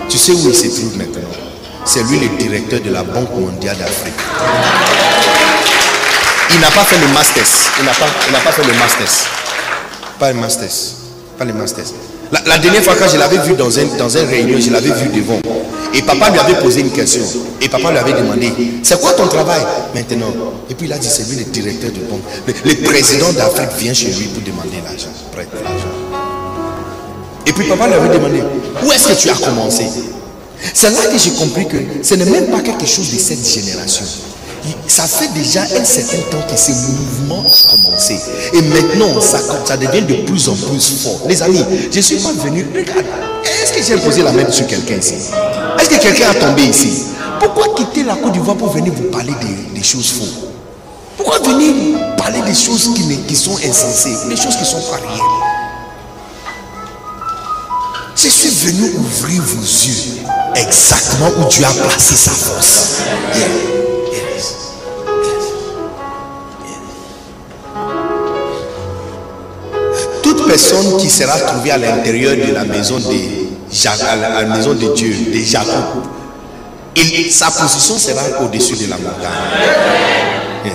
Tu sais où il se trouve maintenant C'est lui le directeur de la Banque mondiale d'Afrique. Il n'a pas fait le masters. Il n'a pas, pas fait le masters. Pas le masters. Pas le masters. La, dernière fois quand je l'avais vu dans un, réunion, je l'avais vu devant. Et papa lui avait posé une question. Et papa lui avait demandé, c'est quoi ton travail? Maintenant Et puis il a dit, c'est lui le directeur de banque. Le, président d'Afrique vient chez lui pour demander l'argent, l'argent. Et puis papa lui avait demandé, où est-ce que tu as commencé? C'est là que j'ai compris que ce n'est même pas quelque chose de cette génération ça fait déjà un certain temps que ce mouvement a commencé. Et maintenant, ça, ça devient de plus en plus fort. Les amis, je ne suis pas venu. Regarde, est-ce que j'ai imposé la main sur quelqu'un ici? Est-ce que quelqu'un a tombé ici? Pourquoi quitter la Côte d'Ivoire pour venir vous parler des, choses fausses Pourquoi venir parler des choses qui, sont insensées, des choses qui sont pas je suis venu ouvrir vos yeux exactement où Dieu a placé sa force. personne qui sera trouvé à l'intérieur de la maison de, la maison de Dieu, de Jacob, sa position sera au-dessus de la montagne.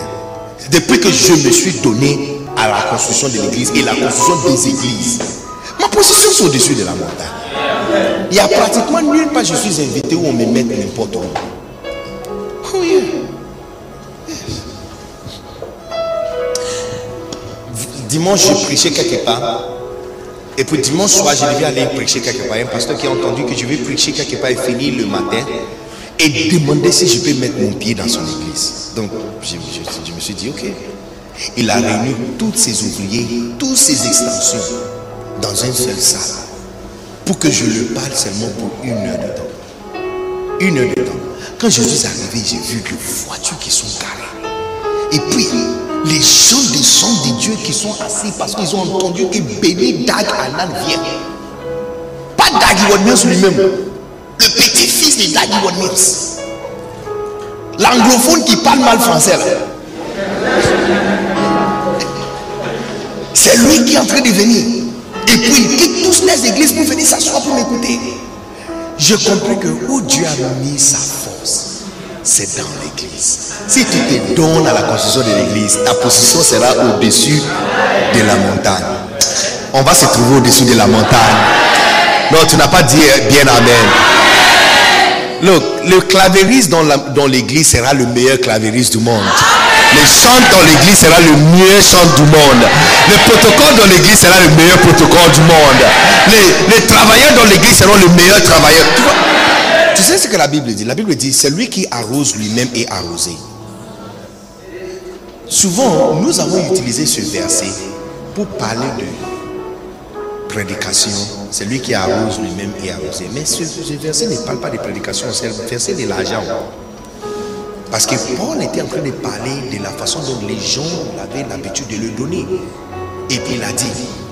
Depuis que je me suis donné à la construction de l'église et la construction des églises, position est au-dessus de la montagne. Il n'y a pratiquement nulle part je suis invité où on me met n'importe où. Oh Dimanche, je prêchais quelque part. Et puis dimanche soir, je devais aller prêcher quelque part. Un pasteur qui a entendu que je vais prêcher quelque part et finir le matin et demander si je peux mettre mon pied dans son église. Donc, je, me suis dit, ok. Il a réuni tous ses ouvriers, toutes ses extensions dans une seule salle pour que je le parle seulement pour une heure de temps. Une heure de temps. Quand je suis arrivé, j'ai vu que voitures qui sont garées. Et puis, les gens des sons de Dieu qui sont assis parce qu'ils ont entendu que béni Dag Anan vient. Pas Dag lui-même. Le petit-fils de Dag. L'anglophone qui parle mal français C'est lui qui est en train de venir. Et puis il quitte tous les églises pour venir s'asseoir pour m'écouter. Je comprends que où Dieu a mis sa force, c'est dans l'église. Si tu te donnes à la construction de l'église, ta position sera au-dessus de la montagne. On va se trouver au-dessus de la montagne. Non, tu n'as pas dit bien Amen. Look, le clavériste dans l'église sera le meilleur clavériste du monde. Le chant dans l'église sera le meilleur chant du monde. Le protocole dans l'église sera le meilleur protocole du monde. Les, les travailleurs dans l'église seront le meilleur travailleurs. Tu, tu sais ce que la Bible dit? La Bible dit, c'est lui qui arrose lui-même est arrosé. Souvent, nous avons utilisé ce verset pour parler de prédication. C'est lui qui arrose lui-même et arrosé. Mais ce, verset ne parle pas de prédication, c'est le verset de l'argent. Parce que Paul était en train de parler de la façon dont les gens avaient l'habitude de le donner. Et puis il a dit,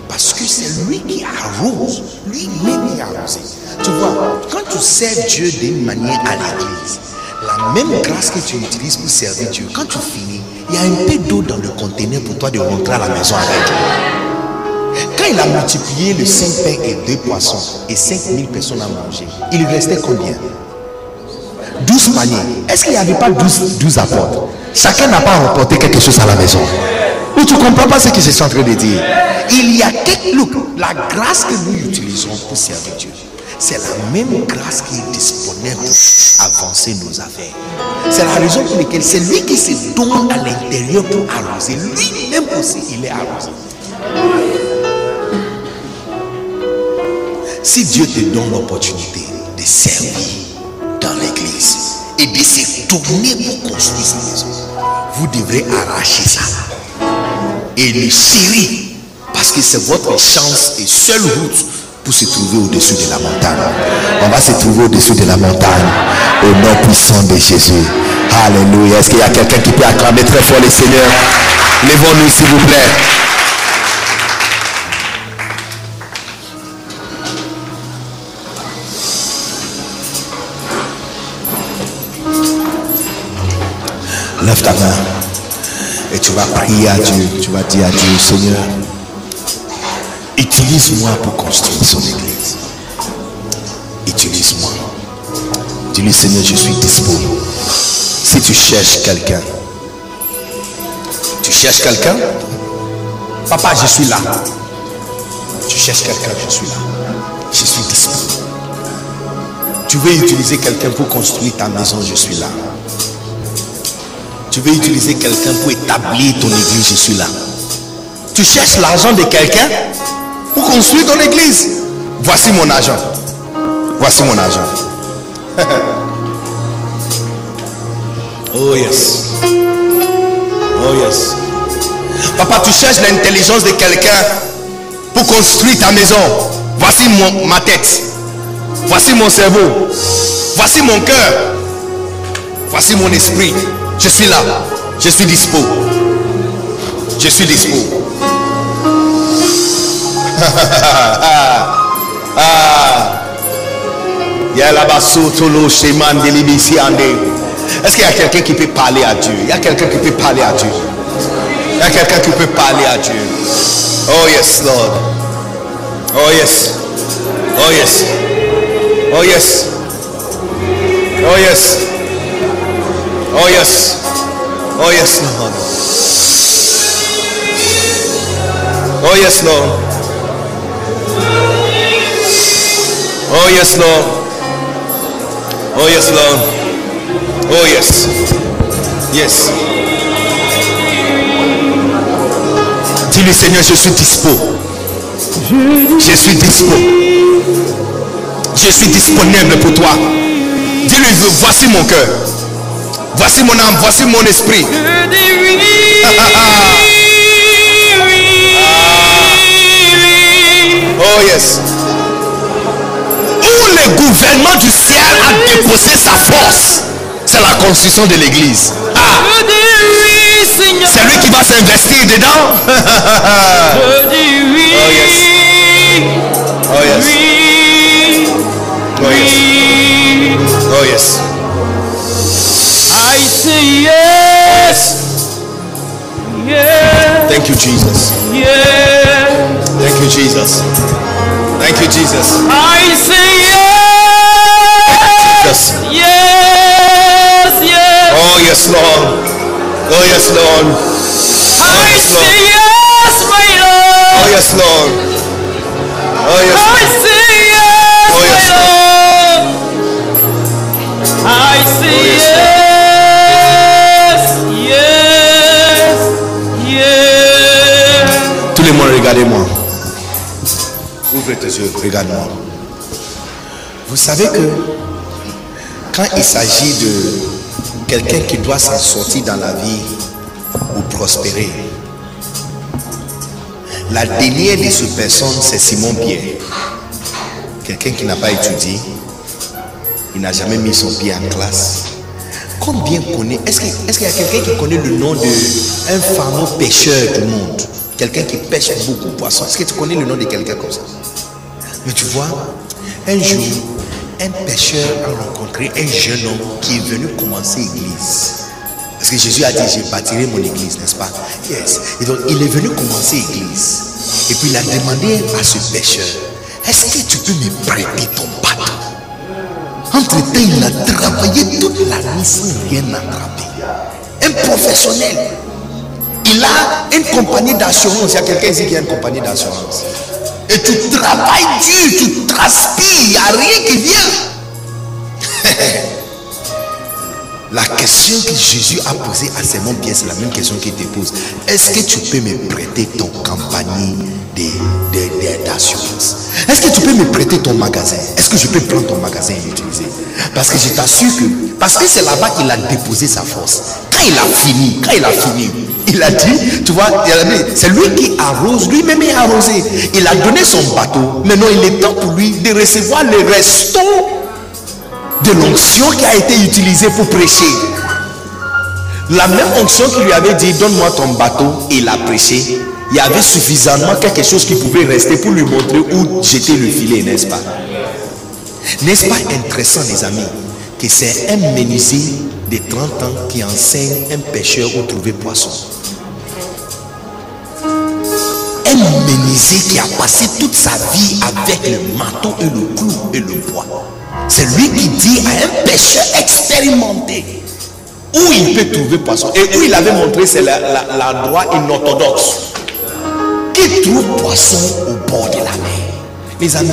parce que c'est lui qui arrose, lui-même qui arrosé. Tu vois, quand tu sers Dieu d'une manière à l'église, la même grâce que tu utilises pour servir Dieu, quand tu finis, il y a un peu d'eau dans le conteneur pour toi de rentrer à la maison avec. Quand il a multiplié le 5 pains et 2 poissons et 5000 personnes à manger, il restait combien? 12 paniers. Est-ce qu'il n'y avait pas 12, 12 apôtres? Chacun n'a pas remporté quelque chose à la maison. Ou tu ne comprends pas ce que je suis en train de dire? Il y a quelque... Look, la grâce que nous utilisons pour servir Dieu, c'est la même grâce qui est disponible pour avancer nos affaires. C'est la raison pour laquelle c'est lui qui se donne à l'intérieur pour arroser. Lui-même aussi, il est arrosé. Si Dieu te donne l'opportunité de servir l'église et de se tourner pour construire vous devrez arracher ça et le serrer parce que c'est votre chance et seule route pour se trouver au-dessus de la montagne. On va se trouver au-dessus de la montagne au nom puissant de Jésus. Alléluia. Est-ce qu'il y a quelqu'un qui peut acclamer très fort le Seigneur? Lèvons-nous s'il vous plaît. Vas prier à Dieu. Tu vas dire à Dieu, Seigneur, utilise-moi pour construire son église. Utilise-moi. Dis-lui, Seigneur, je suis disponible. Si tu cherches quelqu'un, tu cherches quelqu'un, papa, je suis là. Tu cherches quelqu'un, je suis là. Je suis disponible. Tu veux utiliser quelqu'un pour construire ta maison, je suis là. Tu veux utiliser quelqu'un pour établir ton église, je suis là. Tu cherches l'argent de quelqu'un pour construire ton église. Voici mon argent. Voici mon argent. oh yes. Oh yes. Papa, tu cherches l'intelligence de quelqu'un pour construire ta maison. Voici mon, ma tête. Voici mon cerveau. Voici mon cœur. Voici mon esprit. Je suis là. Je suis dispo. Je suis dispo. ah. Est-ce qu'il y a quelqu'un qui peut parler à Dieu? Il y a quelqu'un qui peut parler à Dieu? Il y a quelqu'un qui peut parler à Dieu? Oh yes, Lord. Oh yes. Oh yes. Oh yes. Oh yes. Oh yes. Oh yes, Lord. Oh yes, Lord. Oh yes, Lord. Oh yes, Lord. Oh yes. Yes. Dis-lui, Seigneur, je suis dispo. Je suis dispo. Je suis disponible pour toi. Dis-lui, voici mon cœur. Voici mon âme, voici mon esprit. Oh yes. Où le gouvernement du ciel a déposé sa force, c'est la construction de l'église. Ah. C'est lui qui va s'investir dedans. oh yes. Oh yes. Oh yes. Oh yes. Yes. Yes. Thank you, Jesus. Yes. Thank you, Jesus. Thank you, Jesus. I say yes. Yes. Yes. Yes. Oh yes, Lord. Oh yes, Lord. I yes, Lord. say yes, my Lord. Oh yes, Lord. Oh yes. I regardez-moi. Ouvre tes yeux, regarde-moi. Vous savez que quand il s'agit de quelqu'un qui doit s'en sortir dans la vie ou prospérer, la dernière de ces personnes, c'est Simon Pierre. Quelqu'un qui n'a pas étudié, il n'a jamais mis son pied en classe. Combien connaît Est-ce qu'il y a quelqu'un qui connaît le nom de un fameux pêcheur du monde? Quelqu'un qui pêche beaucoup de poissons. Est-ce que tu connais le nom de quelqu'un comme ça? Mais tu vois, un jour, un pêcheur a rencontré un jeune homme qui est venu commencer l'église. Parce que Jésus a dit, je bâtirai mon église, n'est-ce pas? Yes. Et donc, il est venu commencer l'église. Et puis, il a demandé à ce pêcheur, est-ce que tu peux me prêter ton bateau? Entre-temps, il a travaillé toute la nuit sans rien attraper. Un professionnel. Il a une compagnie d'assurance. Il y a quelqu'un ici qui a une compagnie d'assurance. Et tu travailles dur, tu transpires, il n'y a rien qui vient. La question que Jésus a posée à Simon Pierre, c'est la même question qu'il te pose. Est-ce que tu peux me prêter ton compagnie d'assurance? Est-ce que tu peux me prêter ton magasin? Est-ce que je peux prendre ton magasin et l'utiliser? Parce que je t'assure que, parce que c'est là-bas qu'il a déposé sa force. Quand il a fini, quand il a fini, il a dit, tu vois, c'est lui qui arrose, lui-même est arrosé. Il a donné son bateau. Maintenant, il est temps pour lui de recevoir les restos de l'onction qui a été utilisée pour prêcher. La même onction qui lui avait dit donne-moi ton bateau, il a prêché. Il y avait suffisamment quelque chose qui pouvait rester pour lui montrer où jeter le filet, n'est-ce pas? N'est-ce pas intéressant, les amis, que c'est un menuisier de 30 ans qui enseigne un pêcheur où trouver poisson un menuisier qui a passé toute sa vie avec le marteau et le clou et le bois. C'est lui qui dit à un pêcheur expérimenté où il peut trouver poisson. Et où il avait montré, c'est l'endroit inorthodoxe qui trouve poisson au bord de la mer. Les amis,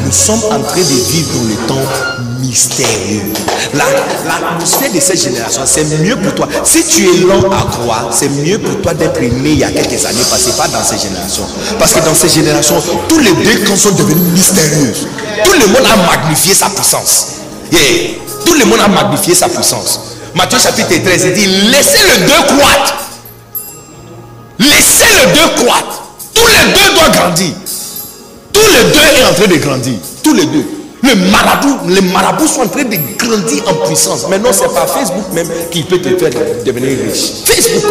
nous sommes en train de vivre dans le temps mystérieux. La- L'atmosphère de cette génération, c'est mieux pour toi. Si tu es lent à croire, c'est mieux pour toi d'être né il y a quelques années passées, pas dans cette génération. Parce que dans cette génération, tous les décans sont devenus mystérieux. Tout le monde a magnifié sa puissance. Yeah. Tout le monde a magnifié sa puissance. Matthieu chapitre 13, il dit, laissez le deux croître. Laissez le deux croître. Tous les deux doivent grandir. Tous les deux est en train de grandir. Tous les deux. Le marabout, les marabouts sont en train de grandir en puissance. Maintenant, c'est par Facebook même qui peut te faire devenir riche. Facebook.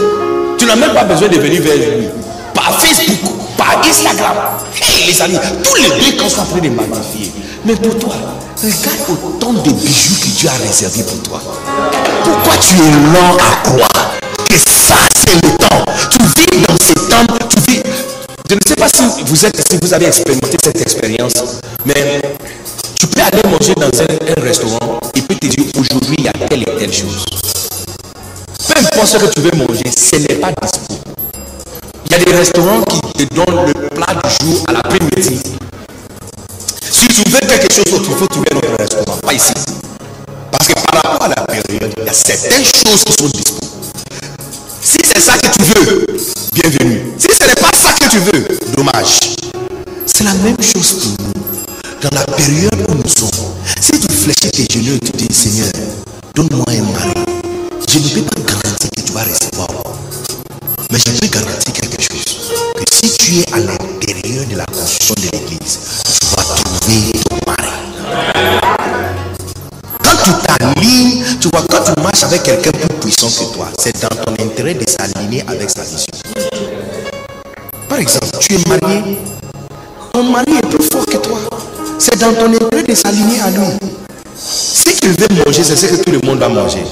Tu n'as même pas besoin de venir vers lui. Par Facebook, par Instagram. Hey les amis, tous les deux quand sont en train de magnifier. Mais pour toi, regarde autant de bijoux que Dieu a réservé pour toi. Pourquoi tu es lent à croire que ça Je ne sais pas si vous êtes, si vous avez expérimenté cette expérience, mais tu peux aller manger dans un, restaurant et puis te dire aujourd'hui il y a telle et telle chose. Peu importe ce que tu veux manger, ce n'est pas dispo. Il y a des restaurants qui te donnent le plat du jour à l'après-midi. Si tu veux quelque chose d'autre, il faut trouver un autre restaurant, pas ici. Parce que par rapport à la période, il y a certaines choses qui sont dispo. Si c'est ça que tu veux, bienvenue. Si ce n'est pas ça que tu veux, dommage. C'est la même chose pour nous. Dans la période où nous sommes, si tu fléchis tes genoux et tu dis Seigneur, donne-moi un mari, je ne peux pas garantir que tu vas recevoir. Mais je peux garantir quelque chose. Que si tu es à l'intérieur de la construction de l'église, tu vas trouver ton mari. Quand tu t'alignes, tu vois, quand tu avec quelqu'un plus puissant que toi, c'est dans ton intérêt de s'aligner avec sa vision. Par exemple, tu es marié, ton mari est plus fort que toi. C'est dans ton intérêt de s'aligner à lui. Ce qu'il veut manger, c'est ce que tout le monde va manger.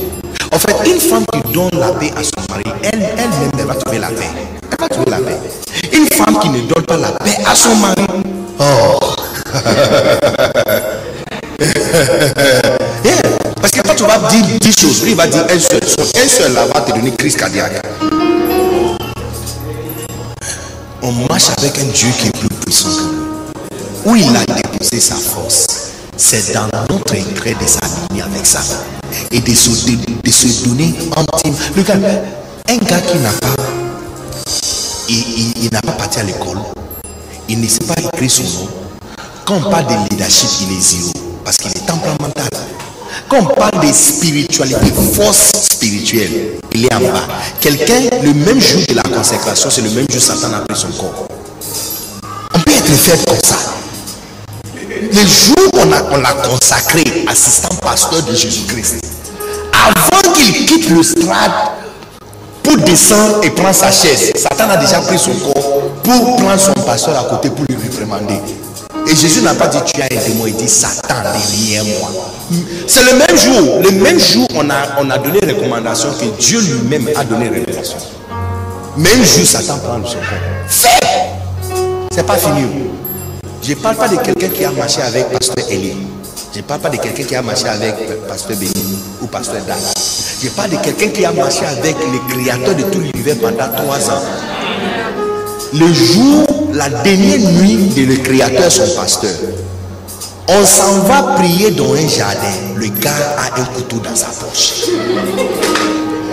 En fait, une femme qui donne la paix à son mari, elle, elle-même, elle va trouver la paix. Elle va trouver la paix. Une femme qui ne donne pas la paix à son mari, oh. tu dire 10 choses, lui il va dire un seul. Son un seul là va te donner crise cardiaque. On marche avec un Dieu qui est plus puissant que nous. Où il a déposé sa force, c'est dans notre intérêt de s'aligner avec ça. Et de se, de, de se donner intime. Regarde, un gars qui n'a pas, il, il- il n'a pas parti à l'école, il ne sait pas écrire son nom. Quand on parle de leadership, il est zéro. Parce qu'il est temperamental. Quand on parle de spiritualité, force spirituelle, il est en bas. Quelqu'un, le même jour de la consécration, c'est le même jour Satan a pris son corps. On peut être fait comme ça. Le jour où on a- on consacré assistant pasteur de Jésus-Christ, avant qu'il quitte le strade pour descendre et prendre sa chaise, Satan a déjà pris son corps pour prendre son pasteur à côté pour lui réprimander. Et Jésus n'a pas dit tu as un démon, il dit Satan derrière moi. C'est le même jour, le même jour on a, on a donné recommandation que Dieu lui-même a donné révélation. Même jour Satan prend son corps. Fais C'est pas fini. Je ne parle pas de quelqu'un qui a marché avec pasteur Elie. Je ne parle pas de quelqu'un qui a marché avec pasteur Béni ou pasteur Dan. Je parle de quelqu'un qui a marché avec le créateur de tout l'univers pendant trois ans. Le jour, la dernière nuit de le créateur, son pasteur, On s'en va prier dans un jardin. Le gars a un couteau dans sa poche.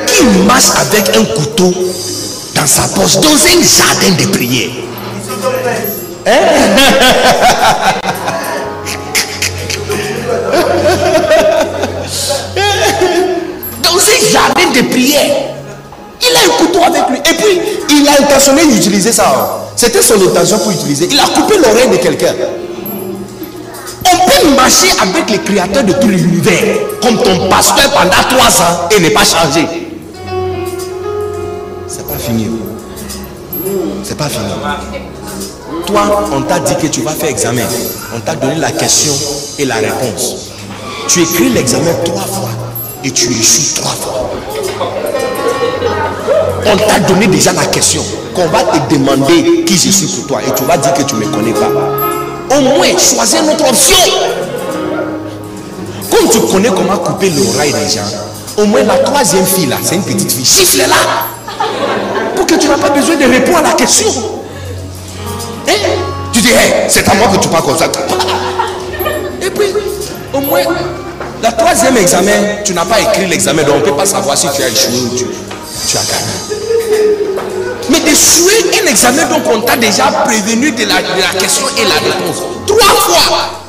Qui marche avec un couteau dans sa poche dans un jardin de prière Dans un jardin de prière. Il a un couteau avec lui. Et puis, il a intentionné d'utiliser ça. hein. C'était son intention pour utiliser. Il a coupé l'oreille de quelqu'un. On peut marcher avec le créateur de tout l'univers, comme ton pasteur pendant trois ans et ne pas changer. C'est pas fini. C'est pas fini. Toi, on t'a dit que tu vas faire examen. On t'a donné la question et la réponse. Tu écris l'examen trois fois et tu échoues trois fois. On t'a donné déjà la question qu'on va te demander qui je suis pour toi et tu vas dire que tu ne me connais pas. Au moins, choisis une autre option. Comme tu connais comment couper l'oreille des gens, au moins la troisième fille là, c'est une petite fille. Chiffle-la. Pour que tu n'as pas besoin de répondre à la question. Hein? Tu dis, c'est à moi que tu parles comme ça. Et puis, au moins, la troisième examen, tu n'as pas écrit l'examen, donc on ne peut pas savoir si tu as échoué ou tu, tu as gagné. Mais d'échouer un examen, donc on t'a déjà prévenu de la, de la question et la réponse. Trois fois.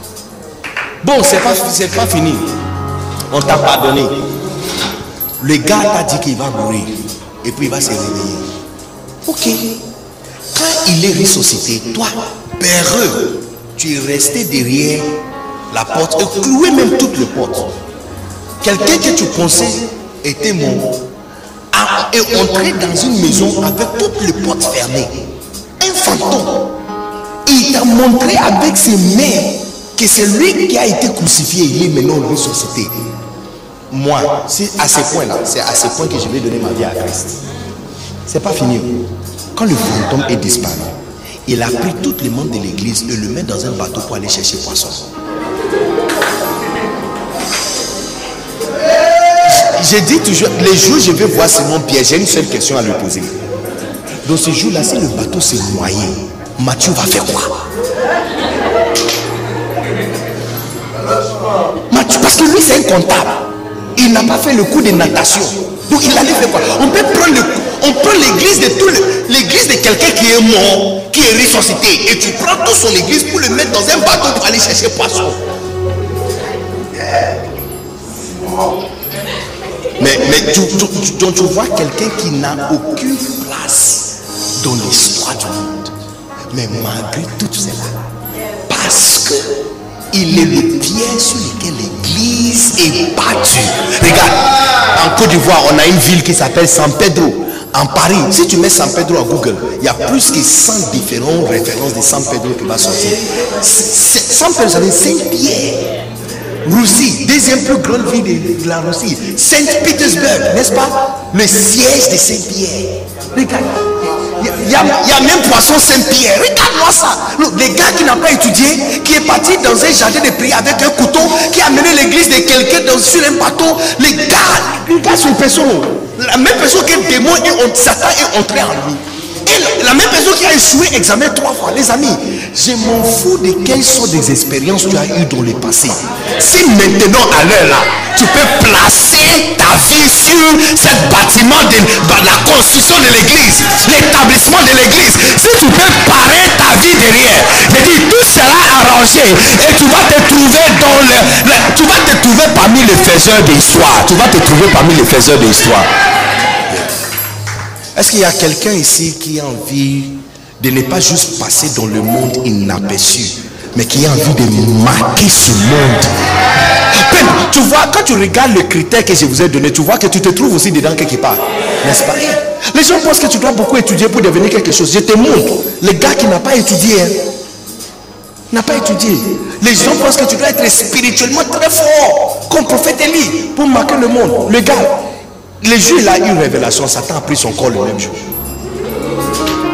Bon, c'est pas, pas fini. On t'a pardonné. Le gars t'a dit qu'il va mourir. Et puis il va se réveiller. Ok. Quand il est ressuscité, toi, peureux, tu es resté derrière la porte et cloué même toutes les portes. Quelqu'un que tu pensais était mort est entré dans une maison avec toutes les portes fermées. Un fantôme. Il t'a montré avec ses mains que c'est lui qui a été crucifié, il est maintenant ressuscité. Moi, c'est à ce point-là, c'est à ce point que je vais donner ma vie à Christ. C'est pas fini. Quand le fantôme est disparu, il a pris tous les membres de l'église et le met dans un bateau pour aller chercher poisson. J'ai dit toujours, les jours je vais voir Simon Pierre, j'ai une seule question à lui poser. Dans ce jour-là, si le bateau s'est noyé, Mathieu va faire quoi? Mathieu, parce que lui, c'est un comptable. Il n'a pas fait le coup de natation. Donc il allait faire quoi? On peut prendre le, on prend l'église de tout l'église de quelqu'un qui est mort, qui est ressuscité, et tu prends toute son église pour le mettre dans un bateau pour aller chercher poisson. Mais, mais tu, tu- vois quelqu'un qui n'a aucune place dans l'histoire du monde. Mais malgré tout cela, parce que il est le pied sur lequel l'église est battue. Regarde, en Côte d'Ivoire, on a une ville qui s'appelle San Pedro. En Paris, si tu mets San Pedro à Google, il y a plus que 100 différentes références de San Pedro qui va sortir. San Pedro, ça veut dire Saint-Pierre. Russie, deuxième plus grande ville de, la Russie. Saint-Pétersbourg, n'est-ce pas? Le siège de Saint-Pierre. Regarde, il y, a- même poisson Saint-Pierre. Regarde-moi ça. Le, gars qui n'a pas étudié, qui est parti dans un jardin de prière avec un couteau, qui a mené l'église de quelqu'un sur un bateau. Les gars, les gars sont une personne. La même personne le démon et Satan est entré en lui. Et la- même personne qui a échoué examen trois fois, les amis, je m'en fous de quelles sont des expériences tu as eues dans le passé. Si maintenant, à l'heure là, tu peux placer ta vie sur ce bâtiment de, de la construction de l'église, l'établissement de l'église, si tu peux parer ta vie derrière, je dis tout sera arrangé et tu vas te trouver dans le, le- tu vas te trouver parmi les faiseurs d'histoire. Tu vas te trouver parmi les faiseurs d'histoire. Est-ce qu'il y a quelqu'un ici qui a envie de ne pas juste passer dans le monde inaperçu, mais qui a envie de marquer ce monde? Tu vois, quand tu regardes le critère que je vous ai donné, tu vois que tu te trouves aussi dedans quelque part. N'est-ce pas? Les gens pensent que tu dois beaucoup étudier pour devenir quelque chose. Je te montre. Le gars qui n'a pas étudié, hein, n'a pas étudié. Les gens pensent que tu dois être spirituellement très fort, comme prophète Élie, pour marquer le monde. Le gars, le jour où il a eu une révélation, Satan a pris son corps le même jour.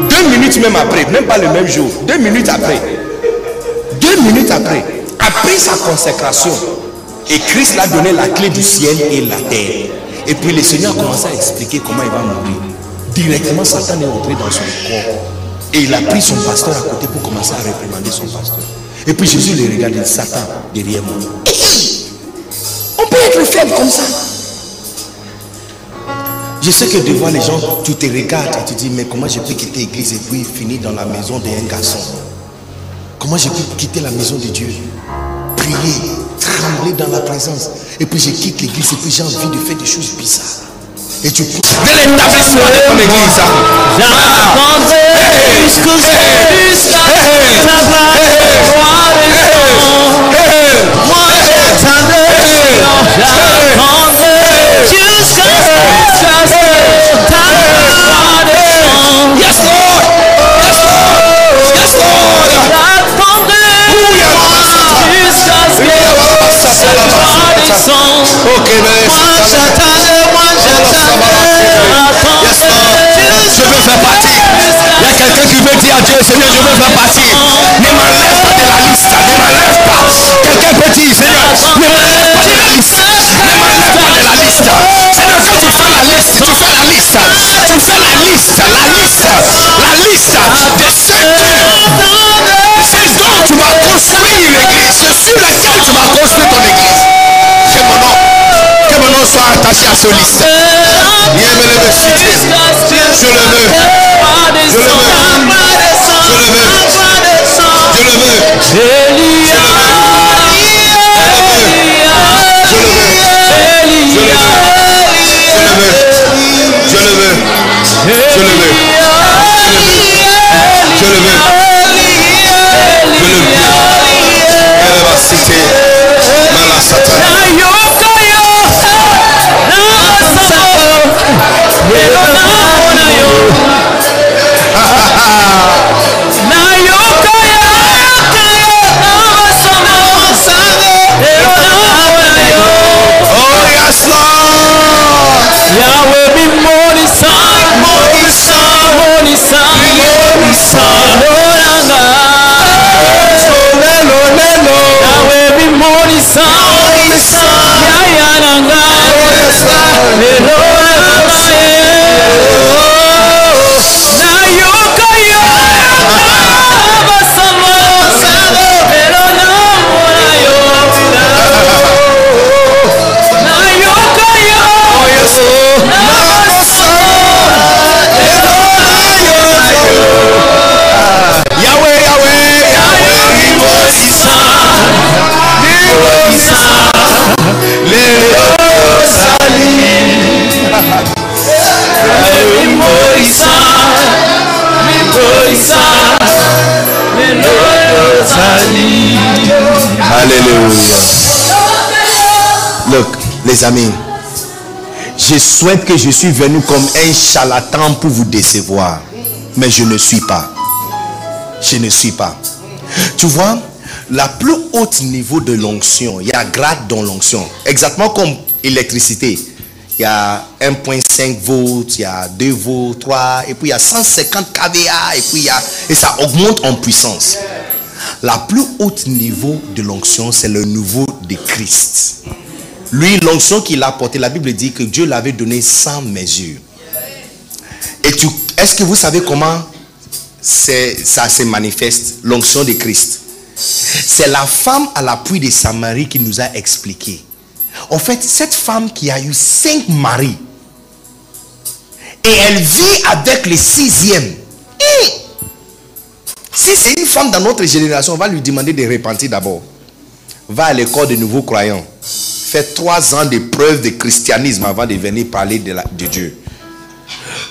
Deux minutes même après, même pas le même jour, deux minutes après, deux minutes après, après sa consécration, et Christ l'a donné la clé du ciel et la terre. Et puis le Seigneur a commencé à expliquer comment il va mourir. Directement, Satan est entré dans son corps. Et il a pris son pasteur à côté pour commencer à réprimander son pasteur. Et puis Jésus les regarde, Satan, derrière moi. On peut être faible comme ça. Je sais que devant les gens, tu te regardes et tu dis, mais comment je peux quitter l'église et puis finir dans la maison d'un garçon? Comment je peux quitter la maison de Dieu? Prier, trembler dans la présence. Et puis je quitte l'église et puis j'ai envie de faire des choses bizarres. Et tu cours dès l'établissement de ton église. hein. Yes, Lord. Yes, Lord. Yes, Lord. Je veux faire partie. Il y a quelqu'un qui veut dire à Dieu, Seigneur, je veux faire partie. Ne m'enlève pas de la liste. Ne m'enlève pas. Quelqu'un peut dire, Seigneur, ne m'enlève pas de la liste. Ne m'enlève pas de la liste. Seigneur, quand tu fais la liste, tu fais la liste. Tu fais la liste, la liste, la liste de ceux qui, ces dont tu vas construire une église, sur laquelle tu vas construire ton église. Que mon nom, que mon nom soit attaché à ce liste. Bien-aimé, me citer. Je le veux. Je le veux. Je le veux. Je le veux. Les amis, je souhaite que je suis venu comme un charlatan pour vous décevoir. Mais je ne suis pas. Je ne suis pas. Tu vois, la plus haute niveau de l'onction, il y a grade dans l'onction. Exactement comme électricité. Il y a 1.5 volts, il y a 2 volts, 3, et puis il y a 150 kVA, et puis il y a, et ça augmente en puissance. La plus haute niveau de l'onction, c'est le niveau de Christ. Lui, l'onction qu'il a portée, la Bible dit que Dieu l'avait donné sans mesure. Et tu, est-ce que vous savez comment ça se manifeste, l'onction de Christ? C'est la femme à l'appui de Samarie qui nous a expliqué. En fait, cette femme qui a eu cinq maris, et elle vit avec le sixième. Si c'est une femme dans notre génération, on va lui demander de repentir d'abord. Va à l'école de nouveaux croyants. Fais trois ans de preuve de christianisme avant de venir parler de, la- Dieu.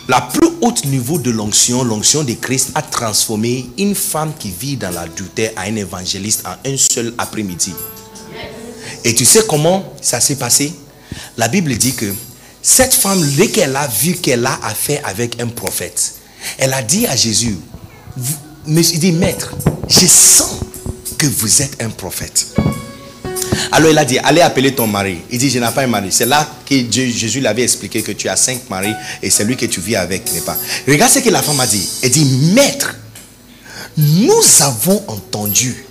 La plus haute niveau de l'onction, l'onction de Christ, a transformé une femme qui vit dans l'adultère à un évangéliste en un seul après-midi. Et tu sais comment ça s'est passé? La Bible dit que cette femme, dès qu'elle a vu qu'elle a affaire avec un prophète, elle a dit à Jésus, Monsieur, il dit, Maître, je sens que vous êtes un prophète. Alors il a dit, allez appeler ton mari. Il dit, je n'ai pas un mari. C'est là que Jésus l'avait expliqué que tu as cinq maris et c'est lui que tu vis avec n'est pas? Regarde ce que la femme a dit. Elle dit, Maître, nous avons entendu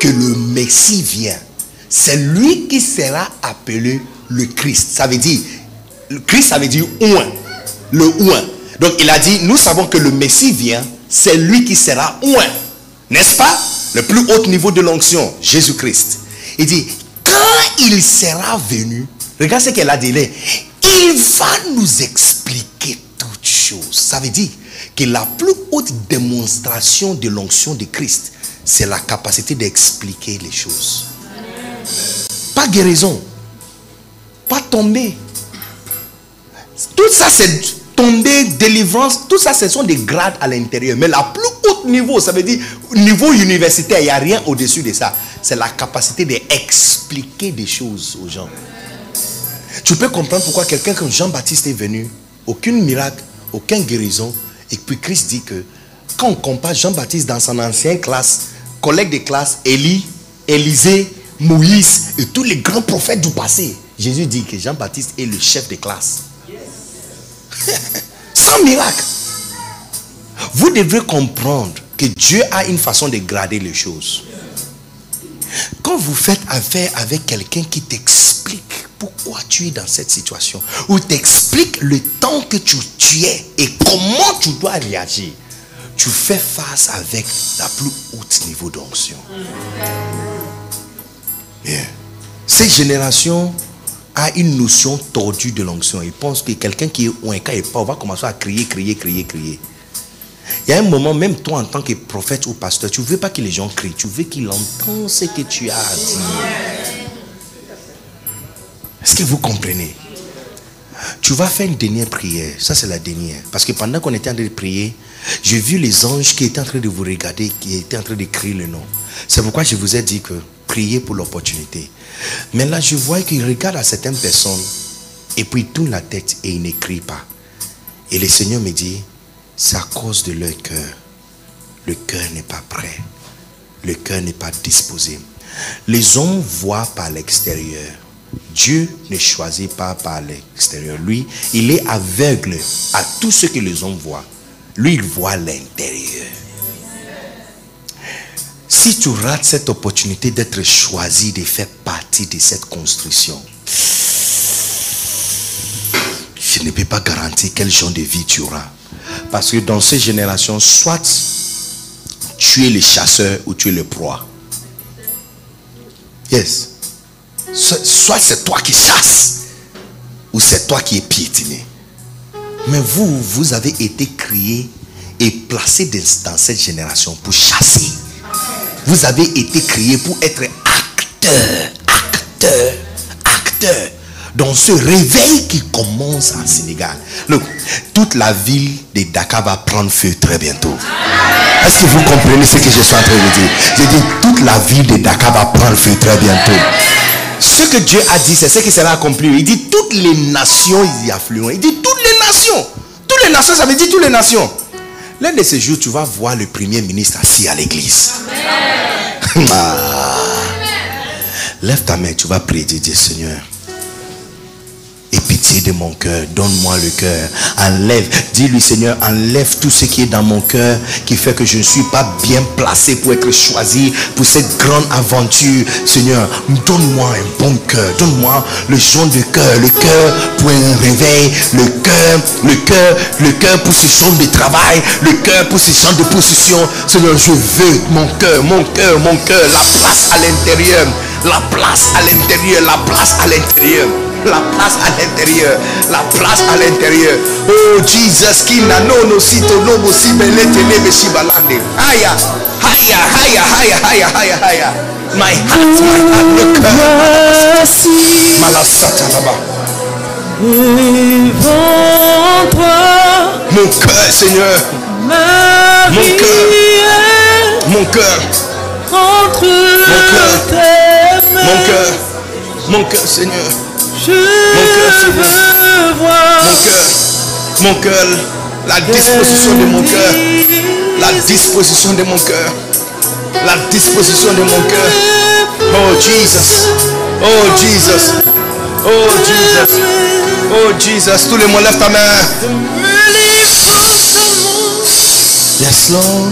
que le Messie vient. C'est lui qui sera appelé le Christ. Ça veut dire, le Christ, ça veut dire ouin. Le ouin. Donc il a dit, nous savons que le Messie vient. C'est lui qui sera ouin. N'est-ce pas? Le plus haut niveau de l'onction, Jésus-Christ. Il dit, quand il sera venu, regarde ce qu'elle a dit il va nous expliquer toutes choses. Ça veut dire que la plus haute démonstration de l'onction de Christ, c'est la capacité d'expliquer les choses. Pas guérison, pas tomber. Tout ça, c'est tomber, délivrance, tout ça, ce sont des grades à l'intérieur. Mais la plus haute niveau, ça veut dire niveau universitaire, il n'y a rien au-dessus de ça. C'est la capacité d'expliquer des choses aux gens. Tu peux comprendre pourquoi quelqu'un comme Jean-Baptiste est venu, aucun miracle, aucune guérison, et puis Christ dit que quand on compare Jean-Baptiste dans son ancienne classe, collègue de classe, Élie, Élisée, Moïse et tous les grands prophètes du passé, Jésus dit que Jean-Baptiste est le chef de classe. Sans miracle. Vous devez comprendre que Dieu a une façon de grader les choses. Quand vous faites affaire avec quelqu'un qui t'explique pourquoi tu es dans cette situation, ou t'explique le temps que tu, tu es et comment tu dois réagir, tu fais face avec la plus haute niveau d'onction. Yeah. Cette génération a une notion tordue de l'onction. Il pense que quelqu'un qui est ouinka et pas, va commencer à crier, crier, crier, crier. Il y a un moment, même toi en tant que prophète ou pasteur, tu ne veux pas que les gens crient, tu veux qu'ils entendent ce que tu as à dire. Est-ce que vous comprenez? Tu vas faire une dernière prière. Ça, c'est la dernière. Parce que pendant qu'on était en train de prier, j'ai vu les anges qui étaient en train de vous regarder, qui étaient en train de crier le nom. C'est pourquoi je vous ai dit que priez pour l'opportunité. Mais là, je vois qu'ils regardent à certaines personnes et puis ils tournent la tête et ils n'écrivent pas. Et le Seigneur me dit, c'est à cause de leur cœur. Le cœur n'est pas prêt. Le cœur n'est pas disposé. Les hommes voient par l'extérieur. Dieu ne choisit pas par l'extérieur. Lui, il est aveugle à tout ce que les hommes voient. Lui, il voit l'intérieur. Si tu rates cette opportunité d'être choisi, de faire partie de cette construction, je ne peux pas garantir quel genre de vie tu auras. Parce que dans ces générations, soit tu es le chasseur ou tu es le proie. Yes. Soit c'est toi qui chasses ou c'est toi qui es piétiné. Mais vous, vous avez été créé et placé dans cette génération pour chasser. Vous avez été créé pour être acteur, acteur, acteur. Dans ce réveil qui commence en Sénégal. Look, toute la ville de Dakar va prendre feu très bientôt. Est-ce que vous comprenez ce que je suis en train de dire? J'ai dit, toute la ville de Dakar va prendre feu très bientôt. Ce que Dieu a dit, c'est ce qui sera accompli. Il dit, toutes les nations y affluent. Il dit, toutes les nations. Toutes les nations, ça veut dire toutes les nations. L'un de ces jours, tu vas voir le premier ministre assis à l'église. Ah. Lève ta main, tu vas prier, Dieu Seigneur. Pitié de mon cœur, donne-moi le cœur. Enlève, dis-lui Seigneur, enlève tout ce qui est dans mon cœur qui fait que je ne suis pas bien placé pour être choisi pour cette grande aventure. Seigneur, donne-moi un bon cœur, donne-moi le son de cœur, le cœur pour un réveil, le cœur, le cœur, le cœur pour ce son de travail, le cœur pour ce son de position. Seigneur, je veux mon cœur, mon cœur, mon cœur, la place à l'intérieur, la place à l'intérieur, la place à l'intérieur la place à l'intérieur, la place à l'intérieur. Oh Jesus, qui n'a non aussi to no si belete lebe shibalande. Aya, aya, aya, aya, aya, aya, aya. My heart, my heart, le cœur. Malasata là-bas. Devant toi, Mon cœur, Seigneur, Marie, mon cœur, entre cœur. tes mains, mon cœur, mon cœur, Seigneur, je cœur, veux voir mon cœur, mon cœur, la disposition de mon cœur, la disposition de mon cœur, la disposition de mon cœur. Oh Jesus, oh Jesus, oh Jesus, oh Jesus. Tout le monde lève ta main. Yes Lord.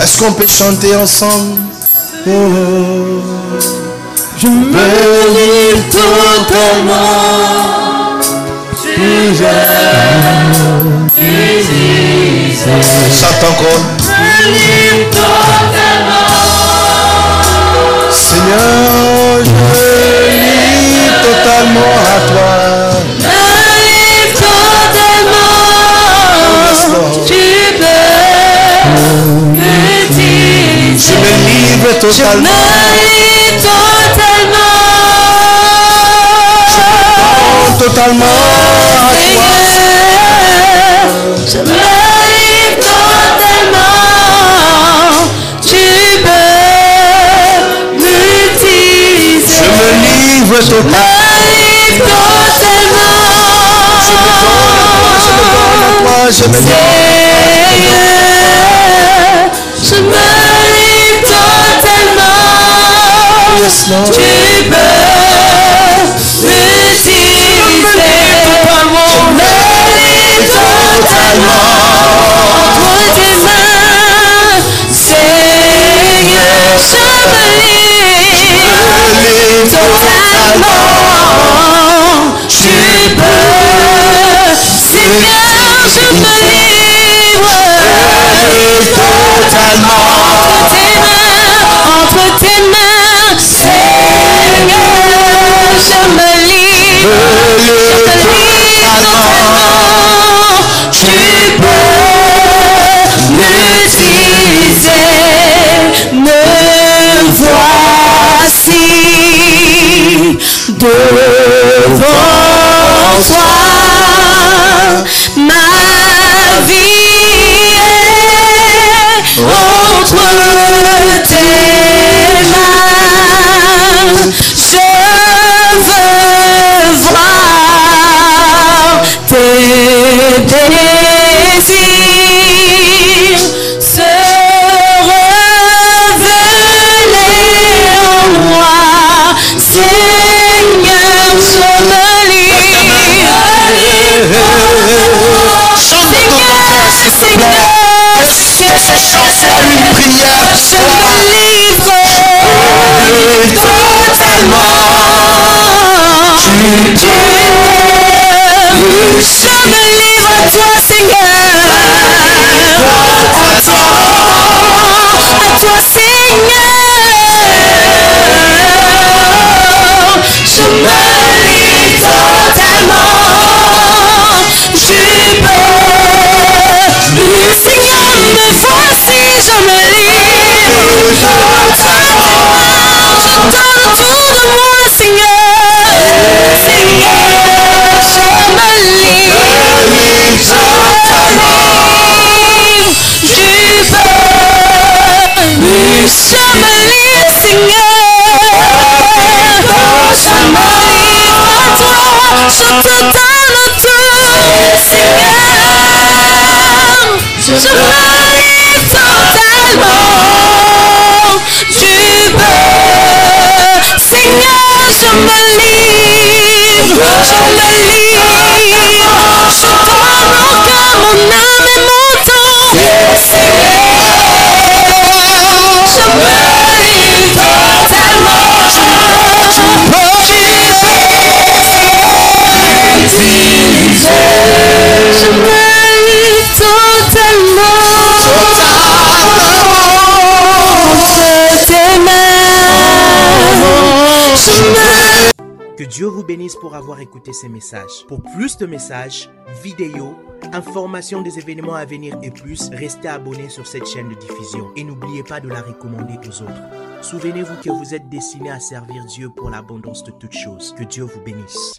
Est-ce qu'on peut chanter ensemble? Oh. Je me livre totalement. Chante encore. Totalement. Seigneur, je livre totalement à toi. Je totalement. Tu peux me. Je me totalement. Livre Je me livre totalement. Je me donne à toi. Je je livre. Tu peux. Je me livre totalement. Entre tes mains, Seigneur, je me livre totalement. Tu peux, Seigneur, je me livre Totalement. Devant toi. Ma vie est entre Que ce chant soit une prière Je me livre totalement. Tu Je me livre à toi, Seigneur. Je me livre, Seigneur. Je me livre à toi. Je te donne tout, Seigneur. Je me livre totalement. Tu peux, Que Dieu vous bénisse pour avoir écouté ces messages. Pour plus de messages, vidéos, informations des événements à venir et plus, restez abonnés sur cette chaîne de diffusion et n'oubliez pas de la recommander aux autres. Souvenez-vous que vous êtes destiné à servir Dieu pour l'abondance de toutes choses. Que Dieu vous bénisse.